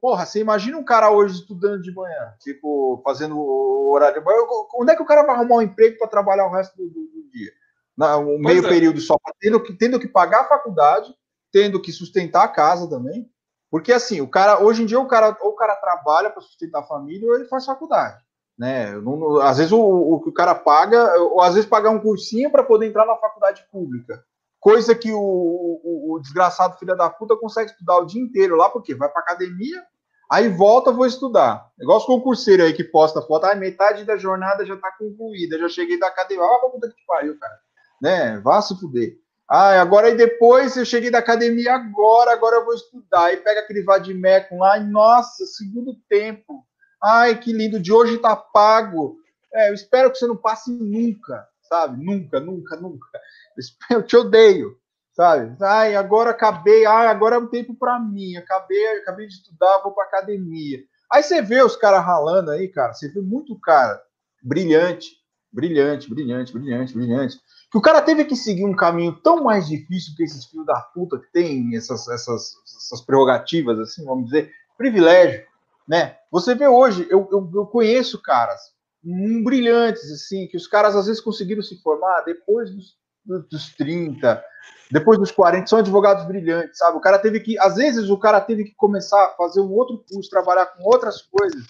porra, você imagina um cara hoje estudando de manhã, tipo, fazendo o horário de manhã, onde é que o cara vai arrumar um emprego para trabalhar o resto do, do, dia? Na, um meio é. período só, tendo que, tendo que pagar a faculdade, tendo que sustentar a casa também, porque assim, o cara, hoje em dia, o cara, ou o cara trabalha para sustentar a família, ou ele faz faculdade. Né? Não, às vezes o, o, o cara paga, ou às vezes pagar um cursinho para poder entrar na faculdade pública. Coisa que o, o, o, desgraçado filho da puta consegue estudar o dia inteiro lá, porque vai para academia, aí volta, vou estudar. Igual os concurseiros aí que posta foto, ah, metade da jornada já está concluída, já cheguei da academia. Ah, puta que pariu, cara. Né? Vá se fuder. Ah, agora e depois eu cheguei da academia agora, agora eu vou estudar. E pega aquele vadimecum lá, e nossa, segundo tempo. Ai, que lindo, de hoje tá pago. É, eu espero que você não passe nunca, sabe? Nunca, nunca, nunca. Eu te odeio, sabe? Ai, agora acabei, ai, agora é um tempo para mim. Acabei, acabei de estudar, vou para academia. Aí você vê os caras ralando aí, cara. Você vê muito cara brilhante, brilhante, brilhante, brilhante, brilhante que o cara teve que seguir um caminho tão mais difícil que esses filhos da puta que tem essas, essas, essas prerrogativas, assim, vamos dizer, privilégio, né? Você vê hoje, eu, eu, eu conheço caras um, brilhantes, assim, que os caras às vezes conseguiram se formar depois dos, dos 30, depois dos 40, são advogados brilhantes, sabe? O cara teve que, às vezes, o cara teve que começar a fazer um outro curso, trabalhar com outras coisas,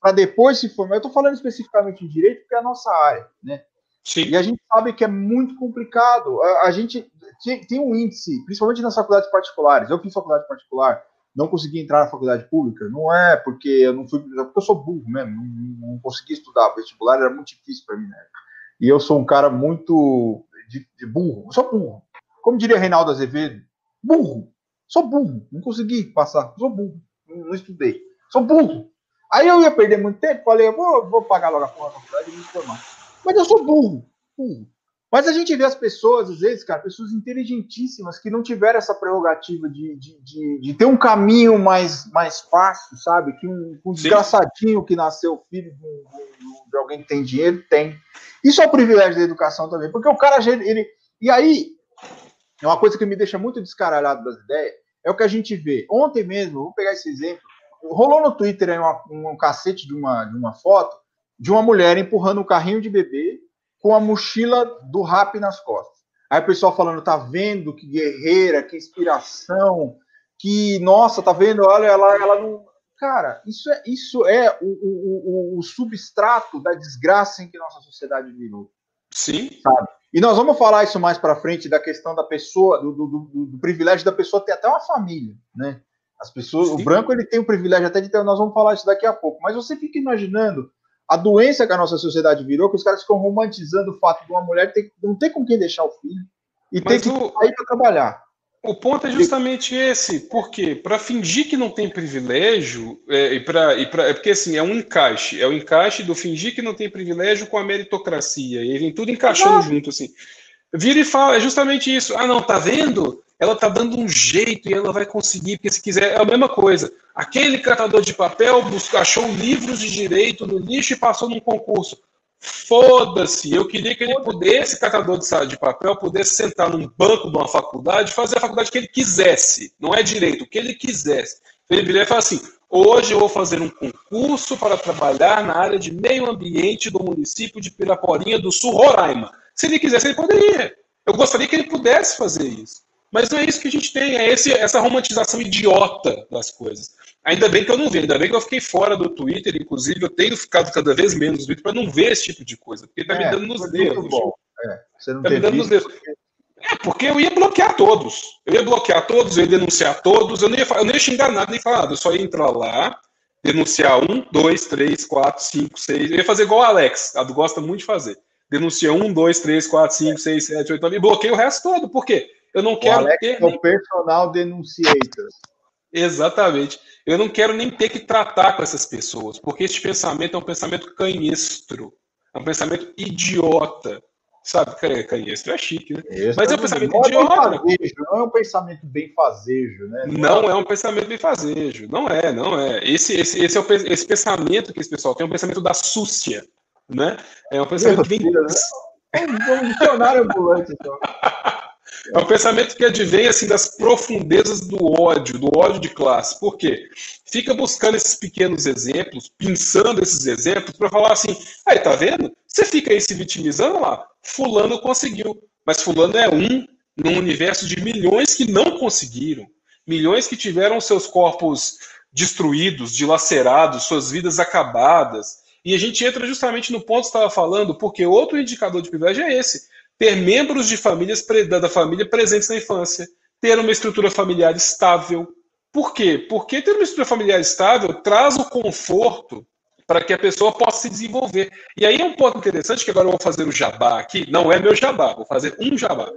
para depois se formar. Eu estou falando especificamente de direito, porque é a nossa área, né? Sim. E a gente sabe que é muito complicado. A, a gente tem, tem, um índice, principalmente nas faculdades particulares. Eu fiz faculdade particular, não consegui entrar na faculdade pública. Não é porque eu não fui, é porque eu sou burro mesmo, não, não consegui estudar. Vestibular era muito difícil para mim, né? E eu sou um cara muito de, de burro. Sou burro. Como diria Reinaldo Azevedo, burro. Sou burro. Não consegui passar. Sou burro. Não, não estudei. Sou burro. Aí eu ia perder muito tempo. Falei, vou, vou pagar logo a faculdade e me formar. Mas eu sou burro. burro. Mas a gente vê as pessoas, às vezes, cara, pessoas inteligentíssimas que não tiveram essa prerrogativa de, de, de, de ter um caminho mais, mais fácil, sabe? Que um, um desgraçadinho que nasceu filho de, de, alguém que tem dinheiro tem. Isso é o privilégio da educação também, porque o cara, ele. E aí, é uma coisa que me deixa muito descaralhado das ideias, é o que a gente vê. Ontem mesmo, vou pegar esse exemplo, rolou no Twitter aí uma, um cacete de uma, de uma foto de uma mulher empurrando um carrinho de bebê com a mochila do rap nas costas. Aí o pessoal falando, tá vendo que guerreira, que inspiração, que, nossa, tá vendo, olha, ela, ela não. Cara, isso é, isso é o, o, o, substrato da desgraça em que nossa sociedade virou. Sim. Sabe? E nós vamos falar isso mais para frente da questão da pessoa, do, do, do, do, privilégio da pessoa ter até uma família, né? As pessoas, Sim. o branco ele tem o privilégio até de ter, nós vamos falar isso daqui a pouco. Mas você fica imaginando a doença que a nossa sociedade virou, que os caras ficam romantizando o fato de uma mulher ter, não ter com quem deixar o filho e ter que o... sair para trabalhar. O ponto é justamente esse, porque para fingir que não tem privilégio, é, e pra, e pra, é porque assim, é um encaixe, é o encaixe do fingir que não tem privilégio com a meritocracia, e vem tudo encaixando junto, assim. Vira e fala, é justamente isso. Ah, não, tá vendo? Ela tá dando um jeito e ela vai conseguir, porque se quiser, é a mesma coisa. Aquele catador de papel buscou, achou livros de direito no lixo e passou num concurso. Foda-se, eu queria que ele pudesse, catador de, de papel, pudesse sentar num banco de uma faculdade, fazer a faculdade que ele quisesse. Não é direito, o que ele quisesse. Ele viria e falar assim: hoje eu vou fazer um concurso para trabalhar na área de meio ambiente do município de Piraporinha do Sul, Roraima. Se ele quisesse, ele poderia. Eu gostaria que ele pudesse fazer isso. Mas não é isso que a gente tem, é esse, essa romantização idiota das coisas. Ainda bem que eu não vi, ainda bem que eu fiquei fora do Twitter, inclusive eu tenho ficado cada vez menos no Twitter para não ver esse tipo de coisa, porque tá é, me dando nos dedos. Bom. É, você não tá me dando nos dedos. É, porque eu ia bloquear todos. Eu ia bloquear todos, eu ia denunciar todos, eu não ia, eu não ia xingar nada nem falar nada, eu só ia entrar lá, denunciar um, dois, três, quatro, cinco, seis. Eu ia fazer igual o Alex, a do gosta muito de fazer. Denuncia um, dois, três, quatro, cinco, seis, sete, oito, nove, e bloqueio o resto todo. Por quê? Eu não quero. O Alex ter... é o personal denunciator. Exatamente. Eu não quero nem ter que tratar com essas pessoas, porque esse pensamento é um pensamento canhestro, é um pensamento idiota. Sabe, canhestro é chique, né? Mas é um pensamento não idiota. É fazejo, não é um pensamento bem fazejo, né? Não, não é um pensamento bem fazejo. Não é, não é. Esse, esse, esse, é o, esse pensamento que esse pessoal tem é um pensamento da súcia, né? É um pensamento que vem. Né? É um dicionário ambulante, então. É um pensamento que advém assim das profundezas do ódio, do ódio de classe. Por quê? Fica buscando esses pequenos exemplos, pensando esses exemplos para falar assim: aí tá vendo? Você fica aí se vitimizando lá. Fulano conseguiu, mas fulano é um num universo de milhões que não conseguiram, milhões que tiveram seus corpos destruídos, dilacerados, suas vidas acabadas. E a gente entra justamente no ponto que estava falando, porque outro indicador de privilégio é esse ter membros de famílias da família presentes na infância, ter uma estrutura familiar estável. Por quê? Porque ter uma estrutura familiar estável traz o conforto para que a pessoa possa se desenvolver. E aí é um ponto interessante que agora eu vou fazer o jabá aqui. Não é meu jabá, vou fazer um jabá.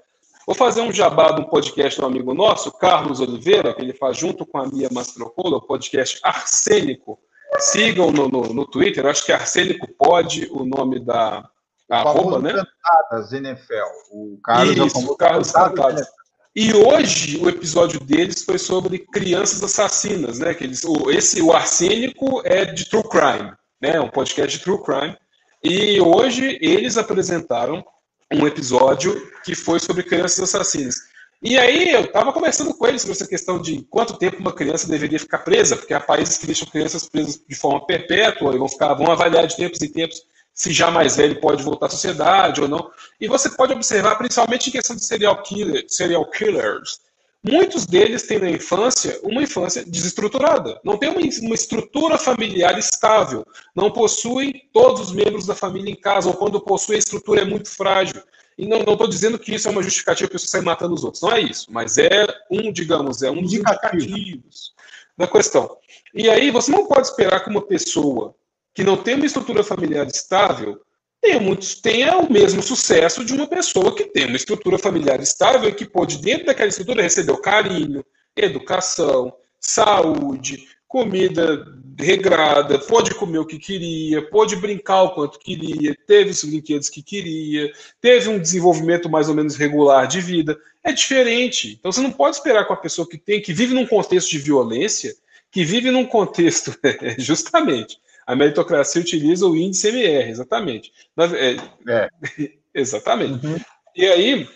Vou fazer um jabá de um podcast de um amigo nosso, Carlos Oliveira, que ele faz junto com a Mia Mastrocola, o podcast Arsênico. Sigam no, no, no Twitter, acho que Arsênico pode, o nome da, a arroba, né? Cantadas NFL. O Carlos Isso, é o Carlos Cantadas. E hoje o episódio deles foi sobre crianças assassinas, né? Que eles, o, esse, o Arsênico é de True Crime, né? Um podcast de True Crime. E hoje eles apresentaram um episódio que foi sobre crianças assassinas. E aí eu estava conversando com eles sobre essa questão de quanto tempo uma criança deveria ficar presa, porque há países que deixam crianças presas de forma perpétua e vão ficar, vão avaliar de tempos em tempos se já mais velho pode voltar à sociedade ou não. E você pode observar, principalmente em questão de serial, killer, serial killers, muitos deles têm na infância uma infância desestruturada. Não tem uma, uma estrutura familiar estável. Não possuem todos os membros da família em casa, ou quando possuem, a estrutura é muito frágil. E não estou dizendo que isso é uma justificativa para a pessoa sair matando os outros. Não é isso. Mas é um, digamos, é um dos indicativos da questão. E aí você não pode esperar que uma pessoa que não tem uma estrutura familiar estável tenha, muitos, tenha o mesmo sucesso de uma pessoa que tem uma estrutura familiar estável e que pode, dentro daquela estrutura, receber o carinho, educação, saúde, comida regrada, pode comer o que queria, pode brincar o quanto queria, teve os brinquedos que queria, teve um desenvolvimento mais ou menos regular de vida. É diferente. Então você não pode esperar com a pessoa que tem, que vive num contexto de violência, que vive num contexto, justamente, a meritocracia utiliza o índice MR, exatamente. É, é. exatamente. Uhum. E aí,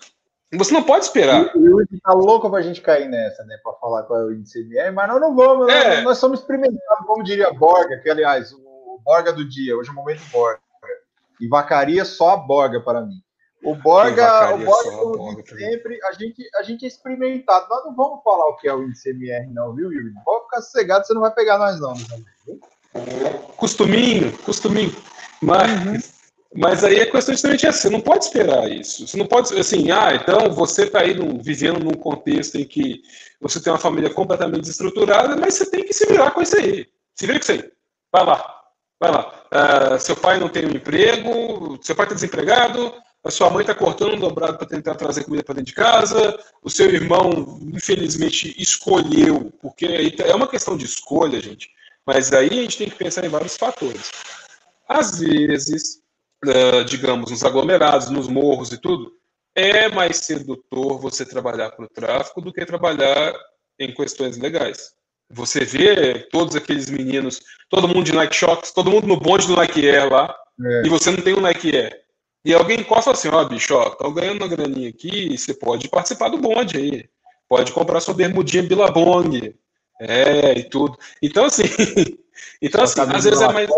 Você não pode esperar. O Yuri tá louco pra gente cair nessa, né? Pra falar qual é o índice MR, mas nós não vamos, é. nós, nós somos experimentados, como diria Borga, que aliás, o Borga do dia, hoje é o momento Borga. E vacaria só a Borga para mim. O Borga, o Borga, como Borga sempre, a gente, a gente é experimentado. Nós não vamos falar o que é o índice MR, não, viu, Yuri? Pode ficar sossegado, você não vai pegar nós, não. Costuminho, costuminho. Mas, uhum. mas aí a questão justamente é você não pode esperar isso. Você não pode, assim, ah, então você está aí num, vivendo num contexto em que você tem uma família completamente desestruturada, mas você tem que se virar com isso aí. Se vira com isso aí. Vai lá. Vai lá. Uh, seu pai não tem um emprego, seu pai está desempregado, a sua mãe está cortando um dobrado para tentar trazer comida para dentro de casa, o seu irmão, infelizmente, escolheu, porque é uma questão de escolha, gente, mas aí a gente tem que pensar em vários fatores. Às vezes, uh, digamos, nos aglomerados, nos morros e tudo, é mais sedutor você trabalhar para o tráfico do que trabalhar em questões legais. Você vê todos aqueles meninos, todo mundo de Nike Shox, todo mundo no bonde do Nike Air lá, é. e você não tem um Nike Air. E alguém encosta assim, ó, bicho, ó, tô ganhando uma graninha aqui, você pode participar do bonde aí. Pode comprar sua bermudinha Billabong. É, e tudo. Então, assim, então, assim às vezes é mais.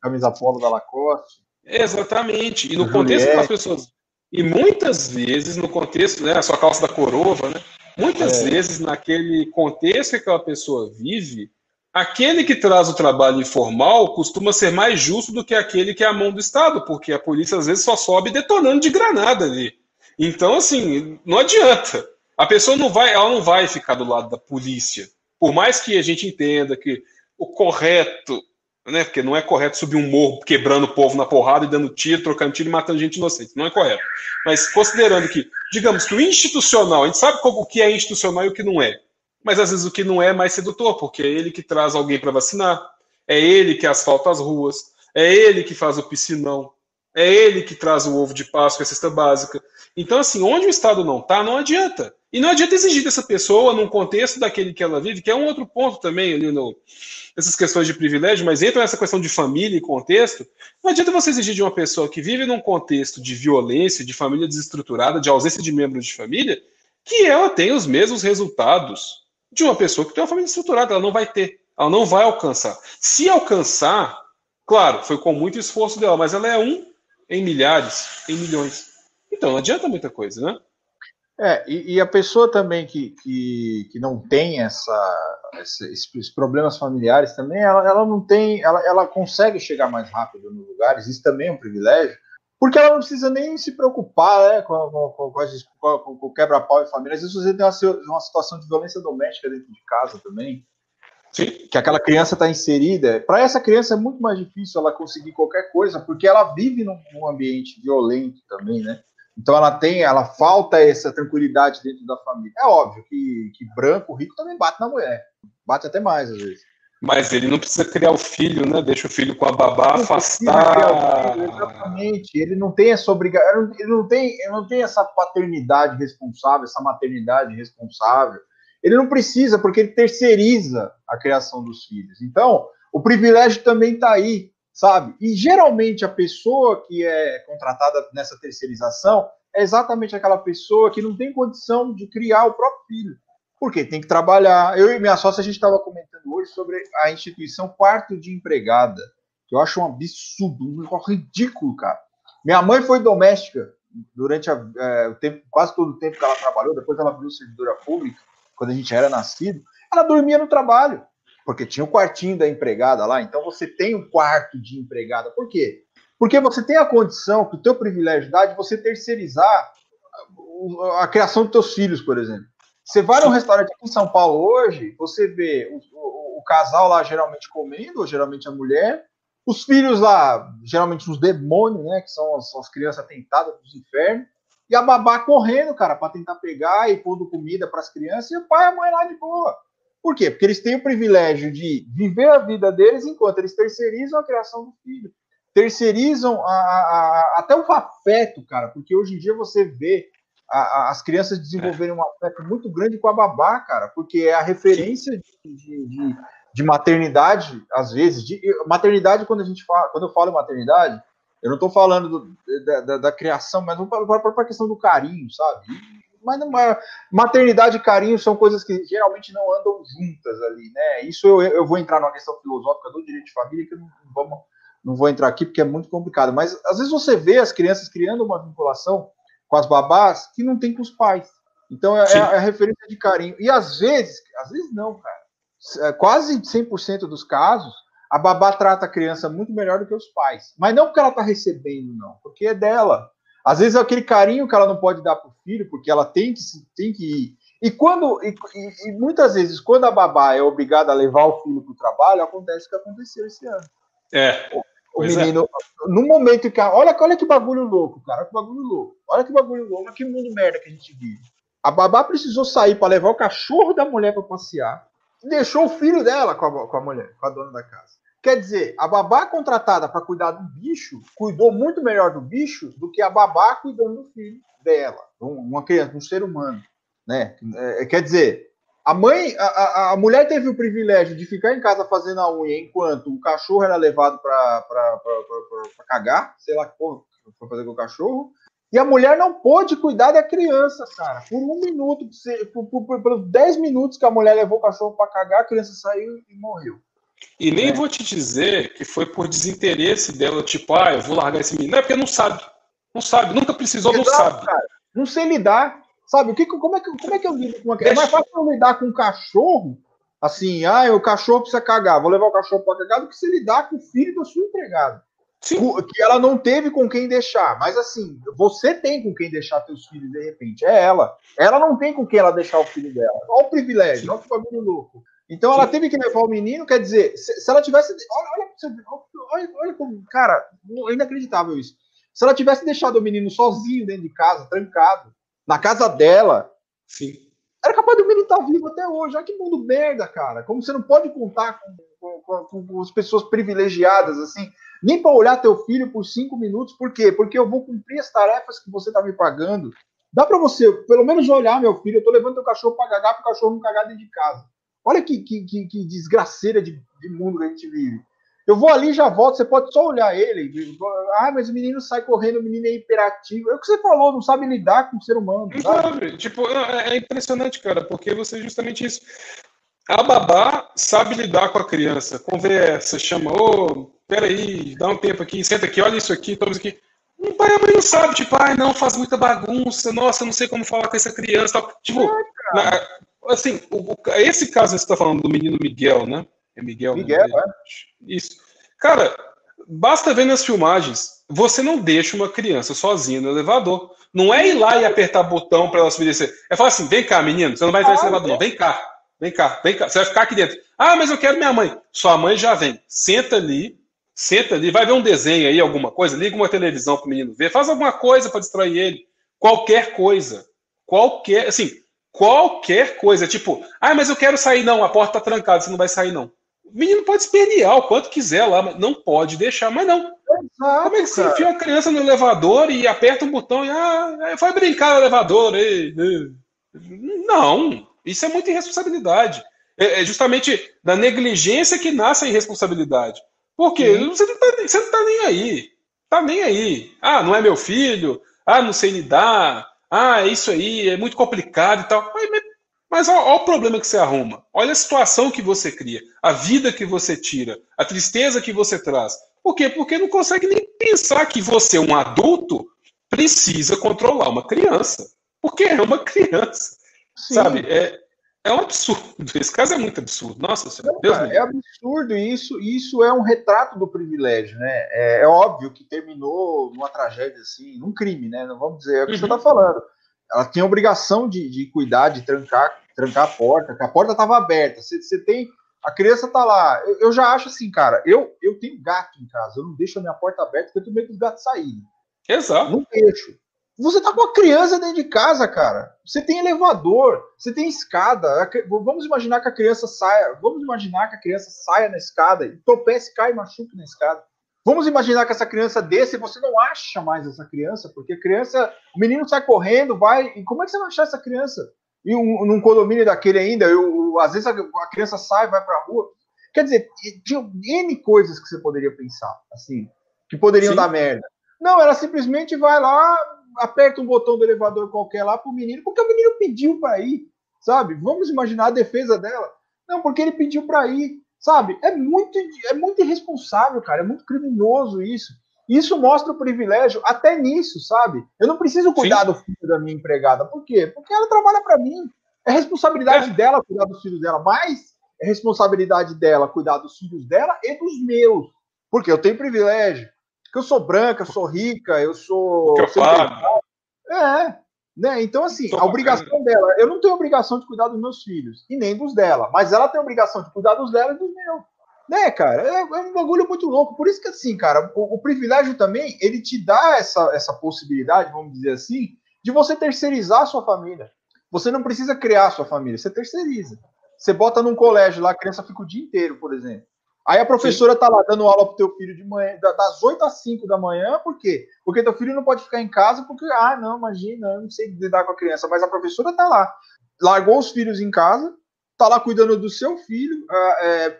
Camisa polo da Lacoste. Exatamente. E no contexto que as pessoas. E muitas vezes, no contexto, né, a sua calça da corova, né? Muitas é. vezes, naquele contexto que aquela pessoa vive, aquele que traz o trabalho informal costuma ser mais justo do que aquele que é a mão do Estado, porque a polícia às vezes só sobe detonando de granada ali. Então, assim, não adianta. A pessoa não vai, ela não vai ficar do lado da polícia. Por mais que a gente entenda que o correto, né, porque não é correto subir um morro quebrando o povo na porrada e dando tiro, trocando tiro e matando gente inocente. Não é correto. Mas considerando que, digamos que o institucional, a gente sabe o que é institucional e o que não é mas às vezes o que não é mais sedutor, porque é ele que traz alguém para vacinar, é ele que asfalta as ruas, é ele que faz o piscinão, é ele que traz o ovo de Páscoa, a cesta básica. Então, assim, onde o Estado não está, não adianta. E não adianta exigir dessa pessoa, num contexto daquele que ela vive, que é um outro ponto também ali no, nessas questões de privilégio, mas entra nessa questão de família e contexto. Não adianta você exigir de uma pessoa que vive num contexto de violência, de família desestruturada, de ausência de membros de família, que ela tenha os mesmos resultados de uma pessoa que tem uma família estruturada, ela não vai ter, ela não vai alcançar. Se alcançar, claro, foi com muito esforço dela, mas ela é um em milhares, em milhões. Então não adianta muita coisa, né? É, e, e a pessoa também que, que, que não tem essa, esses problemas familiares também, ela, ela não tem, ela, ela consegue chegar mais rápido nos lugares, isso também é um privilégio, porque ela não precisa nem se preocupar né, com, com, com, com o quebra-pau em família. Às vezes você tem uma, uma, situação de violência doméstica dentro de casa também. Sim. Que aquela criança está inserida. Para essa criança é muito mais difícil ela conseguir qualquer coisa, porque ela vive num, num ambiente violento também, né? Então ela tem, ela falta essa tranquilidade dentro da família. É óbvio que, que branco, rico também bate na mulher. Bate até mais, às vezes. Mas ele não precisa criar o filho, né? Deixa o filho com a babá não afastar. Filho, exatamente. Ele não tem essa obrigação, ele não tem, ele não tem essa paternidade responsável, essa maternidade responsável. Ele não precisa, porque ele terceiriza a criação dos filhos. Então, o privilégio também está aí, sabe? E geralmente a pessoa que é contratada nessa terceirização é exatamente aquela pessoa que não tem condição de criar o próprio filho. Porque tem que trabalhar. Eu e minha sócia, a gente estava comentando hoje sobre a instituição quarto de empregada, que eu acho um absurdo, um ridículo, cara. Minha mãe foi doméstica durante a, é, o tempo, quase todo o tempo que ela trabalhou, depois ela virou servidora pública, quando a gente era nascido, ela dormia no trabalho, porque tinha o quartinho da empregada lá, então você tem um quarto de empregada. Por quê? Porque você tem a condição, que o teu privilégio dá de você terceirizar a, criação dos teus filhos, por exemplo. Você vai num restaurante aqui em São Paulo hoje, você vê o, o, o casal lá geralmente comendo, ou geralmente a mulher, os filhos lá, geralmente os demônios, né, que são as, as crianças tentadas dos infernos, e a babá correndo, cara, para tentar pegar e pondo comida para as crianças, e o pai e a mãe lá de boa. Por quê? Porque eles têm o privilégio de viver a vida deles enquanto eles terceirizam a criação do filho. Terceirizam a, a, a, até o afeto, cara, porque hoje em dia você vê as crianças desenvolverem um afeto muito grande com a babá, cara, porque é a referência de, de, de, de maternidade, às vezes. De, maternidade, quando a gente fala, quando eu falo maternidade, eu não estou falando do, da, da, da, criação, mas para a questão do carinho, sabe? Mas maternidade e carinho são coisas que geralmente não andam juntas ali, né? Isso eu, eu vou entrar numa questão filosófica do direito de família que não, não, vamos, não vou entrar aqui porque é muito complicado. Mas às vezes você vê as crianças criando uma vinculação com as babás que não tem com os pais. Então é, é a referência de carinho. E às vezes, às vezes não, cara. É, quase 100% dos casos, a babá trata a criança muito melhor do que os pais. Mas não porque ela está recebendo, não, porque é dela. Às vezes é aquele carinho que ela não pode dar para o filho, porque ela tem que, tem que ir. E quando e, e, muitas vezes, quando a babá é obrigada a levar o filho para o trabalho, acontece o que aconteceu esse ano. É. O, o é. menino, é. no momento que. Olha, olha que bagulho louco, cara. Que bagulho louco. Olha que bagulho louco, olha que mundo merda que a gente vive. A babá precisou sair para levar o cachorro da mulher para passear e deixou o filho dela com a, com a mulher, com a dona da casa. Quer dizer, a babá contratada para cuidar do bicho cuidou muito melhor do bicho do que a babá cuidando do filho dela, uma criança, um ser humano, né? É, quer dizer, a mãe, a, a, mulher teve o privilégio de ficar em casa fazendo a unha enquanto o cachorro era levado para cagar, sei lá que para fazer com o cachorro, e a mulher não pôde cuidar da criança, cara. Por um minuto, por, por, por, por dez minutos que a mulher levou o cachorro para cagar, a criança saiu e morreu. E nem é. vou te dizer que foi por desinteresse dela, tipo, ah, eu vou largar esse menino. Não é porque não sabe. Não sabe, nunca precisou, Exato, não sabe. Cara. Não sei lidar. Sabe, o que, como, é que, como é que eu lido com uma criança? É mais fácil eu lidar com um cachorro, assim, ah, o cachorro precisa cagar, vou levar o cachorro para cagar, do que se lidar com o filho da sua empregada. Sim. Que ela não teve com quem deixar. Mas assim, você tem com quem deixar seus filhos de repente. É ela. Ela não tem com quem ela deixar o filho dela. Olha o privilégio, olha que bagulho louco. Então ela teve que levar o menino, quer dizer, se, se ela tivesse. Olha, olha, olha, como. Cara, é inacreditável isso. Se ela tivesse deixado o menino sozinho dentro de casa, trancado, na casa dela. Sim. Era capaz do menino estar vivo até hoje. Olha que mundo merda, cara. Como você não pode contar com, com, com, com as pessoas privilegiadas, assim nem para olhar teu filho por cinco minutos. Por quê? Porque eu vou cumprir as tarefas que você está me pagando. Dá para você, pelo menos, olhar meu filho. Eu estou levando teu cachorro para cagar para o cachorro não cagar dentro de casa. Olha que, que, que, que desgraceira de, de, mundo que a gente vive. Eu vou ali já volto, você pode só olhar ele. Ah, mas o menino sai correndo, o menino é hiperativo. É o que você falou, não sabe lidar com o ser humano. Não sabe. Tipo, é, é impressionante, cara, porque você é justamente isso. A babá sabe lidar com a criança, conversa, chama, ô, peraí, dá um tempo aqui, senta aqui, olha isso aqui, isso aqui. O pai e mãe não sabe, tipo, ai, não, faz muita bagunça, nossa, não sei como falar com essa criança, tal. Tipo, é, na, assim, o, esse caso que você está falando do menino Miguel, né? É Miguel, né? Miguel, né? Isso. Cara, basta ver nas filmagens, você não deixa uma criança sozinha no elevador. Não é ir lá e apertar botão para ela subir descer. É falar assim, vem cá, menino, você não vai entrar nesse elevador, não, vem cá. Vem cá, vem cá. Você vai ficar aqui dentro. Ah, mas eu quero minha mãe. Sua mãe já vem. Senta ali, Senta ali, vai ver um desenho aí, alguma coisa, liga uma televisão para o menino ver, faz alguma coisa para distrair ele. Qualquer coisa. Qualquer, assim, qualquer coisa. Tipo, ah, mas eu quero sair, não, a porta está trancada, você não vai sair, não. O menino pode espernear o quanto quiser lá, mas não pode deixar, mas não. Exato, Como é que você enfia uma criança no elevador e aperta um botão e ah, vai brincar no elevador? E, e. Não, isso é muita irresponsabilidade. É, é justamente da negligência que nasce a irresponsabilidade. Porque você, não tá, você não tá nem aí. Tá nem aí. Ah, não é meu filho. Ah, não sei lidar. Ah, é isso aí, é muito complicado e tal. Mas olha, o problema que você arruma. Olha a situação que você cria, a vida que você tira, a tristeza que você traz. Por quê? Porque não consegue nem pensar que você, um adulto, precisa controlar uma criança. Porque é uma criança. Sim. Sabe? É, é um absurdo. Esse caso é muito absurdo. Nossa Senhora. Deus cara, é absurdo isso. Isso é um retrato do privilégio, né? É, é, óbvio que terminou numa tragédia assim, num crime, né? Não vamos dizer é o que uhum. você está falando. Ela tinha obrigação de, de cuidar, de trancar, trancar a porta, que a porta estava aberta. Você, você tem. A criança tá lá. Eu, eu, já acho assim, cara. Eu, eu tenho gato em casa. Eu não deixo a minha porta aberta porque eu tenho medo dos gatos saírem. Exato. Não deixo. Você tá com a criança dentro de casa, cara. Você tem elevador, você tem escada. Vamos imaginar que a criança saia. Vamos imaginar que a criança saia na escada e tropece, cai e machuque na escada. Vamos imaginar que essa criança desce e você não acha mais essa criança, porque a criança, o menino sai correndo, vai. E como é que você vai achar essa criança? E um, num condomínio daquele ainda, eu, às vezes a, a criança sai, vai pra rua. Quer dizer, tinha N coisas que você poderia pensar, assim, que poderiam Sim. dar merda. Não, ela simplesmente vai lá, aperta um botão do elevador qualquer lá pro menino, porque o menino pediu para ir, sabe? Vamos imaginar a defesa dela. Não, porque ele pediu para ir, sabe? É muito, é muito irresponsável, cara. É muito criminoso isso. Isso mostra o privilégio até nisso, sabe? Eu não preciso cuidar Sim. do filho da minha empregada. Por quê? Porque ela trabalha para mim. É responsabilidade é. dela cuidar dos filhos dela, mas é responsabilidade dela cuidar dos filhos dela e dos meus. Porque eu tenho privilégio. Eu sou branca, eu sou rica, eu sou. Que eu. É. Né? Então, assim, a obrigação dela, eu não tenho obrigação de cuidar dos meus filhos, e nem dos dela, mas ela tem obrigação de cuidar dos dela e dos meus. Né, cara? É, é, um bagulho muito louco. Por isso que, assim, cara, o, o, privilégio também, ele te dá essa, essa possibilidade, vamos dizer assim, de você terceirizar a sua família. Você não precisa criar a sua família, você terceiriza. Você bota num colégio lá, a criança fica o dia inteiro, por exemplo. Aí a professora Sim. tá lá dando aula pro teu filho de manhã, das 8 às 5 da manhã, por quê? Porque teu filho não pode ficar em casa, porque, ah, não, imagina, eu não sei lidar com a criança, mas a professora tá lá. Largou os filhos em casa, tá lá cuidando do seu filho, é,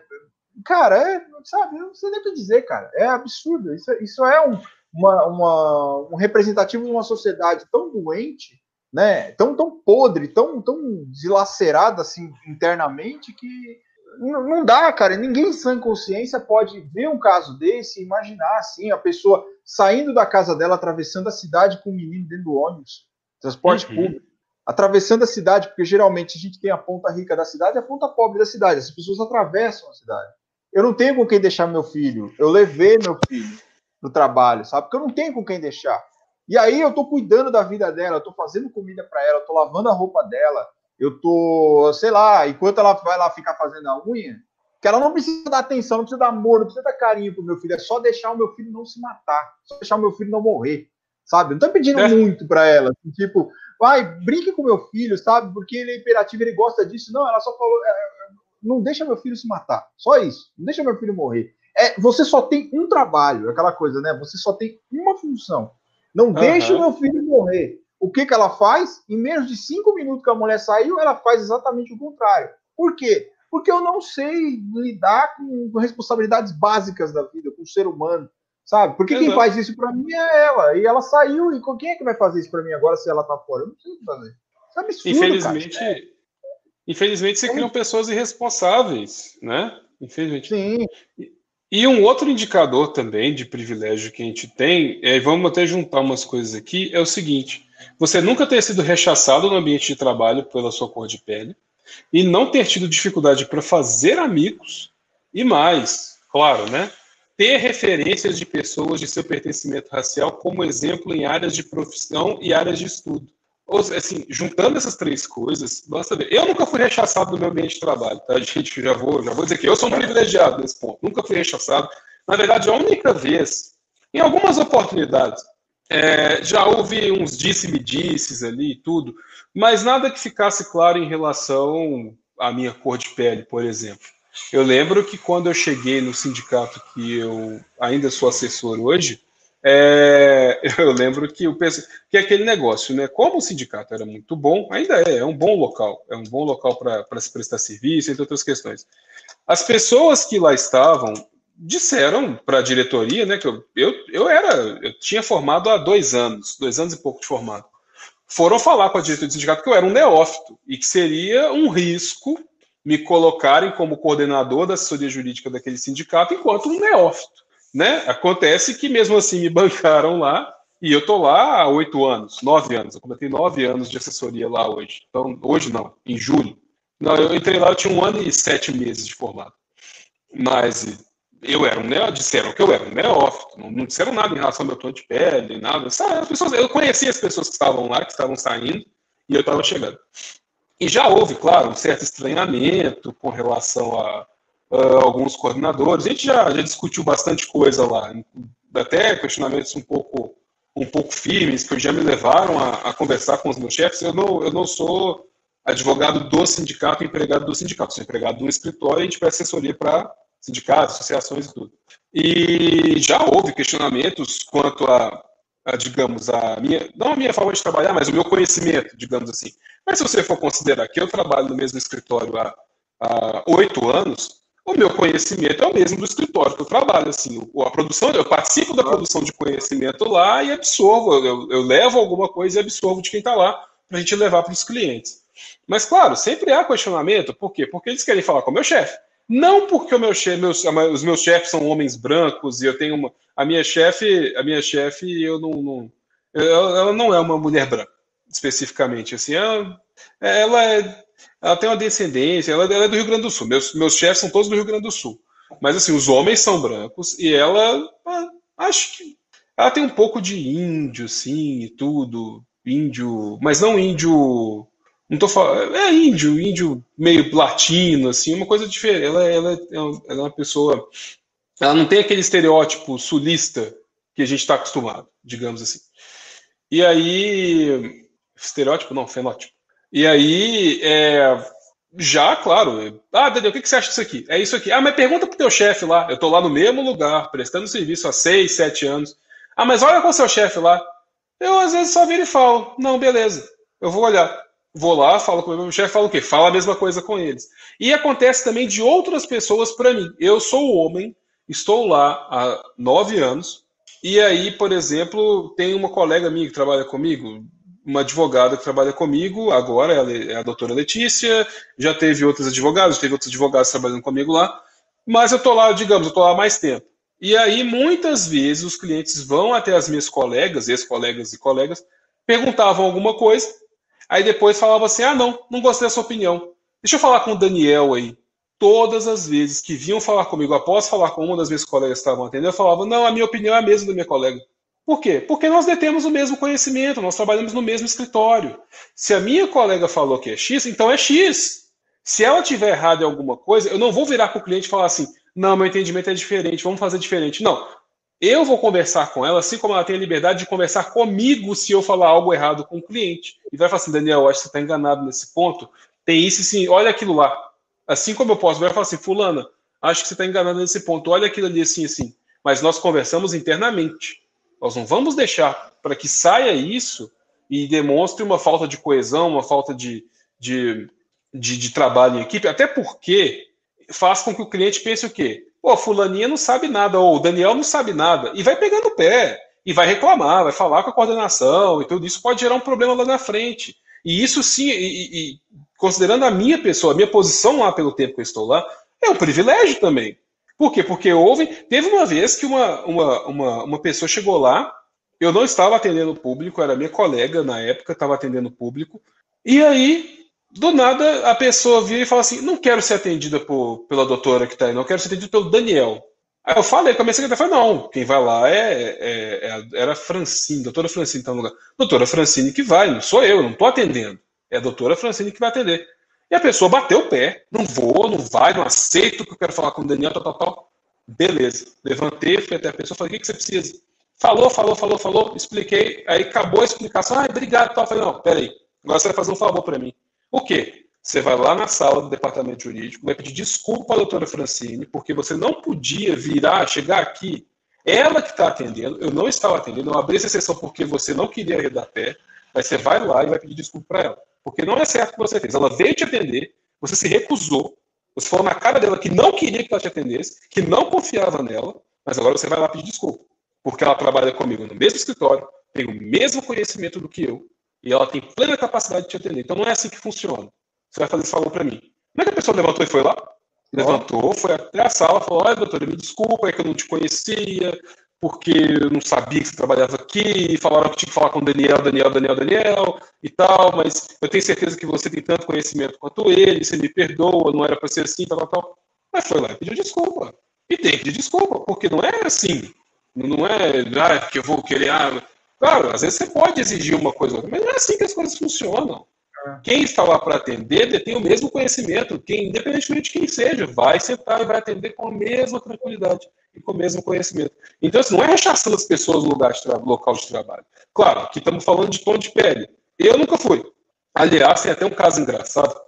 cara, é, sabe, eu não sei nem o que dizer, cara. É absurdo. Isso, isso é um, uma, uma, um representativo de uma sociedade tão doente, né? Tão, tão podre, tão, tão dilacerada assim internamente que não, dá, cara. Ninguém sem consciência pode ver um caso desse e imaginar assim, a pessoa saindo da casa dela, atravessando a cidade com o um menino dentro do ônibus, transporte uhum. público atravessando a cidade, porque geralmente a gente tem a ponta rica da cidade e a ponta pobre da cidade. As pessoas atravessam a cidade. Eu não tenho com quem deixar meu filho. Eu levei meu filho no trabalho, sabe? Porque eu não tenho com quem deixar. E aí eu tô cuidando da vida dela, eu tô fazendo comida para ela, eu tô lavando a roupa dela, eu tô, sei lá, enquanto ela vai lá ficar fazendo a unha, que ela não precisa dar atenção, não precisa dar amor, não precisa dar carinho pro meu filho, é só deixar o meu filho não se matar, só deixar o meu filho não morrer, sabe? Não tô pedindo é. muito para ela, assim, tipo, vai, brinque com meu filho, sabe? Porque ele é imperativo, ele gosta disso. Não, ela só falou, é, não deixa meu filho se matar. Só isso. Não deixa meu filho morrer. É, você só tem um trabalho, aquela coisa, né? Você só tem uma função. Não uhum. deixa meu filho morrer. O que, que ela faz? Em menos de cinco minutos que a mulher saiu, ela faz exatamente o contrário. Por quê? Porque eu não sei lidar com responsabilidades básicas da vida, com o ser humano, sabe? Porque quem faz isso para mim é ela. E ela saiu, e quem é que vai fazer isso para mim agora se ela tá fora? Eu não sei fazer. Isso é absurdo, Infelizmente, cara. Infelizmente, se criam pessoas irresponsáveis, né? Infelizmente. Sim. E um outro indicador também de privilégio que a gente tem, e vamos até juntar umas coisas aqui, é o seguinte: você nunca ter sido rechaçado no ambiente de trabalho pela sua cor de pele, e não ter tido dificuldade para fazer amigos, e mais, claro, né? Ter referências de pessoas de seu pertencimento racial como exemplo em áreas de profissão e áreas de estudo assim, juntando essas três coisas, ver. Eu nunca fui rechaçado no meu ambiente de trabalho, tá? Gente, já vou, já vou dizer que eu sou um privilegiado nesse ponto. Nunca fui rechaçado. Na verdade, a única vez, em algumas oportunidades, é, já houve uns disse-me-disses ali e tudo, mas nada que ficasse claro em relação à minha cor de pele, por exemplo. Eu lembro que quando eu cheguei no sindicato que eu ainda sou assessor hoje, é, eu lembro que o que é aquele negócio, né? Como o sindicato era muito bom, ainda é, é um bom local, é um bom local para se prestar serviço, entre outras questões. As pessoas que lá estavam disseram para a diretoria, né, que eu, eu, eu era, eu tinha formado há dois anos, dois anos e pouco de formado. Foram falar com a diretoria do sindicato que eu era um neófito e que seria um risco me colocarem como coordenador da assessoria jurídica daquele sindicato enquanto um neófito né? Acontece que mesmo assim me bancaram lá e eu tô lá há oito anos, nove anos. Eu completei nove anos de assessoria lá hoje. Então, hoje não, em julho. Não, eu entrei lá, eu tinha um ano e sete meses de formado. Mas eu era um neófito, disseram que eu era um neófito, não, não disseram nada em relação ao meu tom de pele, nada. As pessoas, eu conhecia as pessoas que estavam lá, que estavam saindo, e eu estava chegando. E já houve, claro, um certo estranhamento com relação a uh, alguns coordenadores. A gente já, já discutiu bastante coisa lá, até questionamentos um pouco um pouco firmes que já me levaram a, a conversar com os meus chefes. Eu não, eu não sou advogado do sindicato, empregado do sindicato, sou empregado de um escritório e a gente presta assessoria para sindicatos, associações e tudo. E já houve questionamentos quanto a, a, digamos, a minha, não a minha forma de trabalhar, mas o meu conhecimento, digamos assim. Mas se você for considerar que eu trabalho no mesmo escritório há oito anos, o meu conhecimento é o mesmo do escritório que eu trabalho. Assim, a produção, eu participo da produção de conhecimento lá e absorvo, eu, eu levo alguma coisa e absorvo de quem está lá para a gente levar para os clientes. Mas, claro, sempre há questionamento. Por quê? Porque eles querem falar com o meu chefe. Não porque o meu chefe, meus, os meus chefes são homens brancos e eu tenho uma. A minha chefe, a minha chefe, eu não, não ela não é uma mulher branca, especificamente. Assim, ela, ela, é, ela tem uma descendência, ela, ela, é do Rio Grande do Sul. Meus, meus chefes são todos do Rio Grande do Sul. Mas assim, os homens são brancos e ela, ah, acho que ela tem um pouco de índio, sim, e tudo. Índio, mas não índio não tô falando. É índio, índio meio latino, assim, uma coisa diferente. Ela, ela, ela é uma pessoa. Ela não tem aquele estereótipo sulista que a gente está acostumado, digamos assim. E aí. Estereótipo, não, fenótipo. E aí, é, já, claro. Ah, Daniel, o que, você acha disso aqui? É isso aqui. Ah, mas pergunta pro teu chefe lá. Eu tô lá no mesmo lugar, prestando serviço há seis, sete anos. Ah, mas olha com o seu chefe lá. Eu às vezes só viro e falo, não, beleza, eu vou olhar vou lá, falo com o meu chefe, falo o quê? Fala a mesma coisa com eles. E acontece também de outras pessoas para mim. Eu sou o homem, estou lá há nove anos, e aí, por exemplo, tem uma colega minha que trabalha comigo, uma advogada que trabalha comigo, agora ela é a doutora Letícia, já teve outros advogados, teve outros advogados trabalhando comigo lá, mas eu estou lá, digamos, eu estou lá há mais tempo. E aí, muitas vezes, os clientes vão até as minhas colegas, ex-colegas e colegas, perguntavam alguma coisa, Aí depois falava assim: ah, não, não gostei da sua opinião. Deixa eu falar com o Daniel aí. Todas as vezes que vinham falar comigo, após falar com uma das minhas colegas que estavam atendendo, eu falava: não, a minha opinião é a mesma da minha colega. Por quê? Porque nós detemos o mesmo conhecimento, nós trabalhamos no mesmo escritório. Se a minha colega falou que é X, então é X. Se ela tiver errado em alguma coisa, eu não vou virar para o cliente e falar assim: não, meu entendimento é diferente, vamos fazer diferente. Não. Eu vou conversar com ela, assim como ela tem a liberdade de conversar comigo se eu falar algo errado com o cliente. E vai falar assim, Daniel, acho que você está enganado nesse ponto. Tem isso sim, olha aquilo lá. Assim como eu posso, vai falar assim, fulana, acho que você está enganado nesse ponto, olha aquilo ali assim, assim. Mas nós conversamos internamente. Nós não vamos deixar para que saia isso e demonstre uma falta de coesão, uma falta de, de, de, de trabalho em equipe, até porque faz com que o cliente pense o quê? Pô, fulaninha não sabe nada, ou o Daniel não sabe nada, e vai pegando o pé, e vai reclamar, vai falar com a coordenação, e tudo isso pode gerar um problema lá na frente. E isso sim, e, e, considerando a minha pessoa, a minha posição lá pelo tempo que eu estou lá, é um privilégio também. Por quê? Porque houve. Teve uma vez que uma, uma, uma, uma pessoa chegou lá, eu não estava atendendo o público, era minha colega na época, estava atendendo o público, e aí do nada a pessoa vira e fala assim: não quero ser atendida por, pela doutora que está aí, não quero ser atendida pelo Daniel. Aí eu falei com a minha secretária, falei, não, quem vai lá é, é, é era Francine, doutora Francine está no lugar. Doutora Francine que vai, não sou eu, não estou atendendo. É a doutora Francine que vai atender. E a pessoa bateu o pé, não vou, não vai, não aceito que eu quero falar com o Daniel, tal, tal, tal. Beleza. Levantei, fui até a pessoa, falei, o que, você precisa? Falou, falou, falou, falou, expliquei, aí acabou a explicação, ah, obrigado, tal. Falei, não, peraí, agora você vai fazer um favor para mim. O quê? Você vai lá na sala do departamento jurídico, vai pedir desculpa à doutora Francine, porque você não podia virar, chegar aqui. Ela que está atendendo, eu não estava atendendo, eu abri essa sessão porque você não queria arredar pé. Aí você vai lá e vai pedir desculpa para ela. Porque não é certo o que você fez. Ela veio te atender, você se recusou, você falou na cara dela que não queria que ela te atendesse, que não confiava nela, mas agora você vai lá pedir desculpa. Porque ela trabalha comigo no mesmo escritório, tem o mesmo conhecimento do que eu, e ela tem plena capacidade de te atender. Então não é assim que funciona. Você vai fazer esse favor para mim. Como é que a pessoa levantou e foi lá? Levantou, foi até a sala, falou: Olha, doutora, me desculpa, é que eu não te conhecia, porque eu não sabia que você trabalhava aqui, e falaram que tinha que falar com o Daniel, Daniel, Daniel, Daniel e tal, mas eu tenho certeza que você tem tanto conhecimento quanto ele, você me perdoa, não era para ser assim, tal, tal. Mas foi lá e pediu desculpa. E tem que pedir desculpa, porque não é assim. Não é, ah, que eu vou querer, ah, Claro, às vezes você pode exigir uma coisa, mas não é assim que as coisas funcionam. É. Quem está lá para atender tem o mesmo conhecimento, quem, independentemente de quem seja, vai sentar e vai atender com a mesma tranquilidade e com o mesmo conhecimento. Então, assim, não é rechaçando as pessoas no lugar de local de trabalho. Claro, aqui estamos falando de tom de pele. Eu nunca fui. Aliás, tem até um caso engraçado,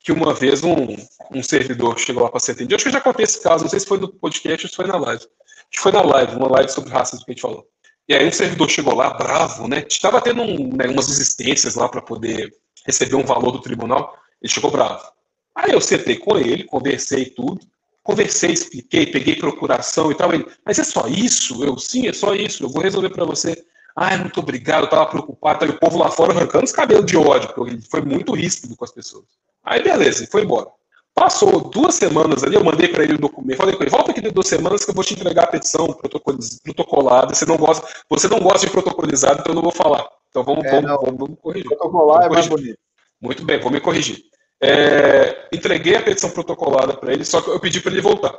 que uma vez um, um servidor chegou lá para ser atendido. Acho que eu já contei esse caso, não sei se foi no podcast ou se foi na live. Acho que foi na live, uma live sobre racismo que a gente falou. E aí o servidor chegou lá bravo, né? Estava tendo um, né, umas existências lá para poder receber um valor do tribunal. Ele chegou bravo. Aí eu sentei com ele, conversei tudo. Conversei, expliquei, peguei procuração e tal. Ele, mas é só isso? Eu, sim, é só isso, eu vou resolver para você. Ai, muito obrigado, eu tava preocupado. Aí o povo lá fora arrancando os cabelos de ódio, porque ele foi muito ríspido com as pessoas. Aí beleza, ele foi embora. Passou duas semanas ali, eu mandei para ele o documento, falei com ele, volta aqui de duas semanas que eu vou te entregar a petição protocolada. Você não gosta, você não gosta de protocolizado, então eu não vou falar. Então vamos, é, vamos, vamos, vamos, corrigir. Protocolar vamos corrigir. é mais bonito. Muito bem, vou me corrigir. É, entreguei a petição protocolada para ele, só que eu pedi para ele voltar.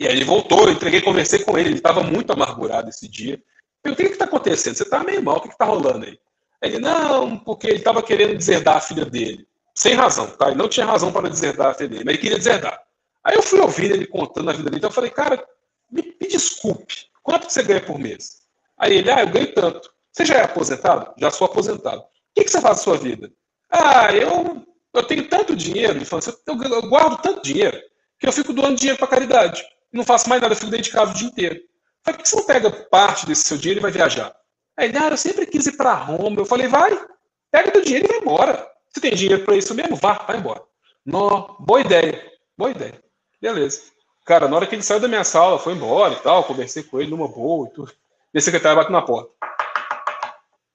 E aí ele voltou, eu entreguei, conversei com ele, ele estava muito amargurado esse dia. Eu, o que está acontecendo? Você está meio mal, o que está rolando aí? Ele, não, porque ele estava querendo deserdar a filha dele. Sem razão, tá? Ele não tinha razão para deserdar a filha dele, mas ele queria deserdar. Aí eu fui ouvir ele contando a vida dele, então eu falei, cara, me, me desculpe, quanto você ganha por mês? Aí ele, ah, eu ganho tanto. Você já é aposentado? Já sou aposentado. O que, que você faz na sua vida? Ah, eu, eu tenho tanto dinheiro, falou assim, eu, guardo tanto dinheiro que eu fico doando dinheiro para caridade. Não faço mais nada, eu fico casa o dia inteiro. Falei, por que você não pega parte desse seu dinheiro e vai viajar? Aí ele, ah, eu sempre quis ir para Roma. Eu falei, vai, pega teu dinheiro e vai embora. Você tem dinheiro para isso mesmo? Vá, vai embora. No, boa ideia, boa ideia. Beleza. Cara, na hora que ele saiu da minha sala, foi embora e tal, conversei com ele numa boa e tudo. E a secretária bateu na porta.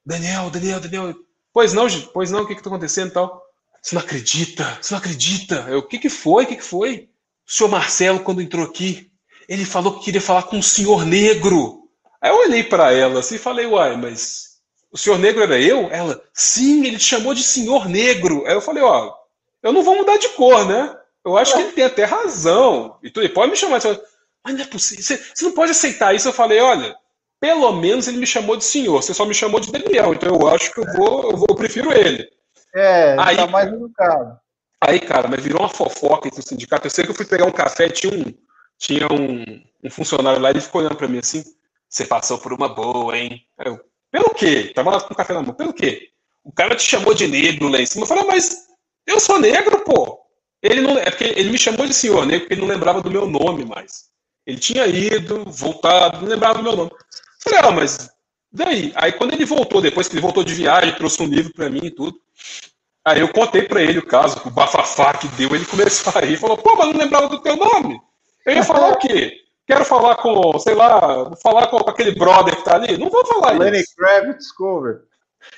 Daniel, Daniel, Daniel. Pois não, pois não, o que que tá acontecendo e tal? Você não acredita, você não acredita. Eu, o que que foi, o que que foi? O senhor Marcelo, quando entrou aqui, ele falou que queria falar com o senhor negro. Aí eu olhei para ela assim e falei, uai, mas o senhor negro era eu? Ela, sim, ele te chamou de senhor negro. Aí eu falei, ó, eu não vou mudar de cor, né? Eu acho que ele tem até razão. E tu ele pode me chamar de mas não é possível, você, você não pode aceitar isso. Eu falei, olha, pelo menos ele me chamou de senhor, você só me chamou de Daniel, então eu acho que eu vou, eu, vou, eu prefiro ele. É, aí, tá mais educado. Aí, cara, mas virou uma fofoca entre o sindicato. Eu sei que eu fui pegar um café, tinha um, tinha um, um funcionário lá, ele ficou olhando para mim assim, você passou por uma boa, hein? Aí eu, pelo quê? Tava lá com o café na mão. Pelo quê? O cara te chamou de negro lá em cima. Eu falei, mas eu sou negro, pô. Ele não, é porque ele me chamou de senhor negro porque ele não lembrava do meu nome mais. Ele tinha ido, voltado, não lembrava do meu nome. Eu falei, ah, mas daí? Aí quando ele voltou, depois que ele voltou de viagem, trouxe um livro para mim e tudo. Aí eu contei para ele o caso, o bafafá que deu, ele começou a rir, falou, pô, mas não lembrava do teu nome. Eu ia falar o quê? Quero falar com, sei lá, vou falar com aquele brother que tá ali. Não vou falar Lenny isso. Lenny Kravitz cover.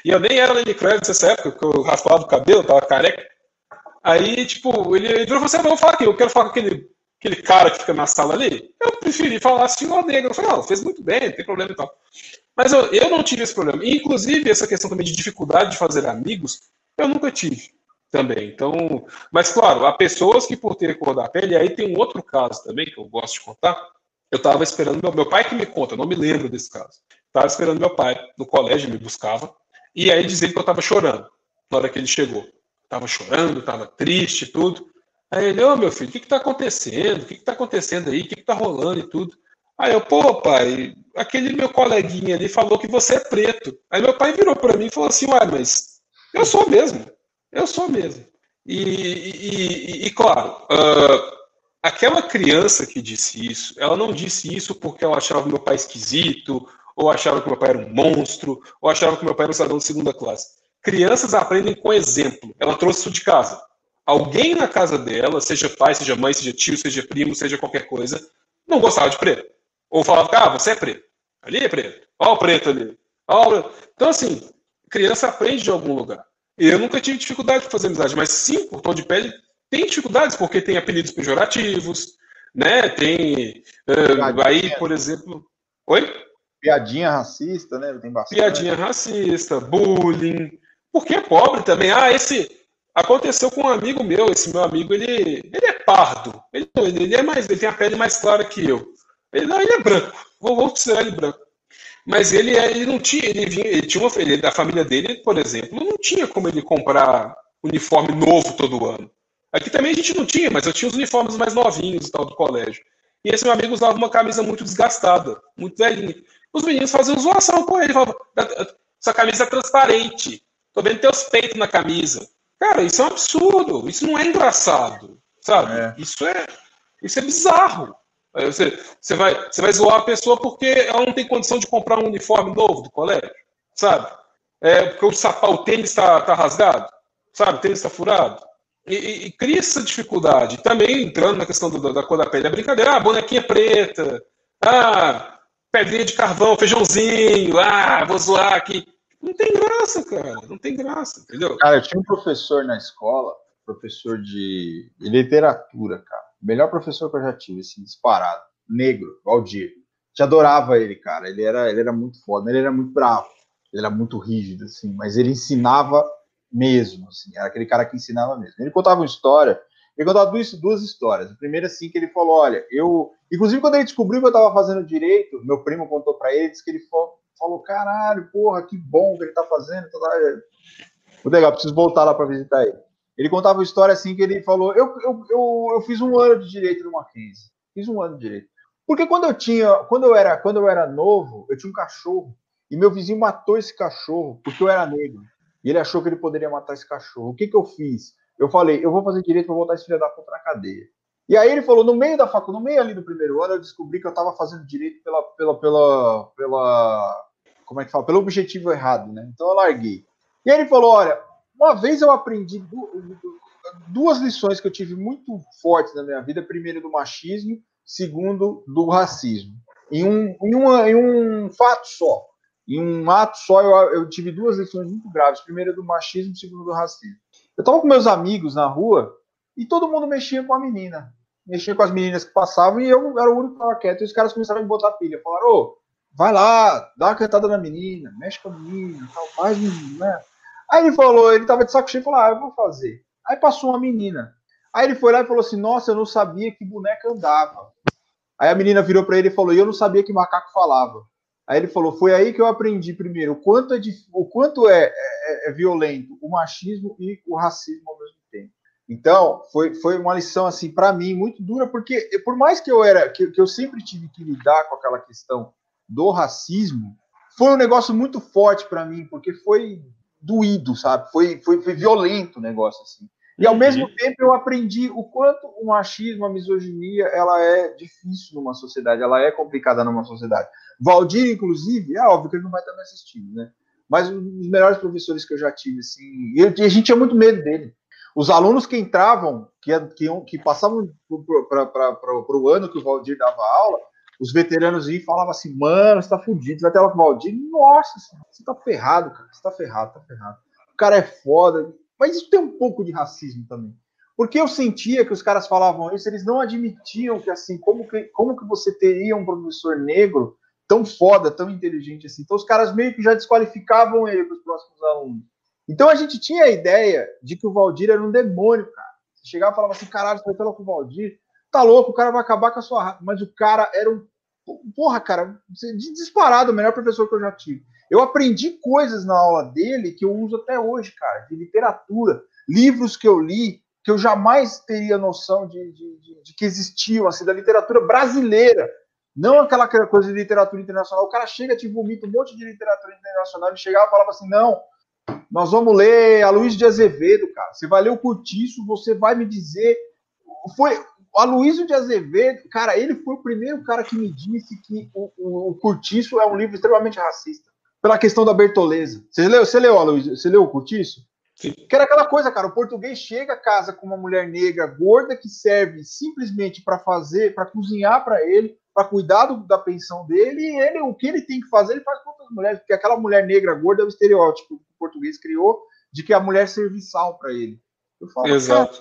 E eu nem era Lenny Kravitz nessa época, porque eu raspava o cabelo, tava careca. Aí, tipo, ele, ele virou você, assim, ah, vou falar aqui, eu quero falar com aquele, aquele cara que fica na sala ali. Eu preferi falar senhor negro. Eu falei, não, fez muito bem, não tem problema e tal. Mas eu, eu não tive esse problema. Inclusive, essa questão também de dificuldade de fazer amigos, eu nunca tive também. Então, mas claro, há pessoas que por ter cor da pele, aí tem um outro caso também que eu gosto de contar, eu estava esperando meu, meu pai que me conta, não me lembro desse caso. Estava esperando meu pai no colégio, me buscava, e aí dizia que eu estava chorando na hora que ele chegou. Estava chorando, estava triste tudo. Aí ele, ô oh, meu filho, o que está acontecendo? O que está acontecendo aí? O que está rolando e tudo? Aí eu, pô, pai, aquele meu coleguinha ali falou que você é preto. Aí meu pai virou para mim e falou assim, uai, mas eu sou mesmo. Eu sou mesmo. E, e, e, e claro, uh, aquela criança que disse isso, ela não disse isso porque ela achava meu pai esquisito, ou achava que meu pai era um monstro, ou achava que meu pai era um cidadão de segunda classe. Crianças aprendem com exemplo. Ela trouxe isso de casa. Alguém na casa dela, seja pai, seja mãe, seja tio, seja primo, seja qualquer coisa, não gostava de preto. Ou falava, ah, você é preto. Ali é preto. Olha o preto ali. Então, assim, criança aprende de algum lugar. Eu nunca tive dificuldade de fazer amizade, mas sim, por tom de pele, tem dificuldades, porque tem apelidos pejorativos, né? Tem. Uh, aí, por exemplo. Oi? Piadinha racista, né? Tem bastante. Piadinha racista, bullying. Porque é pobre também. Ah, esse. Aconteceu com um amigo meu, esse meu amigo, ele, ele é pardo. Ele, ele é mais. Ele tem a pele mais clara que eu. Ele, não, ele é branco. Vou, vou considerar ele branco. Mas ele, ele não tinha, ele, vinha, ele tinha uma, ele, da família dele, por exemplo, não tinha como ele comprar uniforme novo todo ano. Aqui também a gente não tinha, mas eu tinha os uniformes mais novinhos e tal do colégio. E esse meu amigo usava uma camisa muito desgastada, muito velhinha. Os meninos faziam zoação com ele, falavam, sua camisa é transparente, tô vendo teus peitos na camisa. Cara, isso é um absurdo, isso não é engraçado, sabe? É. Isso é isso é bizarro. Você, você, vai, você vai zoar a pessoa porque ela não tem condição de comprar um uniforme novo do colégio, sabe? É porque o, sapato, o tênis está tá rasgado, sabe? O tênis está furado. E, e, cria essa dificuldade. Também entrando na questão do, da cor da pele, a brincadeira, ah, bonequinha preta, ah, pedrinha de carvão, feijãozinho, ah, vou zoar aqui. Não tem graça, cara, não tem graça, entendeu? Cara, eu tinha um professor na escola, professor de literatura, cara, melhor professor que eu já tive, assim, disparado, negro, Valdir. Te adorava ele, cara, ele era, ele era muito foda, ele era muito bravo, ele era muito rígido, assim, mas ele ensinava mesmo, assim, era aquele cara que ensinava mesmo. Ele contava uma história, ele contava duas, duas histórias. A primeira, assim, que ele falou: olha, eu. Inclusive, quando ele descobriu que eu estava fazendo direito, meu primo contou para ele, disse que ele falou, falou: caralho, porra, que bom que ele está fazendo. Tá, Muito legal, preciso voltar lá para visitar ele. Ele contava uma história assim que ele falou: eu, eu, eu, eu fiz um ano de direito no Mackenzie. Fiz um ano de direito. Porque quando eu tinha, quando eu era, quando eu era novo, eu tinha um cachorro e meu vizinho matou esse cachorro porque eu era negro. E ele achou que ele poderia matar esse cachorro. O que, que eu fiz? Eu falei, eu vou fazer direito, vou botar esse filho da puta na cadeia. E aí ele falou, no meio da faculdade, no meio ali do primeiro ano, eu descobri que eu estava fazendo direito pela, pela, pela, pela, como é que fala? Pelo objetivo errado, né? Então eu larguei. E aí ele falou, olha, uma vez eu aprendi duas lições que eu tive muito fortes na minha vida. Primeiro, do machismo. Segundo, do racismo. Em um, em, uma, em um fato só. Em um ato só, eu, eu tive duas lições muito graves. Primeiro do machismo, segundo do racismo. Eu estava com meus amigos na rua e todo mundo mexia com a menina. Mexia com as meninas que passavam e eu era o único que estava quieto. E os caras começaram a me botar pilha. Falaram, ô, vai lá, dá uma cantada na menina, mexe com a menina, tal, faz né? Aí ele falou, ele tava de saco cheio e falou, ah, eu vou fazer. Aí passou uma menina. Aí ele foi lá e falou assim, nossa, eu não sabia que boneca andava. Aí a menina virou para ele e falou, eu não sabia que macaco falava. Aí ele falou: foi aí que eu aprendi primeiro o quanto é, o quanto é, é, é violento o machismo e o racismo ao mesmo tempo. Então foi, foi uma lição assim para mim muito dura porque por mais que eu era que, que eu sempre tive que lidar com aquela questão do racismo, foi um negócio muito forte para mim porque foi doído, sabe? Foi, foi, foi violento o negócio assim. E ao mesmo tempo eu aprendi o quanto o machismo, a misoginia, ela é difícil numa sociedade, ela é complicada numa sociedade. Valdir, inclusive, é óbvio que ele não vai estar me assistindo, né? Mas um dos melhores professores que eu já tive, assim, e a gente tinha muito medo dele. Os alunos que entravam, que, que, que passavam para o ano que o Valdir dava aula, os veteranos iam e falavam assim, mano, você tá fudido, vai ter aula com o Valdir. Nossa, você tá ferrado, cara, você tá ferrado, tá ferrado. O cara é foda. Mas isso tem um pouco de racismo também. Porque eu sentia que os caras falavam isso, eles não admitiam que assim, como que, como que você teria um professor negro tão foda, tão inteligente assim. Então os caras meio que já desqualificavam ele para os próximos alunos. Então a gente tinha a ideia de que o Valdir era um demônio, cara. Você chegava e falava assim, caralho, você vai falar com o Valdir, tá louco, o cara vai acabar com a sua Mas o cara era um. Porra, cara, disparado, o melhor professor que eu já tive. Eu aprendi coisas na aula dele que eu uso até hoje, cara, de literatura, livros que eu li, que eu jamais teria noção de, de, de, de que existiam, assim, da literatura brasileira. Não aquela coisa de literatura internacional. O cara chega, te vomita um monte de literatura internacional. Ele chegava e falava assim: não, nós vamos ler a Luiz de Azevedo, cara. Você vai ler o Curtiço, você vai me dizer. Foi a Luiz de Azevedo, cara, ele foi o primeiro cara que me disse que o, o, o Curtiço é um livro extremamente racista. Pela questão da Bertoleza. Você leu, você leu, Luiz? Você leu o Curtiço? Sim. Que era aquela coisa, cara. O português chega a casa com uma mulher negra gorda que serve simplesmente para fazer, para cozinhar para ele, para cuidar do, da pensão dele, e ele, o que ele tem que fazer, ele faz com outras mulheres, porque aquela mulher negra gorda é o estereótipo que o português criou de que a mulher é serviçal para ele. Eu falo, Exato.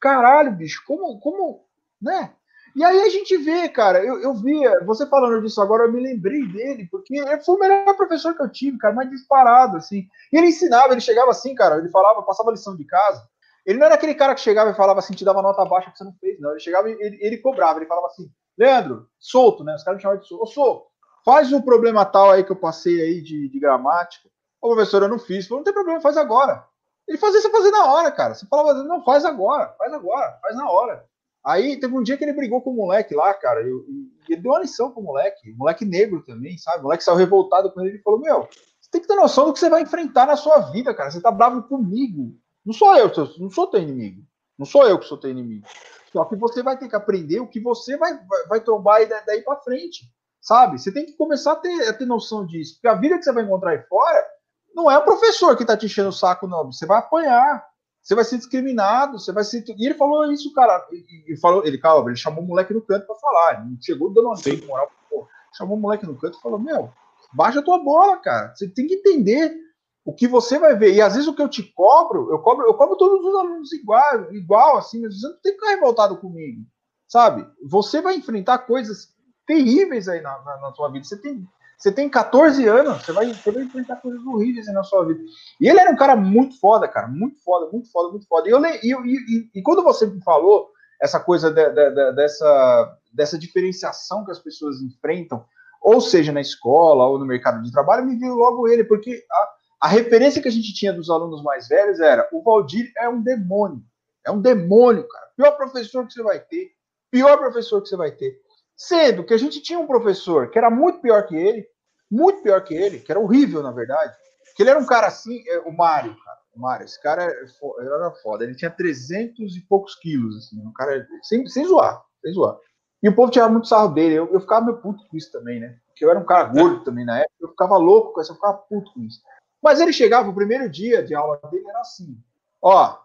caralho, bicho, como, como, né? E aí a gente vê, cara, eu, eu via, você falando disso agora, eu me lembrei dele, porque foi o melhor professor que eu tive, cara, mais disparado, assim. E ele ensinava, ele chegava assim, cara, ele falava, passava lição de casa. Ele não era aquele cara que chegava e falava assim, te dava nota baixa que você não fez, não. Ele chegava e ele, ele cobrava, ele falava assim, Leandro, solto, né? Os caras me chamavam de solto. Ô, solto, faz um problema tal aí que eu passei aí de, de gramática. Ô, professor, eu não fiz. Falei, não tem problema, faz agora. Ele fazia você fazer na hora, cara. Você falava, não, faz agora, faz agora, faz na hora. Aí teve um dia que ele brigou com o moleque lá, cara, e, e ele deu uma lição pro moleque, moleque negro também, sabe? O moleque saiu revoltado com ele e falou: Meu, você tem que ter noção do que você vai enfrentar na sua vida, cara. Você tá bravo comigo. Não sou eu, não sou teu inimigo. Não sou eu que sou teu inimigo. Só que você vai ter que aprender o que você vai, vai, vai trombar daí para frente, sabe? Você tem que começar a ter, a ter noção disso. Porque a vida que você vai encontrar aí fora não é o professor que está te enchendo o saco, não. Você vai apanhar. Você vai ser discriminado, você vai ser. E ele falou isso, cara. E, falou, ele, calma, ele chamou o moleque no canto para falar. Ele chegou dando uma moral, pô, chamou o moleque no canto e falou: Meu, baixa a tua bola, cara. Você tem que entender o que você vai ver. E às vezes o que eu te cobro, eu cobro, eu cobro todos os alunos igual, igual assim, mas você não tem que ficar revoltado comigo. Sabe? Você vai enfrentar coisas terríveis aí na, na, na sua vida. Você tem você tem 14 anos, você vai, você vai enfrentar coisas horríveis na sua vida. E ele era um cara muito foda, cara, muito foda, muito foda, muito foda. E, eu, e, e, e quando você me falou essa coisa de, de, de, dessa, dessa diferenciação que as pessoas enfrentam, ou seja, na escola ou no mercado de trabalho, me viu logo ele, porque a, a referência que a gente tinha dos alunos mais velhos era: o Valdir é um demônio, é um demônio, cara. Pior professor que você vai ter, pior professor que você vai ter. Sendo que a gente tinha um professor que era muito pior que ele, muito pior que ele, que era horrível, na verdade. Que ele era um cara assim, é, o Mário, cara. O Mário, esse cara era foda. Ele tinha 300 e poucos quilos, assim. Um cara, sem, sem zoar, sem zoar. E o povo tirava muito sarro dele. Eu, eu ficava meio puto com isso também, né? Porque eu era um cara gordo também na época. Eu ficava louco com isso, eu ficava puto com isso. Mas ele chegava, o primeiro dia de aula dele era assim. Ó,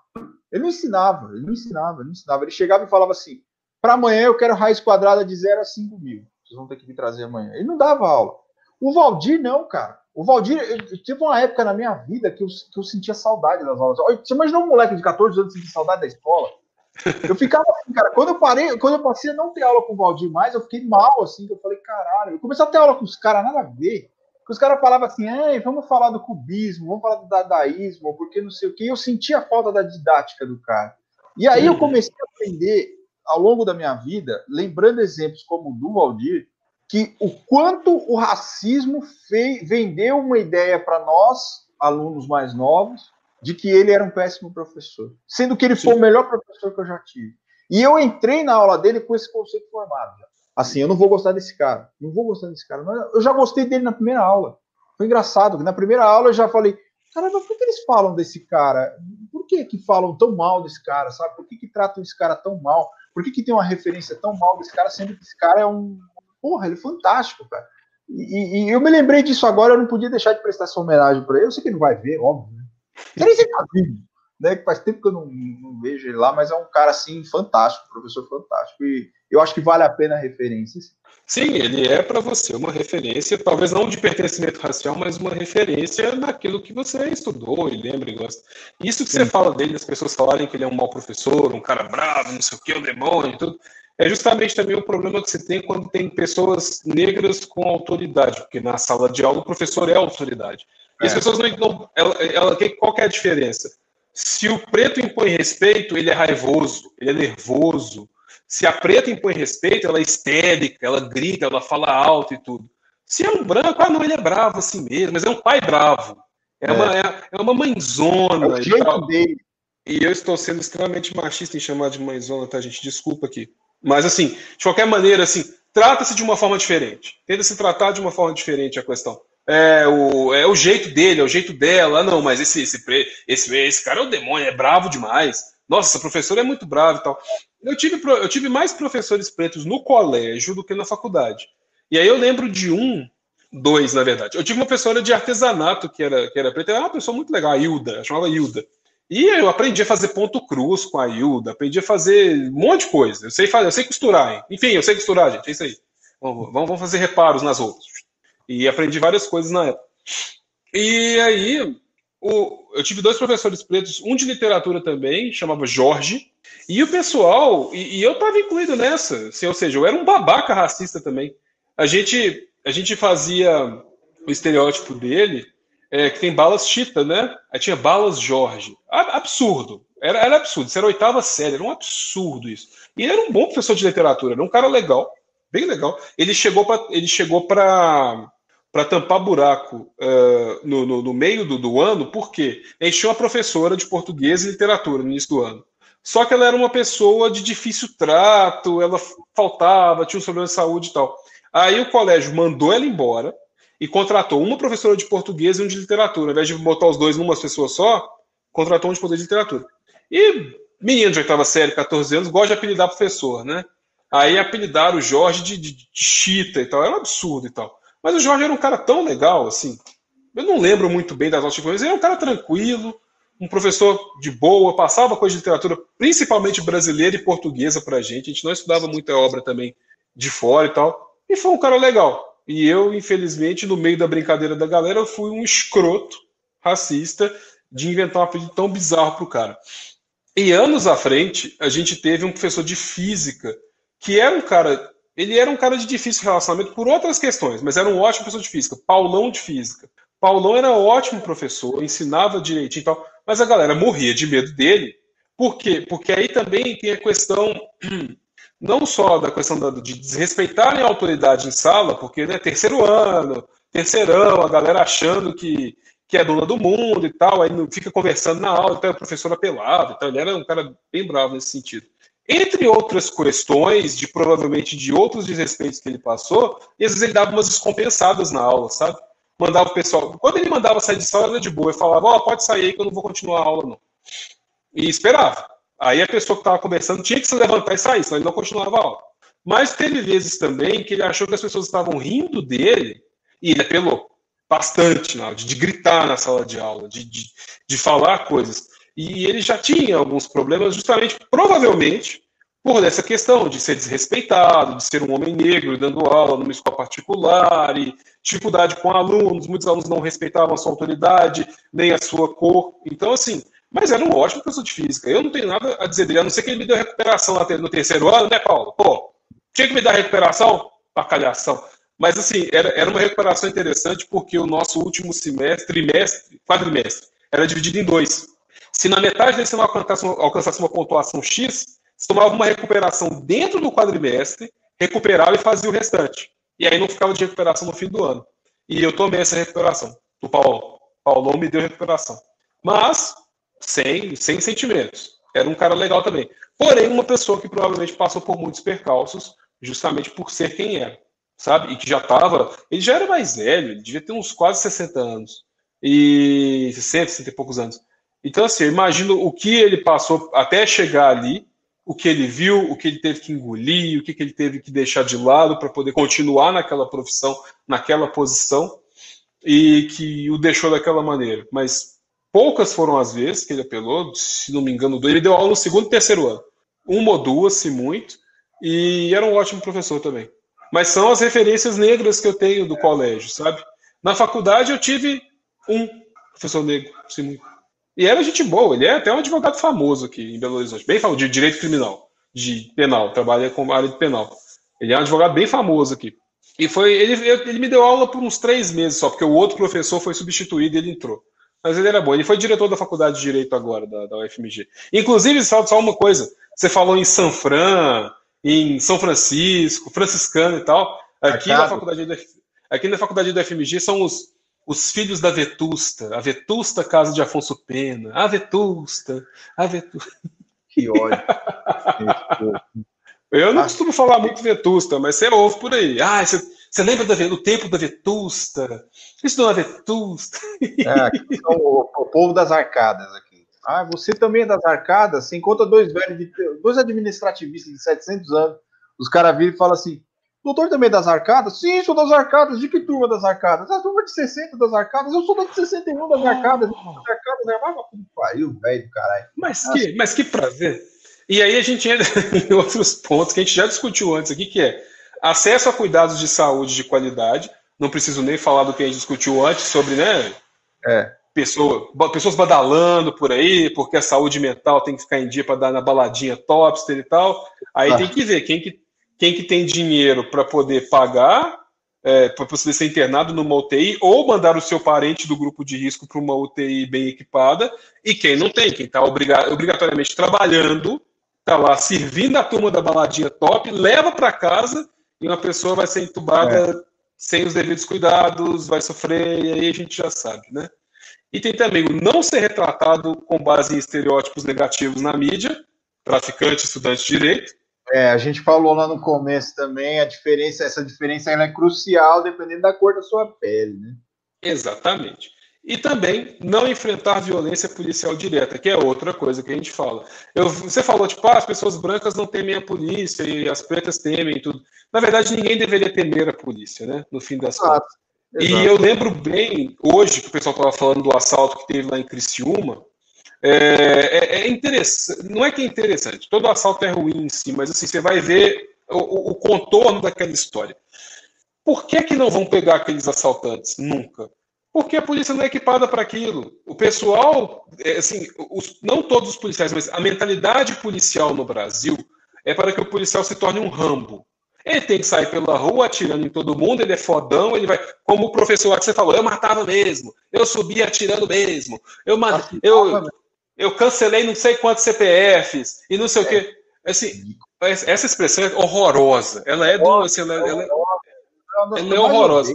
ele não ensinava, ele não ensinava, ele não ensinava. Ele chegava e falava assim: para amanhã eu quero raiz quadrada de 0 a 5 mil. Vocês vão ter que me trazer amanhã. Ele não dava aula. O Valdir, não, cara. O Valdir, teve uma época na minha vida que eu, que eu sentia saudade das aulas. Você imagina um moleque de 14 anos sentir saudade da escola? Eu ficava assim, cara. Quando eu parei, quando eu passei a não ter aula com o Valdir mais, eu fiquei mal, assim, que eu falei, caralho. Eu comecei a ter aula com os caras, nada a ver. os caras falavam assim, vamos falar do cubismo, vamos falar do dadaísmo, porque não sei o que. Eu sentia a falta da didática do cara. E aí eu comecei a aprender ao longo da minha vida, lembrando exemplos como o do Valdir, que o quanto o racismo fez, vendeu uma ideia para nós, alunos mais novos, de que ele era um péssimo professor, sendo que ele Sim. foi o melhor professor que eu já tive. E eu entrei na aula dele com esse conceito formado. Assim, eu não vou gostar desse cara, não vou gostar desse cara. Mas eu já gostei dele na primeira aula. Foi engraçado, que na primeira aula eu já falei, caramba, por que eles falam desse cara? Por que que falam tão mal desse cara, sabe? Por que que tratam esse cara tão mal? Por que, que tem uma referência tão mal desse cara, sendo que esse cara é um. Porra, ele é fantástico, cara. E, e, eu me lembrei disso agora, eu não podia deixar de prestar essa homenagem para ele. Eu sei que ele não vai ver, óbvio. Né? Nem tá vivo, né? Que faz tempo que eu não, não, vejo ele lá, mas é um cara assim fantástico, professor fantástico. E eu acho que vale a pena a referência. Sim, ele é para você uma referência, talvez não de pertencimento racial, mas uma referência naquilo que você estudou e lembra e gosta. Isso que Sim. você fala dele, as pessoas falarem que ele é um mau professor, um cara bravo, não sei o que, um demônio e tudo, é justamente também o problema que você tem quando tem pessoas negras com autoridade, porque na sala de aula o professor é autoridade. E é. as pessoas não. Ela, ela, qual é a diferença? Se o preto impõe respeito, ele é raivoso, ele é nervoso, se a preta impõe respeito, ela é histérica, ela grita, ela fala alto e tudo. Se é um branco, ah, não, ele é bravo assim mesmo, mas é um pai bravo. É, é. Uma, é, é uma mãezona. É o jeito dele. E eu estou sendo extremamente machista em chamar de mãezona, tá, gente? Desculpa aqui. Mas, assim, de qualquer maneira, assim, trata-se de uma forma diferente. Tenta se tratar de uma forma diferente a questão. É o, é o jeito dele, é o jeito dela. Ah, não, mas esse, esse, esse, esse cara é o demônio, é bravo demais. Nossa, essa professora é muito brava e tal. Eu tive, eu tive mais professores pretos no colégio do que na faculdade. E aí eu lembro de um, dois, na verdade. Eu tive uma professora de artesanato que era, que era preta, era uma pessoa muito legal, a Hilda, chamava Hilda. E eu aprendi a fazer ponto cruz com a Hilda, aprendi a fazer um monte de coisa. Eu sei fazer, eu sei costurar, hein? Enfim, eu sei costurar, gente, é isso aí. Vamos, vamos fazer reparos nas roupas. E aprendi várias coisas na época. E aí, o, eu tive dois professores pretos, um de literatura também, chamava Jorge, e o pessoal, e, e eu estava incluído nessa, assim, ou seja, eu era um babaca racista também. A gente, a gente fazia o estereótipo dele, é, que tem balas Chita, né? Aí tinha balas Jorge. Absurdo. Era, era absurdo. Isso era oitava série, era um absurdo isso. E ele era um bom professor de literatura, era um cara legal, bem legal. Ele chegou para ele chegou para para tampar buraco uh, no, no, no, meio do, do ano, porque gente tinha uma professora de português e literatura no início do ano. Só que ela era uma pessoa de difícil trato, ela faltava, tinha um problema de saúde e tal. Aí o colégio mandou ela embora e contratou uma professora de português e um de literatura. Ao invés de botar os dois numa pessoa só, contratou um de português e literatura. E menino de oitava série, 14 anos, gosta de apelidar professor, né? Aí apelidaram o Jorge de, de, de chita e tal. Era um absurdo e tal. Mas o Jorge era um cara tão legal, assim. Eu não lembro muito bem das nossas coisas. Ele era um cara tranquilo, um professor de boa, passava coisa de literatura, principalmente brasileira e portuguesa para a gente. A gente não estudava muita obra também de fora e tal. E foi um cara legal. E eu, infelizmente, no meio da brincadeira da galera, fui um escroto racista de inventar um apelido tão bizarro pro cara. E anos à frente, a gente teve um professor de física que era um cara. Ele era um cara de difícil relacionamento por outras questões, mas era um ótimo professor de física, Paulão de física. Paulão era ótimo professor, ensinava direitinho e tal, mas a galera morria de medo dele. Por quê? Porque aí também tem a questão não só da questão de desrespeitarem a autoridade em sala, porque né, terceiro ano, terceirão, a galera achando que, que é dona do mundo e tal, aí não fica conversando na aula, então o professor apelava, então ele era um cara bem bravo nesse sentido. Entre outras questões, de provavelmente de outros desrespeitos que ele passou, e às vezes ele dava umas descompensadas na aula, sabe? Mandava o pessoal. Quando ele mandava sair de sala, era de boa. Eu falava, ó, oh, pode sair aí que eu não vou continuar a aula, não. E esperava. Aí a pessoa que estava conversando tinha que se levantar e sair, senão ele não continuava a aula. Mas teve vezes também que ele achou que as pessoas estavam rindo dele e ele apelou bastante na de, de gritar na sala de aula, de, de, de falar coisas. E ele já tinha alguns problemas, justamente, provavelmente, por essa questão de ser desrespeitado, de ser um homem negro dando aula numa escola particular, e dificuldade com alunos, muitos alunos não respeitavam a sua autoridade, nem a sua cor. Então, assim, mas era um ótimo professor de física. Eu não tenho nada a dizer dele, a não ser que ele me deu recuperação no terceiro ano, né, Paulo? Pô, tinha que me dar recuperação? Pacalhação. Mas, assim, era, era uma recuperação interessante porque o nosso último semestre, trimestre, quadrimestre, era dividido em dois. Se na metade você não alcançasse alcançasse uma pontuação X, tomava uma recuperação dentro do quadrimestre, recuperava e fazia o restante. E aí não ficava de recuperação no fim do ano. E eu tomei essa recuperação do Paulo. Paulo me deu recuperação. Mas sem, sem sentimentos. Era um cara legal também. Porém, uma pessoa que provavelmente passou por muitos percalços, justamente por ser quem era, sabe? E que já estava. Ele já era mais velho, ele devia ter uns quase 60 anos. E 60, 60 e poucos anos. Então, assim, eu imagino o que ele passou até chegar ali, o que ele viu, o que ele teve que engolir, o que, que ele teve que deixar de lado para poder continuar naquela profissão, naquela posição, e que o deixou daquela maneira. Mas Poucas foram as vezes que ele apelou, se não me engano, ele deu aula no segundo e terceiro ano. Uma ou duas, se muito, e era um ótimo professor também. Mas são as referências negras que eu tenho do colégio, sabe? Na faculdade eu tive um professor negro, se muito. E era gente boa, ele é até um advogado famoso aqui em Belo Horizonte, bem famoso, de direito criminal, de penal, trabalha com área de penal. Ele é um advogado bem famoso aqui. E foi ele, ele me deu aula por uns três meses só, porque o outro professor foi substituído e ele entrou. Mas ele era bom. Ele foi diretor da faculdade de Direito agora, da, da UFMG. Inclusive, só, só uma coisa. Você falou em São Fran, em São Francisco, franciscano e tal. Aqui na faculdade da, aqui na faculdade da FMG são os, os filhos da Vetusta, a Vetusta Casa de Afonso Pena, a Vetusta, a Vetusta. Que ódio. Eu não costumo falar muito Vetusta, mas você ouve por aí. Ah, você você lembra do, tempo da Vetusta? Isso não é Vetusta? É, aqui são o, o, povo das arcadas aqui. Ah, você também é das arcadas? Você encontra dois velhos, de, dois administrativistas de 700 anos. Os caras viram e falam assim: doutor também das arcadas? Sim, sou das arcadas. De que turma das arcadas? A turma de 60 das arcadas. Eu sou da de 61 das arcadas. Oh. Das arcadas é mais uma pariu, velho do caralho. Mas que, mas que prazer. E aí a gente entra em outros pontos que a gente já discutiu antes aqui, que é acesso a cuidados de saúde de qualidade. Não preciso nem falar do que a gente discutiu antes sobre, né? É. Pessoa, pessoas badalando por aí, porque a saúde mental tem que ficar em dia para dar na baladinha topster e tal. Aí ah. tem que ver quem que, quem que tem dinheiro para poder pagar, é, para você ser internado numa UTI, ou mandar o seu parente do grupo de risco para uma UTI bem equipada, e quem não tem, quem está obrigatoriamente trabalhando, está lá servindo a turma da baladinha top, leva para casa e uma pessoa vai ser entubada é. sem os devidos cuidados, vai sofrer, e aí a gente já sabe, né? E tem também o não ser retratado com base em estereótipos negativos na mídia, traficante, estudante de direito. É, a gente falou lá no começo também, a diferença, essa diferença é crucial dependendo da cor da sua pele, né? Exatamente. E também não enfrentar violência policial direta, que é outra coisa que a gente fala. Eu, você falou, tipo, ah, as pessoas brancas não temem a polícia e as pretas temem tudo. Na verdade, ninguém deveria temer a polícia, né? No fim das contas. E eu lembro bem, hoje, que o pessoal estava falando do assalto que teve lá em Criciúma, É, é, é, interessante, não é que é interessante, todo assalto é ruim em si, mas assim, você vai ver o, o contorno daquela história. Por que, que não vão pegar aqueles assaltantes? Nunca. Porque a polícia não é equipada para aquilo. O pessoal, é, assim, os, não todos os policiais, mas a mentalidade policial no Brasil é para que o policial se torne um rambo. Ele tem que sair pela rua atirando em todo mundo, ele é fodão, ele vai. Como o professor que você falou, eu matava mesmo, eu subia atirando mesmo, eu, eu, eu cancelei não sei quantos CPFs e não sei é. o quê. Assim, essa expressão é horrorosa. Ela é do. Assim, ela, ela, ela é horrorosa.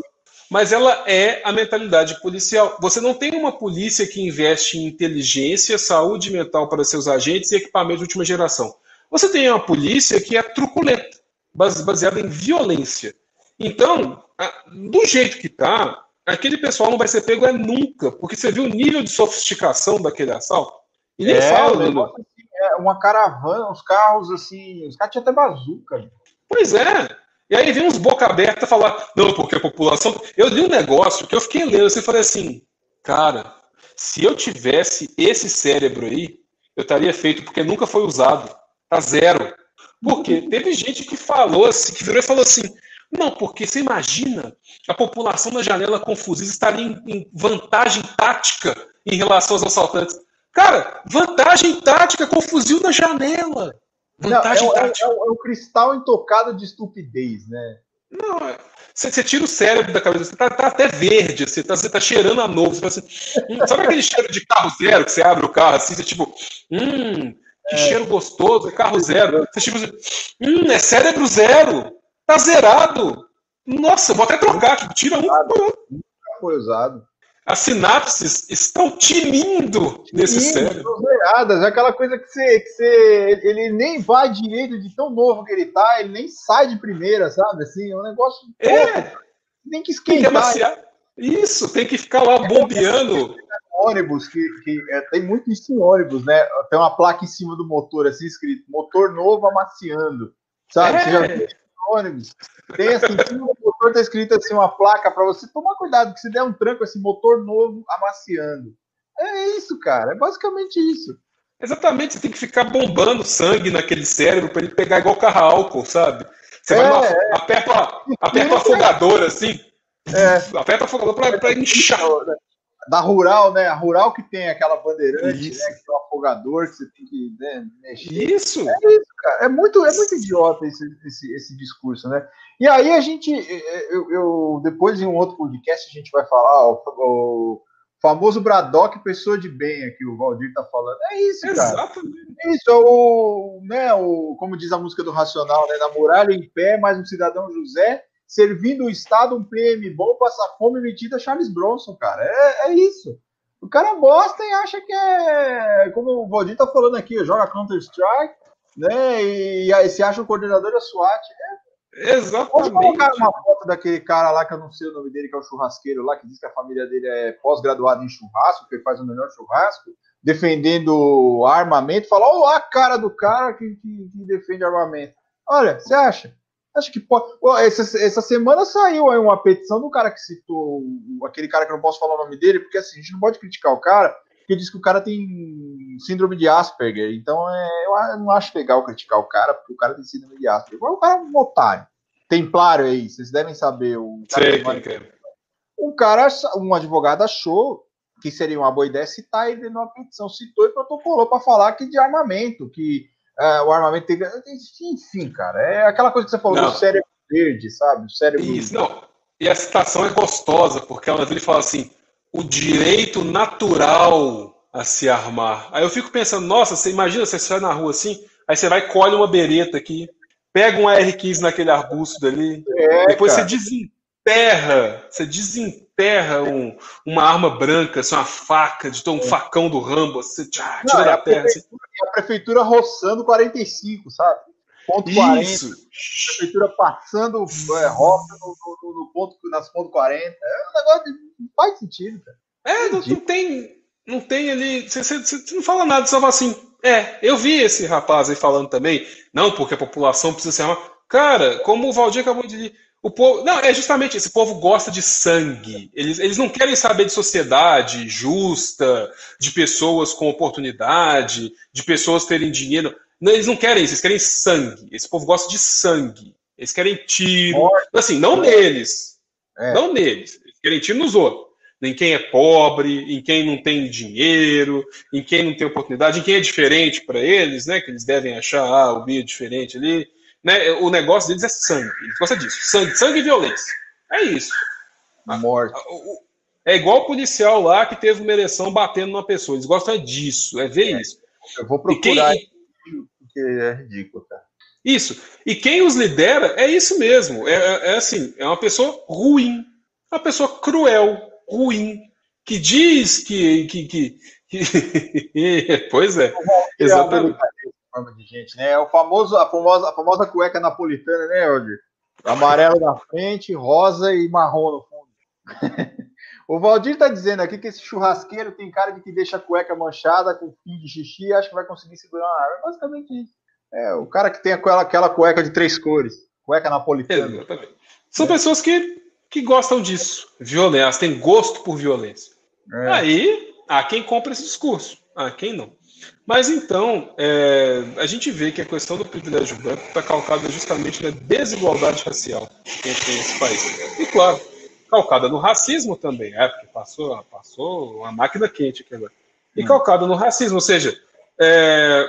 Mas ela é a mentalidade policial. Você não tem uma polícia que investe em inteligência, saúde mental para seus agentes e equipamento de última geração. Você tem uma polícia que é truculenta, baseada em violência. Então, do jeito que está, aquele pessoal não vai ser pego é nunca, porque você viu o nível de sofisticação daquele assalto. E nem é, fala, assim, é uma caravana, uns carros assim, os caras tinham até bazuca. Pois é. E aí vem uns boca aberta falar, não, porque a população. Eu li um negócio que eu fiquei lendo assim, e falei assim, cara, se eu tivesse esse cérebro aí, eu estaria feito, porque nunca foi usado. Tá zero. Porque teve gente que falou assim, que virou e falou assim, não, porque você imagina a população da janela confusista estaria em, em vantagem tática em relação aos assaltantes. Cara, vantagem tática com fuzil na janela. Vantagem não, é, tática. É, é, é, o cristal intocado de estupidez, né? Não, é. Você, você, tira o cérebro da cabeça, você tá, tá até verde, você tá, você tá cheirando a novo. Você assim, hum, sabe aquele cheiro de carro zero que você abre o carro assim, você tipo, hum, que é. cheiro gostoso, é carro zero. Você tipo assim, hum, é cérebro zero, tá zerado. Nossa, vou até trocar, tipo, tira um. Nunca foi usado. As sinapses estão tinindo nesse Sim, cérebro. Zeradas, é aquela coisa que você, que você. Ele nem vai direito de tão novo que ele tá, ele nem sai de primeira, sabe? Assim, é um negócio. É. tem que esquentar. Tem que isso, tem que ficar lá bombeando. ônibus, que, que é, tem muito isso em ônibus, né? Tem uma placa em cima do motor, assim, escrito: motor novo amaciando. Sabe? É. Você já viu ônibus? Tem assim, motor tá escrito assim uma placa para você tomar cuidado, que se der um tranco, esse motor novo amaciando. É isso, cara. É basicamente isso. Exatamente, você tem que ficar bombando sangue naquele cérebro para ele pegar igual carro álcool, sabe? Você é, vai é. aperta, aperta o afogador assim. É. Aperta o afogador para inchar. Né? Da rural, né? A rural que tem aquela bandeirante, isso. né? Que tem o afogador, que você tem que né, mexer. Isso. É isso, cara. É muito, é muito idiota esse, esse, esse discurso, né? E aí a gente, eu, eu, depois em um outro podcast a gente vai falar o, o famoso Braddock, pessoa de bem aqui, o Valdir tá falando. É isso, cara. Exatamente. É isso, é o, né, o, como diz a música do Racional, né, na muralha em pé, mais um cidadão José, servindo o Estado um PM bom, passar fome metida Charles Bronson, cara. É, é isso. O cara gosta e acha que é, como o Valdir tá falando aqui, joga Counter-Strike, né, e, e se acha o coordenador da SWAT. É Exatamente. Vamos colocar uma foto daquele cara lá, que eu não sei o nome dele, que é o churrasqueiro lá, que diz que a família dele é pós-graduado em churrasco, que ele faz o melhor churrasco, defendendo armamento. Fala, olha a cara do cara que, que, que defende armamento. Olha, você acha? Acho que pode. Essa, essa semana saiu aí uma petição do cara que citou aquele cara que eu não posso falar o nome dele, porque assim, a gente não pode criticar o cara, porque diz que o cara tem síndrome de Asperger. Então é, eu não acho legal criticar o cara, porque o cara tem síndrome de Asperger. o cara é um otário. Templário aí, vocês devem saber. O cara, Sei, um cara, um advogado achou que seria uma boa ideia citar ele numa petição, citou e protocolou para falar que de armamento, que uh, o armamento tem. Enfim, cara, é aquela coisa que você falou não. do cérebro verde, sabe? O cérebro. Isso, não. E a citação é gostosa, porque ela ele fala assim: o direito natural a se armar. Aí eu fico pensando, nossa, você imagina você sai na rua assim, aí você vai colhe uma bereta aqui, pega um AR-15 naquele arbusto dali, é, depois cara. você desenterra, você desenterra um, uma arma branca, assim, uma faca, de um facão do Rambo, você tchá, tira Não, da terra. Assim. A prefeitura roçando 45, sabe? Ponto Isso. 40. A prefeitura passando é, roça no, no, no, ponto, nas ponto 40. É um negócio de, não faz sentido, cara. É, não, não, tem. Não tem ali. Você, você, você não fala nada, você fala assim. É, eu vi esse rapaz aí falando também. Não, porque a população precisa se armar. Cara, como o Valdir acabou de dizer, O povo, não, é justamente esse povo gosta de sangue. Eles, eles não querem saber de sociedade justa, de pessoas com oportunidade, de pessoas terem dinheiro. Não, eles não querem isso, eles querem sangue. Esse povo gosta de sangue. Eles querem tiro. Morte. Assim, não neles. É. Não neles. Eles querem tiro nos outros. Em quem é pobre, em quem não tem dinheiro, em quem não tem oportunidade, em quem é diferente para eles, né? Que eles devem achar, ah, o Bia é diferente ali. Né? O negócio deles é sangue. Eles gostam disso. Sangue, sangue e violência. É isso. Morte. É igual o policial lá que teve uma ereção batendo numa pessoa. Eles gostam disso, é ver é. isso. Eu vou procurar. E quem, porque é ridículo, cara. Isso. E quem os lidera é isso mesmo. É, é, é assim, é uma pessoa ruim, uma pessoa cruel, ruim, que diz que. que, que, que... pois é. Exatamente. De gente, né? É o famoso, a, famosa, a famosa cueca napolitana, né, Aldir? Amarelo na frente, rosa e marrom no fundo. o Valdir está dizendo aqui que esse churrasqueiro tem cara de que deixa a cueca manchada com fim de xixi e acha que vai conseguir segurar uma arma. Basicamente isso. É, o cara que tem aquela, aquela cueca de três cores, cueca napolitana. Exatamente. São é. pessoas que, que gostam disso, violência, têm gosto por violência. É. Aí, há quem compra esse discurso, há quem não. Mas então, é, a gente vê que a questão do privilégio branco está calcada justamente na desigualdade racial que tem nesse país. E claro, calcada no racismo também, é, porque passou, passou uma máquina quente aqui agora. E hum. calcada no racismo, ou seja, é,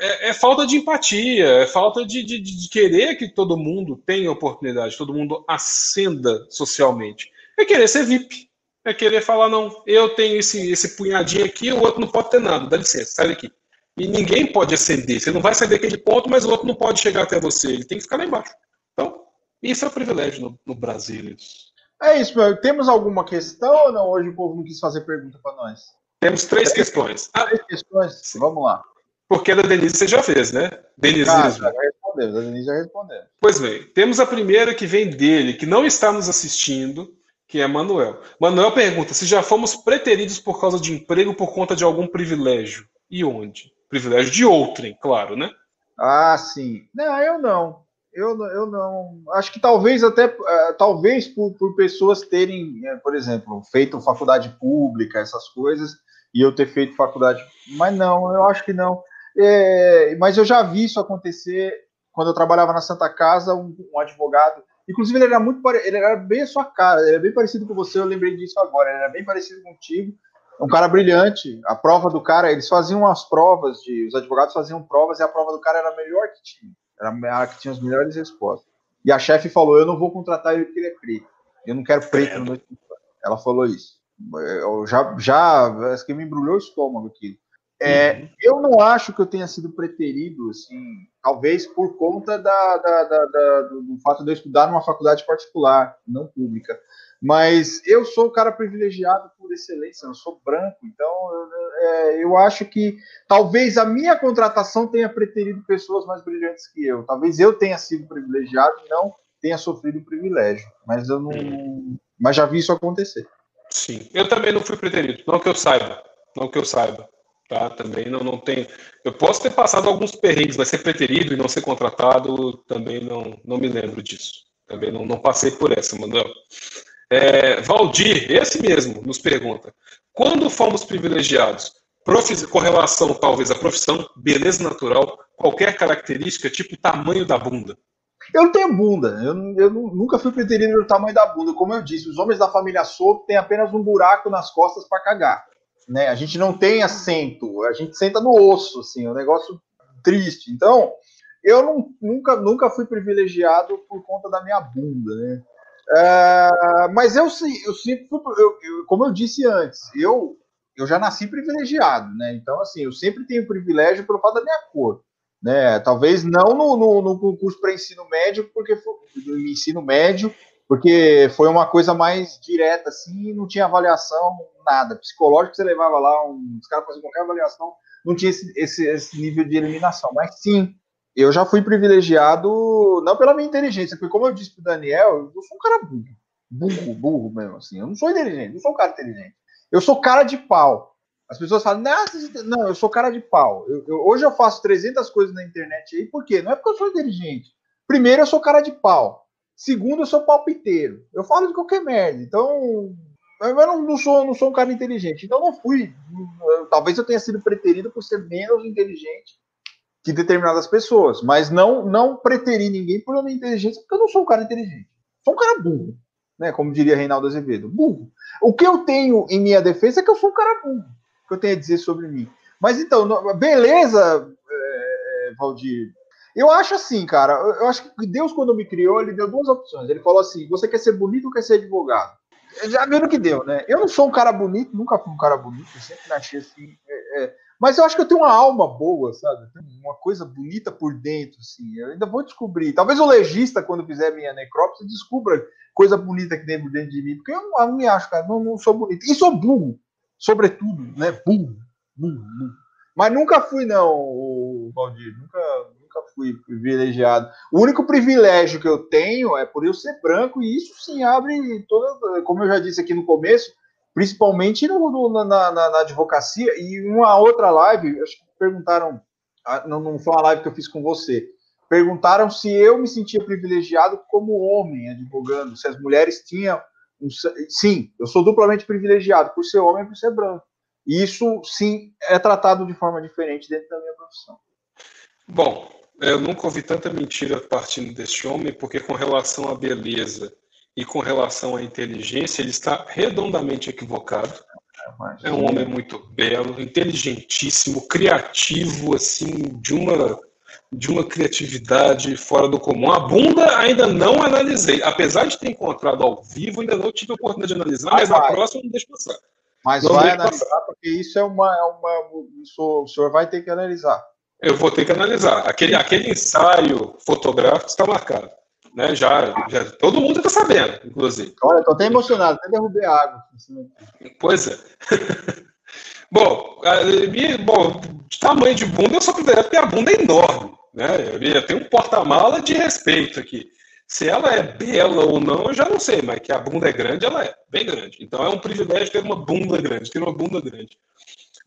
é, é, falta de empatia, é falta de, de, de, querer que todo mundo tenha oportunidade, todo mundo ascenda socialmente. É querer ser VIP. É querer falar, não, eu tenho esse, esse punhadinho aqui, o outro não pode ter nada, dá licença, sai daqui. E ninguém pode ascender. Você não vai sair daquele ponto, mas o outro não pode chegar até você. Ele tem que ficar lá embaixo. Então, isso é um privilégio no, no Brasil. Isso. É isso, meu. Temos alguma questão ou não? Hoje o povo não quis fazer pergunta para nós. Temos três, três questões. Três questões? Sim. Vamos lá. Porque a da Denise você já fez, né? Denise. Ah, já respondeu, a Denise já respondeu. Pois bem, temos a primeira que vem dele, que não está nos assistindo, que é Manuel. Manuel pergunta se já fomos preteridos por causa de emprego por conta de algum privilégio. E onde? Privilégio de outrem, claro, né? Ah, sim. Não, eu não. Eu, eu não. Acho que talvez até uh, talvez por, por pessoas terem, uh, por exemplo, feito faculdade pública, essas coisas, e eu ter feito faculdade. Mas não, eu acho que não. É, mas eu já vi isso acontecer quando eu trabalhava na Santa Casa, um, um, advogado. Inclusive, ele era muito ele era bem a sua cara, ele era bem parecido com você, eu lembrei disso agora, ele era bem parecido contigo. Um cara brilhante. A prova do cara, eles faziam as provas, de, os advogados faziam provas e a prova do cara era a melhor que tinha. Era a que tinha as melhores respostas. E a chefe falou: Eu não vou contratar ele porque ele é preto. Eu não quero preto no meu Ela falou isso. Eu já, já, acho que me embrulhou o estômago aqui. É, uhum. Eu não acho que eu tenha sido preterido, assim, talvez por conta da, da, da, da, do fato de eu estudar numa faculdade particular, não pública. Mas eu sou o cara privilegiado por excelência, eu sou branco, então é, eu acho que talvez a minha contratação tenha preterido pessoas mais brilhantes que eu. Talvez eu tenha sido privilegiado e não tenha sofrido privilégio, mas eu não. Uhum. Mas já vi isso acontecer. Sim, eu também não fui preterido, não que eu saiba, não que eu saiba tá? Também não, não tenho. Eu posso ter passado alguns perrengues, mas ser preterido e não ser contratado, também não, não me lembro disso. Também não, não passei por essa, Manuel. É, Valdir, esse mesmo, nos pergunta: quando fomos privilegiados? Profis, correlação, talvez, à profissão, beleza natural, qualquer característica, tipo tamanho da bunda. Eu não tenho bunda, eu, eu nunca fui preterido pelo tamanho da bunda. Como eu disse, os homens da família Souto têm apenas um buraco nas costas para cagar né? A gente não tem assento, a gente senta no osso, assim, é um negócio triste. Então, eu não, nunca, nunca fui privilegiado por conta da minha bunda, né? É, mas eu, eu sempre fui, eu, eu, como eu disse antes, eu, eu já nasci privilegiado, né? Então, assim, eu sempre tenho privilégio pelo fato da minha cor, né? Talvez não no, no, no concurso para ensino médio, porque foi, no ensino médio, porque foi uma coisa mais direta, assim, não tinha avaliação, nada. Psicológico, você levava lá, um, os caras faziam qualquer avaliação, não tinha esse, esse, esse, nível de eliminação. Mas sim, eu já fui privilegiado, não pela minha inteligência, porque como eu disse pro Daniel, eu sou um cara burro. Burro, burro mesmo, assim. Eu não sou inteligente, não sou um cara inteligente. Eu sou cara de pau. As pessoas falam, não, eu sou cara de pau. Eu, eu, hoje eu faço 300 coisas na internet aí, por quê? Não é porque eu sou inteligente. Primeiro, eu sou cara de pau. Segundo, eu sou palpiteiro. Eu falo de qualquer merda. Então, eu não, não, sou, não sou um cara inteligente. Então, não fui. Talvez eu tenha sido preterido por ser menos inteligente que determinadas pessoas. Mas não, não preteri ninguém por minha inteligência, porque eu não sou um cara inteligente. Sou um cara burro. Né, como diria Reinaldo Azevedo, burro. O que eu tenho em minha defesa é que eu sou um cara burro, que eu tenho a dizer sobre mim. Mas então, beleza, é, é, Valdir, eu acho assim, cara. Eu acho que Deus, quando me criou, ele deu duas opções. Ele falou assim: você quer ser bonito ou quer ser advogado? Já viu no que deu, né? Eu não sou um cara bonito, nunca fui um cara bonito, sempre achei assim. É, é. Mas eu acho que eu tenho uma alma boa, sabe? Uma coisa bonita por dentro, assim. Eu ainda vou descobrir. Talvez o legista, quando fizer minha necrópsia, descubra coisa bonita que tem por dentro de mim. Porque eu não, me acho, cara. Não, não sou bonito. E sou burro, sobretudo, né? Burro, burro, burro. Mas nunca fui, não, Valdir. Nunca fui privilegiado. O único privilégio que eu tenho é por eu ser branco, e isso sim abre toda, como eu já disse aqui no começo, principalmente no, no, na, na, na, advocacia. E uma outra live, acho que perguntaram, ah, não, não foi uma live que eu fiz com você, perguntaram se eu me sentia privilegiado como homem advogando, se as mulheres tinham. Um, sim, eu sou duplamente privilegiado por ser homem e por ser branco. E isso, sim, é tratado de forma diferente dentro da minha profissão. Bom, eu nunca ouvi tanta mentira partindo desse homem, porque com relação à beleza e com relação à inteligência, ele está redondamente equivocado. É um homem muito belo, inteligentíssimo, criativo, assim, de uma de uma criatividade fora do comum. A bunda ainda não analisei, apesar de ter encontrado ao vivo, ainda não tive a oportunidade de analisar, mas, mas na próxima não deixa passar. Mas não vai analisar, passar. porque isso é uma, é uma o senhor vai ter que analisar. Eu vou ter que analisar. Aquele, aquele ensaio fotográfico está marcado. Né? Já, já, todo mundo está sabendo, inclusive. Olha, estou até emocionado, até derrubei água. Pois é. bom, a, bom, de tamanho de bunda, eu sou privilegiado porque a bunda é enorme. Né? Eu tenho um porta-mala de respeito aqui. Se ela é bela ou não, eu já não sei, mas que a bunda é grande, ela é bem grande. Então é um privilégio ter uma bunda grande, ter uma bunda grande.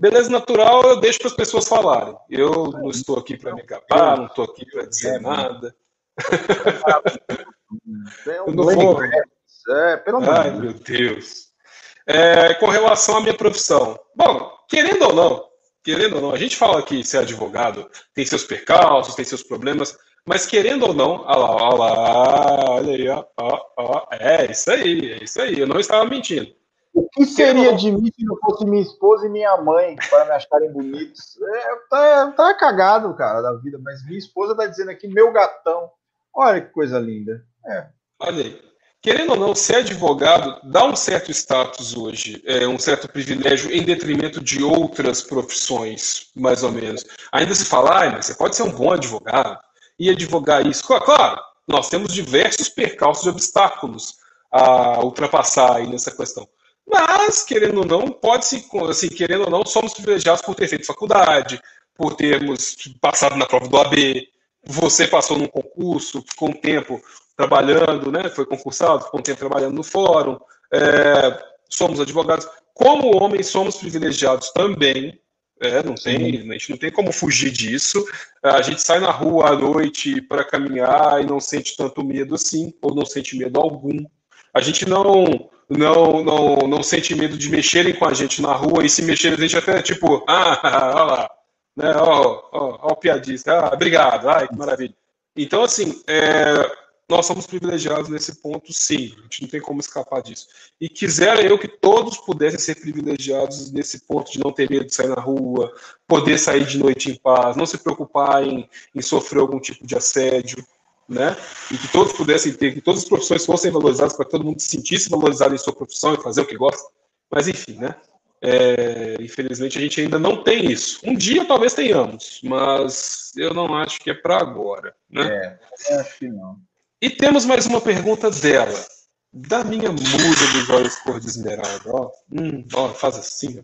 Beleza natural eu deixo para as pessoas falarem. Eu não estou aqui para me capar, não estou aqui para dizer nada. eu não vou. É, pelo Ai, meu Deus. É, com relação à minha profissão. Bom, querendo ou não, querendo ou não, a gente fala aqui ser advogado tem seus percalços, tem seus problemas, mas querendo ou não, olha lá, olha lá, olha aí, ó, ó, ó, é isso aí, é isso aí, eu não estava mentindo. O que seria de mim se não fosse minha esposa e minha mãe para me acharem bonitos? É, tá, tá cagado, cara, da vida, mas minha esposa tá dizendo aqui, meu gatão. Olha que coisa linda. É. Olha aí. Querendo ou não, ser advogado dá um certo status hoje, é, um certo privilégio em detrimento de outras profissões, mais ou menos. Ainda se fala, ah, mas você pode ser um bom advogado e advogar isso. Claro, nós temos diversos percalços e obstáculos a ultrapassar aí nessa questão. Mas, querendo ou não, pode se, assim, querendo ou não, somos privilegiados por ter feito faculdade, por termos passado na prova do AB. Você passou num concurso, ficou um tempo trabalhando, né? Foi concursado, ficou um tempo trabalhando no fórum. É, somos advogados. Como homens, somos privilegiados também. É, não tem, a gente não tem como fugir disso. A gente sai na rua à noite para caminhar e não sente tanto medo assim, ou não sente medo algum. A gente não não, não, não sente medo de mexerem com a gente na rua, e se mexerem a gente até tipo, ah, olha lá, né, ó, ó, ó o piadista, ah, obrigado, ai, que maravilha. Então, assim, é, nós somos privilegiados nesse ponto, sim, a gente não tem como escapar disso. E quisera eu que todos pudessem ser privilegiados nesse ponto de não ter medo de sair na rua, poder sair de noite em paz, não se preocupar em, em sofrer algum tipo de assédio, né? E que todos pudessem ter, que todas as profissões fossem valorizadas para que todo mundo se sentisse valorizado em sua profissão e fazer o que gosta. Mas enfim, né? É, infelizmente a gente ainda não tem isso. Um dia talvez tenhamos, mas eu não acho que é para agora, né? É, acho que não. E temos mais uma pergunta dela, da minha musa dos olhos cor de esmeralda. Ó, hum, ó faz assim.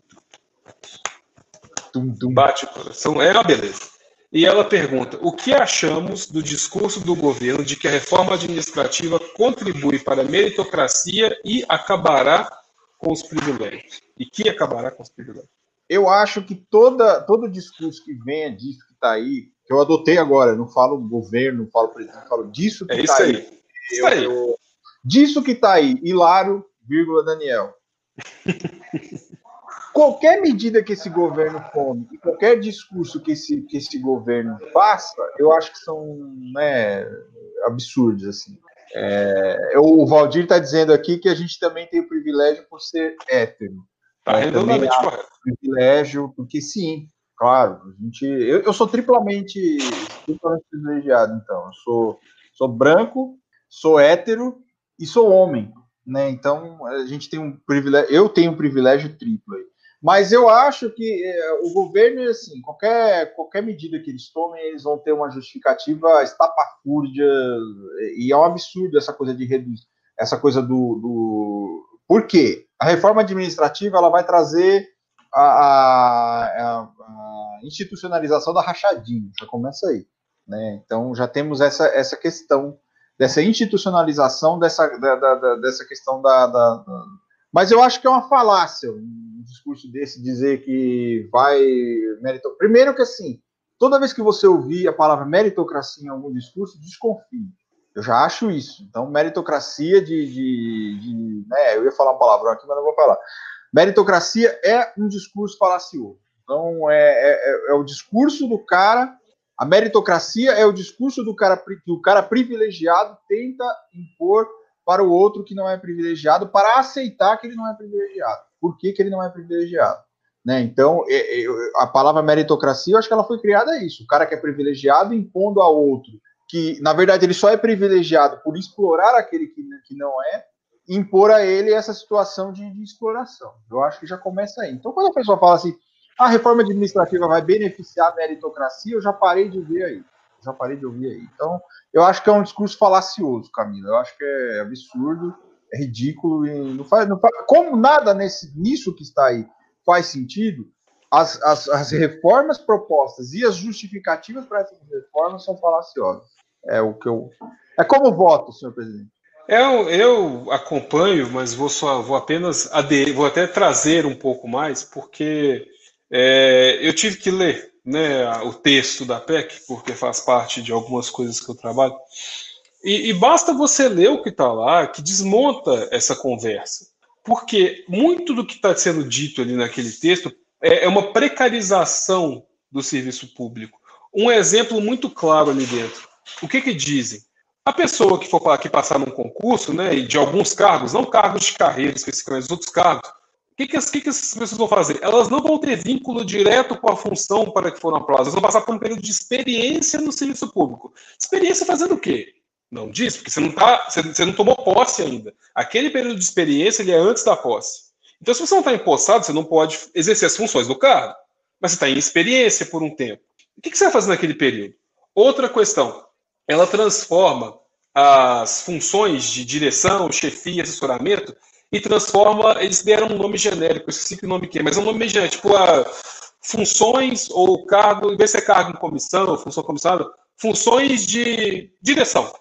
Tum, tum. Bate o coração. É uma beleza. E ela pergunta: o que achamos do discurso do governo de que a reforma administrativa contribui para a meritocracia e acabará com os privilégios? E que acabará com os privilégios? Eu acho que toda, todo discurso que venha disso que está aí, que eu adotei agora, não falo governo, não falo presidente, falo disso que está é aí. aí. Eu, eu, disso que está aí, Hilário, vírgula, Daniel. qualquer medida que esse governo tome qualquer discurso que esse, que esse governo faça, eu acho que são né, absurdos. Assim. É, o Valdir está dizendo aqui que a gente também tem o privilégio por ser hétero. Tá é, também há privilégio, porque sim, claro, a gente, eu, eu sou triplamente, triplamente privilegiado, então. Eu sou, sou branco, sou hétero e sou homem. Né? Então a gente tem um privilégio, eu tenho um privilégio triplo aí. Mas eu acho que é, o governo, assim, qualquer, qualquer medida que eles tomem, eles vão ter uma justificativa estapafúrdia, e é um absurdo essa coisa de reduzir, essa coisa do, do... Por quê? A reforma administrativa ela vai trazer a, a, a institucionalização da rachadinha, já começa aí. Né? Então já temos essa, essa questão dessa institucionalização dessa, da, da, dessa questão da, da, mas eu acho que é uma falácia um discurso desse dizer que vai meritocracia. Primeiro que assim, toda vez que você ouvir a palavra meritocracia em algum discurso, desconfie. Eu já acho isso. Então, meritocracia de, de, de né, eu ia falar um palavrão aqui, mas não vou falar. Meritocracia é um discurso falacioso. Então, é, é, é, é o discurso do cara. A meritocracia é o discurso do cara que o cara privilegiado tenta impor para o outro que não é privilegiado, para aceitar que ele não é privilegiado. Por que, que ele não é privilegiado? Né? Então, é, é, a palavra meritocracia, eu acho que ela foi criada a isso. O cara que é privilegiado impondo a outro, que na verdade ele só é privilegiado por explorar aquele que, que não é, impor a ele essa situação de, de exploração. Eu acho que já começa aí. Então, quando a pessoa fala assim, a reforma administrativa vai beneficiar a meritocracia, eu já parei de ver aí. Já parei de ouvir aí. Então, eu acho que é um discurso falacioso, Camila. Eu acho que é absurdo, é ridículo e não faz, não faz como nada nesse, nisso que está aí faz sentido. As, as, as reformas propostas e as justificativas para essas reformas são falaciosas. É o que eu. É como voto, senhor presidente. Eu, eu acompanho, mas vou só vou apenas aderir, vou até trazer um pouco mais, porque é, eu tive que ler né, o texto da PEC, porque faz parte de algumas coisas que eu trabalho. E, e basta você ler o que está lá, que desmonta essa conversa. Porque muito do que está sendo dito ali naquele texto é, é uma precarização do serviço público. Um exemplo muito claro ali dentro. O que, que dizem? A pessoa que for aqui passar num concurso, né, de alguns cargos, não cargos de carreira especificamente, outros cargos, que, que, as, que, que essas pessoas vão fazer? Elas não vão ter vínculo direto com a função para que foram aprovadas. Elas vão passar por um período de experiência no serviço público. Experiência fazendo o quê? Não diz, porque você não, tá, você, você não tomou posse ainda. Aquele período de experiência ele é antes da posse. Então, se você não está empossado, você não pode exercer as funções do cargo. Mas você está em experiência por um tempo. O que, que você vai fazer naquele período? Outra questão. Ela transforma as funções de direção, chefia, assessoramento e transforma, eles deram um nome genérico, eu esqueci que nome que é, mas é um nome genérico, tipo a funções ou cargo, em vez de ser cargo em comissão ou função comissária, funções de direção,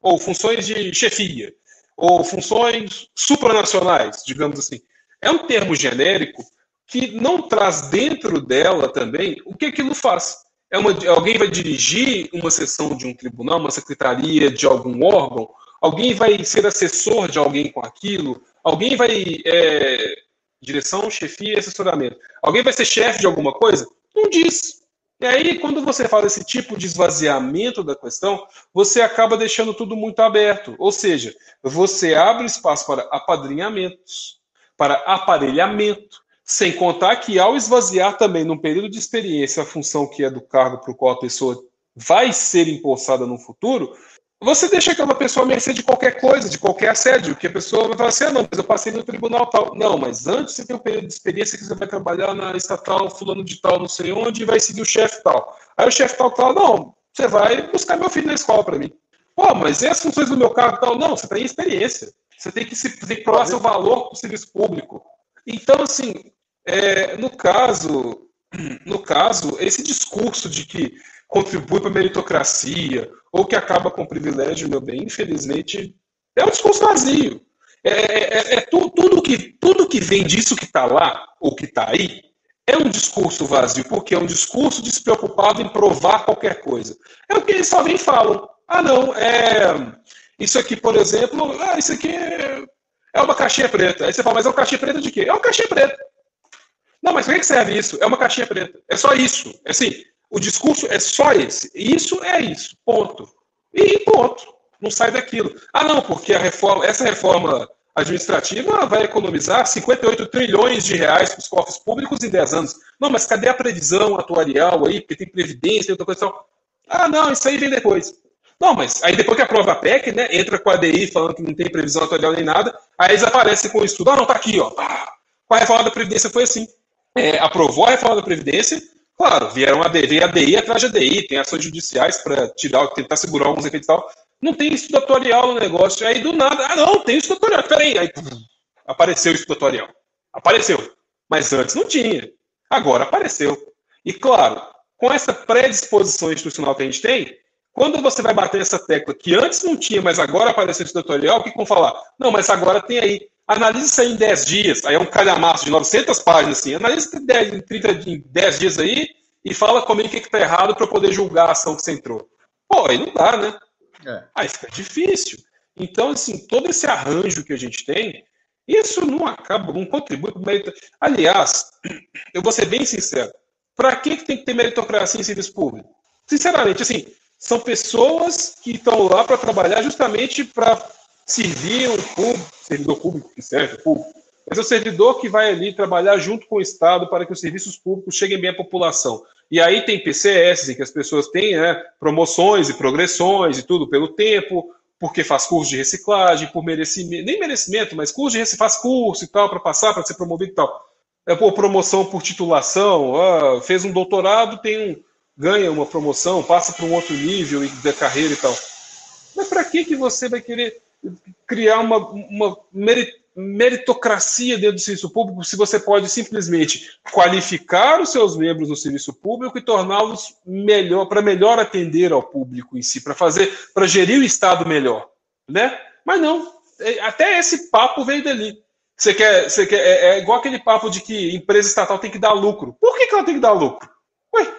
ou funções de chefia, ou funções supranacionais, digamos assim. É um termo genérico que não traz dentro dela também o que aquilo faz. É uma, alguém vai dirigir uma sessão de um tribunal, uma secretaria de algum órgão, alguém vai ser assessor de alguém com aquilo, Alguém vai. É, direção, chefia e assessoramento. Alguém vai ser chefe de alguma coisa? Não diz. E aí, quando você faz esse tipo de esvaziamento da questão, você acaba deixando tudo muito aberto. Ou seja, você abre espaço para apadrinhamentos, para aparelhamento, sem contar que ao esvaziar também num período de experiência a função que é do cargo para o qual a pessoa vai ser empossada no futuro, você deixa aquela pessoa à mercê de qualquer coisa, de qualquer assédio, que a pessoa vai falar assim, ah, não, mas eu passei no tribunal tal. Não, mas antes você tem um período de experiência que você vai trabalhar na estatal fulano de tal, não sei onde, e vai seguir o chefe tal. Aí o chefe tal fala, não, você vai buscar meu filho na escola para mim. Pô, mas e as funções do meu cargo tal? Não, você tem experiência. Você tem que, se, tem que provar seu valor para o serviço público. Então, assim, é, no caso, no caso, esse discurso de que contribui para a meritocracia, ou que acaba com privilégio, meu bem, infelizmente, é um discurso vazio. É, é, é, é tu, tudo, que, tudo que vem disso que está lá, ou que está aí, é um discurso vazio, porque é um discurso despreocupado em provar qualquer coisa. É o que eles só vêm falam. Ah, não, é, Isso aqui, por exemplo, ah, isso aqui é uma caixinha preta. Aí você fala, mas é uma caixinha preta de quê? É uma caixinha preta. Não, mas para que serve isso? É uma caixinha preta. É só isso. É assim, o discurso é só esse. Isso é isso. Ponto. E ponto. Não sai daquilo. Ah, não, porque a reforma, essa reforma administrativa vai economizar 58 trilhões de reais para os cofres públicos em 10 anos. Não, mas cadê a previsão atuarial aí? Porque tem previdência, tem outra coisa. Ah, não, isso aí vem depois. Não, mas aí depois que aprova a PEC, né, entra com a DI falando que não tem previsão atuarial nem nada, aí eles aparecem com o estudo. Ah, não, tá aqui, ó. Com a reforma da Previdência foi assim. É, aprovou a reforma da Previdência, claro, vieram a DI, a DI atrás da DI, tem ações judiciais para tirar, tentar segurar alguns efeitos e tal. Não tem estudo atuarial no negócio. Aí do nada, ah, não, tem estudo atuarial. Peraí, aí apareceu o estudo atuarial. Apareceu. Mas antes não tinha. Agora apareceu. E claro, com essa predisposição institucional que a gente tem, quando você vai bater essa tecla que antes não tinha, mas agora apareceu esse tutorial, o que vão falar? Não, mas agora tem aí. Analise isso aí em 10 dias. Aí é um calhamaço de 900 páginas, assim. Analise em 10, 30, em 10 dias aí e fala comigo o que está errado para eu poder julgar a ação que você entrou. Pô, aí não dá, né? É. Aí fica difícil. Então, assim, todo esse arranjo que a gente tem, isso não acaba, não contribui para o mérito. Aliás, eu vou ser bem sincero, para que, que tem que ter meritocracia em serviço público? Sinceramente, assim, são pessoas que estão lá para trabalhar justamente para servir público, servidor público que serve público, mas é o servidor que vai ali trabalhar junto com o Estado para que os serviços públicos cheguem bem à população. E aí tem PCS, em que as pessoas têm né, promoções e progressões e tudo pelo tempo, porque faz curso de reciclagem, por merecimento, nem merecimento, mas curso de faz curso e tal, para passar, para ser promovido e tal. É por promoção por titulação, ah, fez um doutorado, tem um, ganha uma promoção, passa para um outro nível da carreira e tal. Mas para que, que você vai querer criar uma, uma meritocracia dentro do serviço público se você pode simplesmente qualificar os seus membros no serviço público e torná-los melhor para melhor atender ao público em si, para fazer, para gerir o Estado melhor, né? Mas não, é, até esse papo veio dali. Você quer, você quer, é, é igual aquele papo de que empresa estatal tem que dar lucro. Por que, que ela tem que dar lucro? Ué,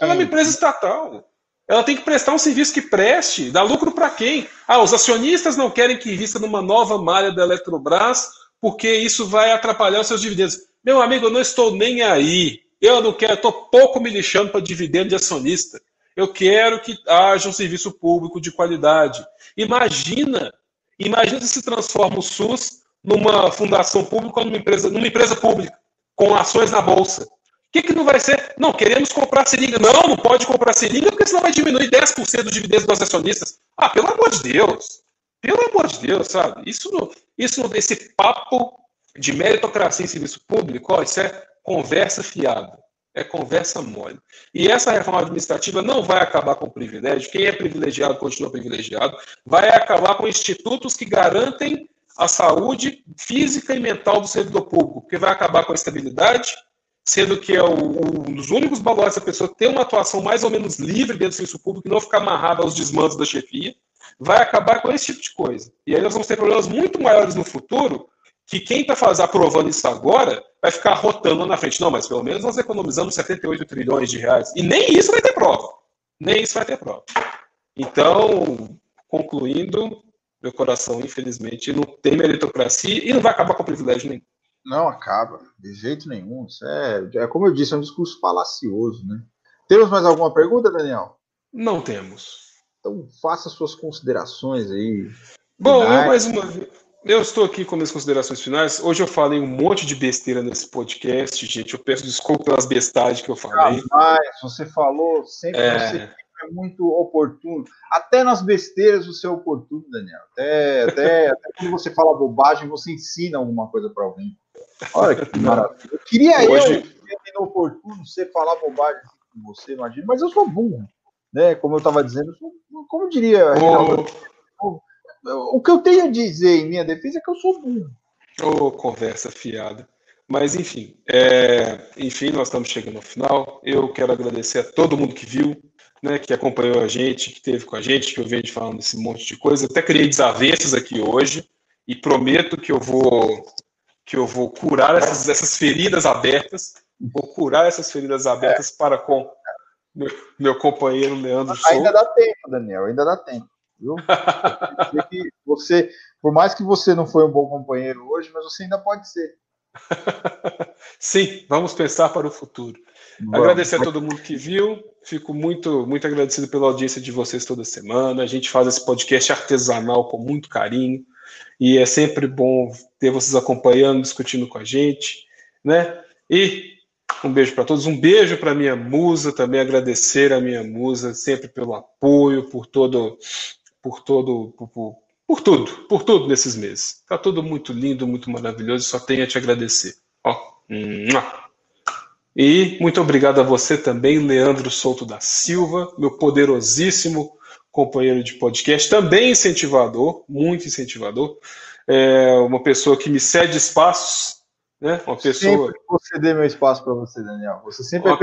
ela é uma empresa estatal. Ela tem que prestar um serviço que preste. Dá lucro para quem? Ah, os acionistas não querem que invista numa nova malha da Eletrobras porque isso vai atrapalhar os seus dividendos. Meu amigo, eu não estou nem aí. Eu não quero, estou pouco me lixando para dividendo de acionista. Eu quero que haja um serviço público de qualidade. Imagina, imagina se transforma o SUS numa fundação pública numa empresa, numa empresa pública, com ações na bolsa que, que não vai ser? Não, queremos comprar seringa. Não, não pode comprar seringa, porque senão vai diminuir 10% dos dividendos dos acionistas. Ah, pelo amor de Deus. Pelo amor de Deus, sabe? Isso, isso esse papo de meritocracia em serviço público, ó, isso é conversa fiada. É conversa mole. E essa reforma administrativa não vai acabar com o privilégio. Quem é privilegiado continua privilegiado. Vai acabar com institutos que garantem a saúde física e mental do servidor público, porque vai acabar com a estabilidade, sendo que é o, um dos únicos baluartes da pessoa ter uma atuação mais ou menos livre dentro do serviço público e não ficar amarrada aos desmandos da chefia, vai acabar com esse tipo de coisa. E aí nós vamos ter problemas muito maiores no futuro, que quem está aprovando isso agora vai ficar rotando na frente. Não, mas pelo menos nós economizamos 78 trilhões de reais. E nem isso vai ter prova. Nem isso vai ter prova. Então, concluindo, meu coração, infelizmente, não tem meritocracia e não vai acabar com privilégio nenhum. Não acaba, de jeito nenhum. Isso é, é como eu disse, é um discurso falacioso, né? Temos mais alguma pergunta, Daniel? Não temos. Então faça suas considerações aí. Bom, finais. eu mais uma vez. Eu estou aqui com minhas considerações finais. Hoje eu falei um monte de besteira nesse podcast, gente. Eu peço desculpa pelas bestagens que eu falei. Jamais, você falou, sempre é... você é muito oportuno. Até nas besteiras você é oportuno, Daniel. Até, até, até quando você fala bobagem, você ensina alguma coisa para alguém. Olha que maravilha. Eu queria Hoje... eu ser oportuno você falar bobagem assim com você, imagina, mas eu sou burro, né? Como eu estava dizendo, sou, como diria. Oh. O que eu tenho a dizer em minha defesa é que eu sou burro. Ô, oh, conversa fiada. Mas enfim, é... enfim, nós estamos chegando ao final. Eu quero agradecer a todo mundo que viu, né, que acompanhou a gente, que esteve com a gente, que eu venho falando esse monte de coisa. Até criei desavenças aqui hoje e prometo que eu vou que eu vou curar essas, essas feridas abertas, vou curar essas feridas abertas é. para com meu, meu companheiro Leandro Souza. Ainda dá tempo, Daniel, ainda dá tempo. viu? você, por mais que você não foi um bom companheiro hoje, mas você ainda pode ser. Sim, vamos pensar para o futuro. Vamos. Agradecer a todo mundo que viu. Fico muito, muito agradecido pela audiência de vocês toda semana. A gente faz esse podcast artesanal com muito carinho e é sempre bom ter vocês acompanhando, discutindo com a gente, né? E um beijo para todos, um beijo para minha musa, também agradecer a minha musa sempre pelo apoio, por todo, por todo, por, por tudo, por tudo nesses meses. Tá tudo muito lindo, muito maravilhoso, só tenho a te agradecer. Ó. E muito obrigado a você também, Leandro Souto da Silva, meu poderosíssimo companheiro de podcast, também incentivador, muito incentivador, é uma pessoa que me cede espaços, né? Uma pessoa. Sempre vou ceder meu espaço para você, Daniel. Você sempre é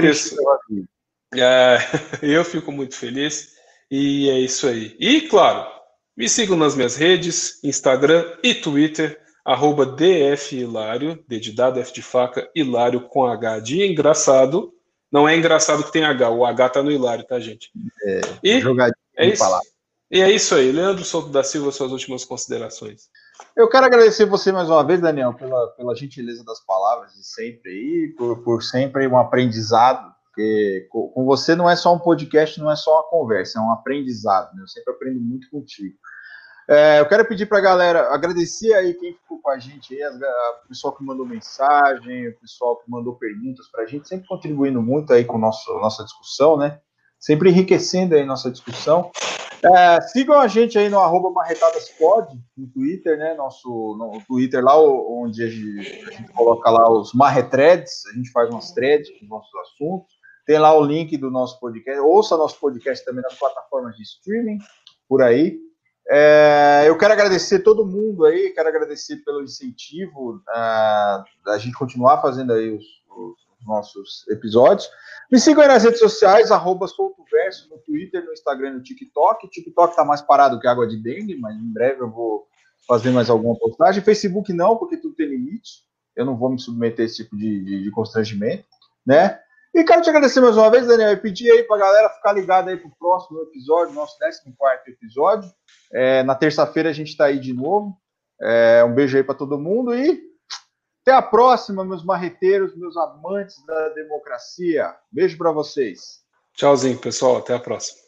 vida. É, eu fico muito feliz e é isso aí. E claro, me sigam nas minhas redes, Instagram e Twitter, arroba DFHilário, D de dado, F de faca, Hilário com H de engraçado. Não é engraçado que tem H, o H tá no Hilário, tá, gente? É, e jogadinho é isso. Palavra. E é isso aí. Leandro Souto da Silva, suas últimas considerações. Eu quero agradecer você mais uma vez, Daniel, pela, pela gentileza das palavras de sempre aí, por, por sempre um aprendizado, porque com, você não é só um podcast, não é só uma conversa, é um aprendizado, né? Eu sempre aprendo muito contigo. É, eu quero pedir para a galera agradecer aí quem ficou com a gente aí, o pessoal que mandou mensagem, o pessoal que mandou perguntas para a gente, sempre contribuindo muito aí com nosso, nossa discussão, né? Sempre enriquecendo aí nossa discussão. É, sigam a gente aí no arroba marretadaspod, no Twitter, né? Nosso no Twitter lá, onde a gente, a gente coloca lá os marretreds, a gente faz umas threads com nossos assuntos. Tem lá o link do nosso podcast. Ouça nosso podcast também nas plataformas de streaming, por aí. É, eu quero agradecer todo mundo aí, quero agradecer pelo incentivo uh, da gente continuar fazendo aí os, os nossos episódios. Me sigam aí nas redes sociais, arroba soltoverso, no Twitter, no Instagram e no TikTok. O TikTok tá mais parado que água de dengue, mas em breve eu vou fazer mais alguma postagem. Facebook não, porque tudo tem limite. Eu não vou me submeter a esse tipo de, de, de constrangimento, né? E quero te agradecer mais uma vez, Daniel, e pedir aí pra galera ficar ligada aí pro próximo episódio, nosso 14 episódio. É, na terça-feira a gente tá aí de novo. É, um beijo aí para todo mundo e até a próxima, meus marreteiros, meus amantes da democracia. Beijo para vocês. Tchauzinho, pessoal. Até a próxima.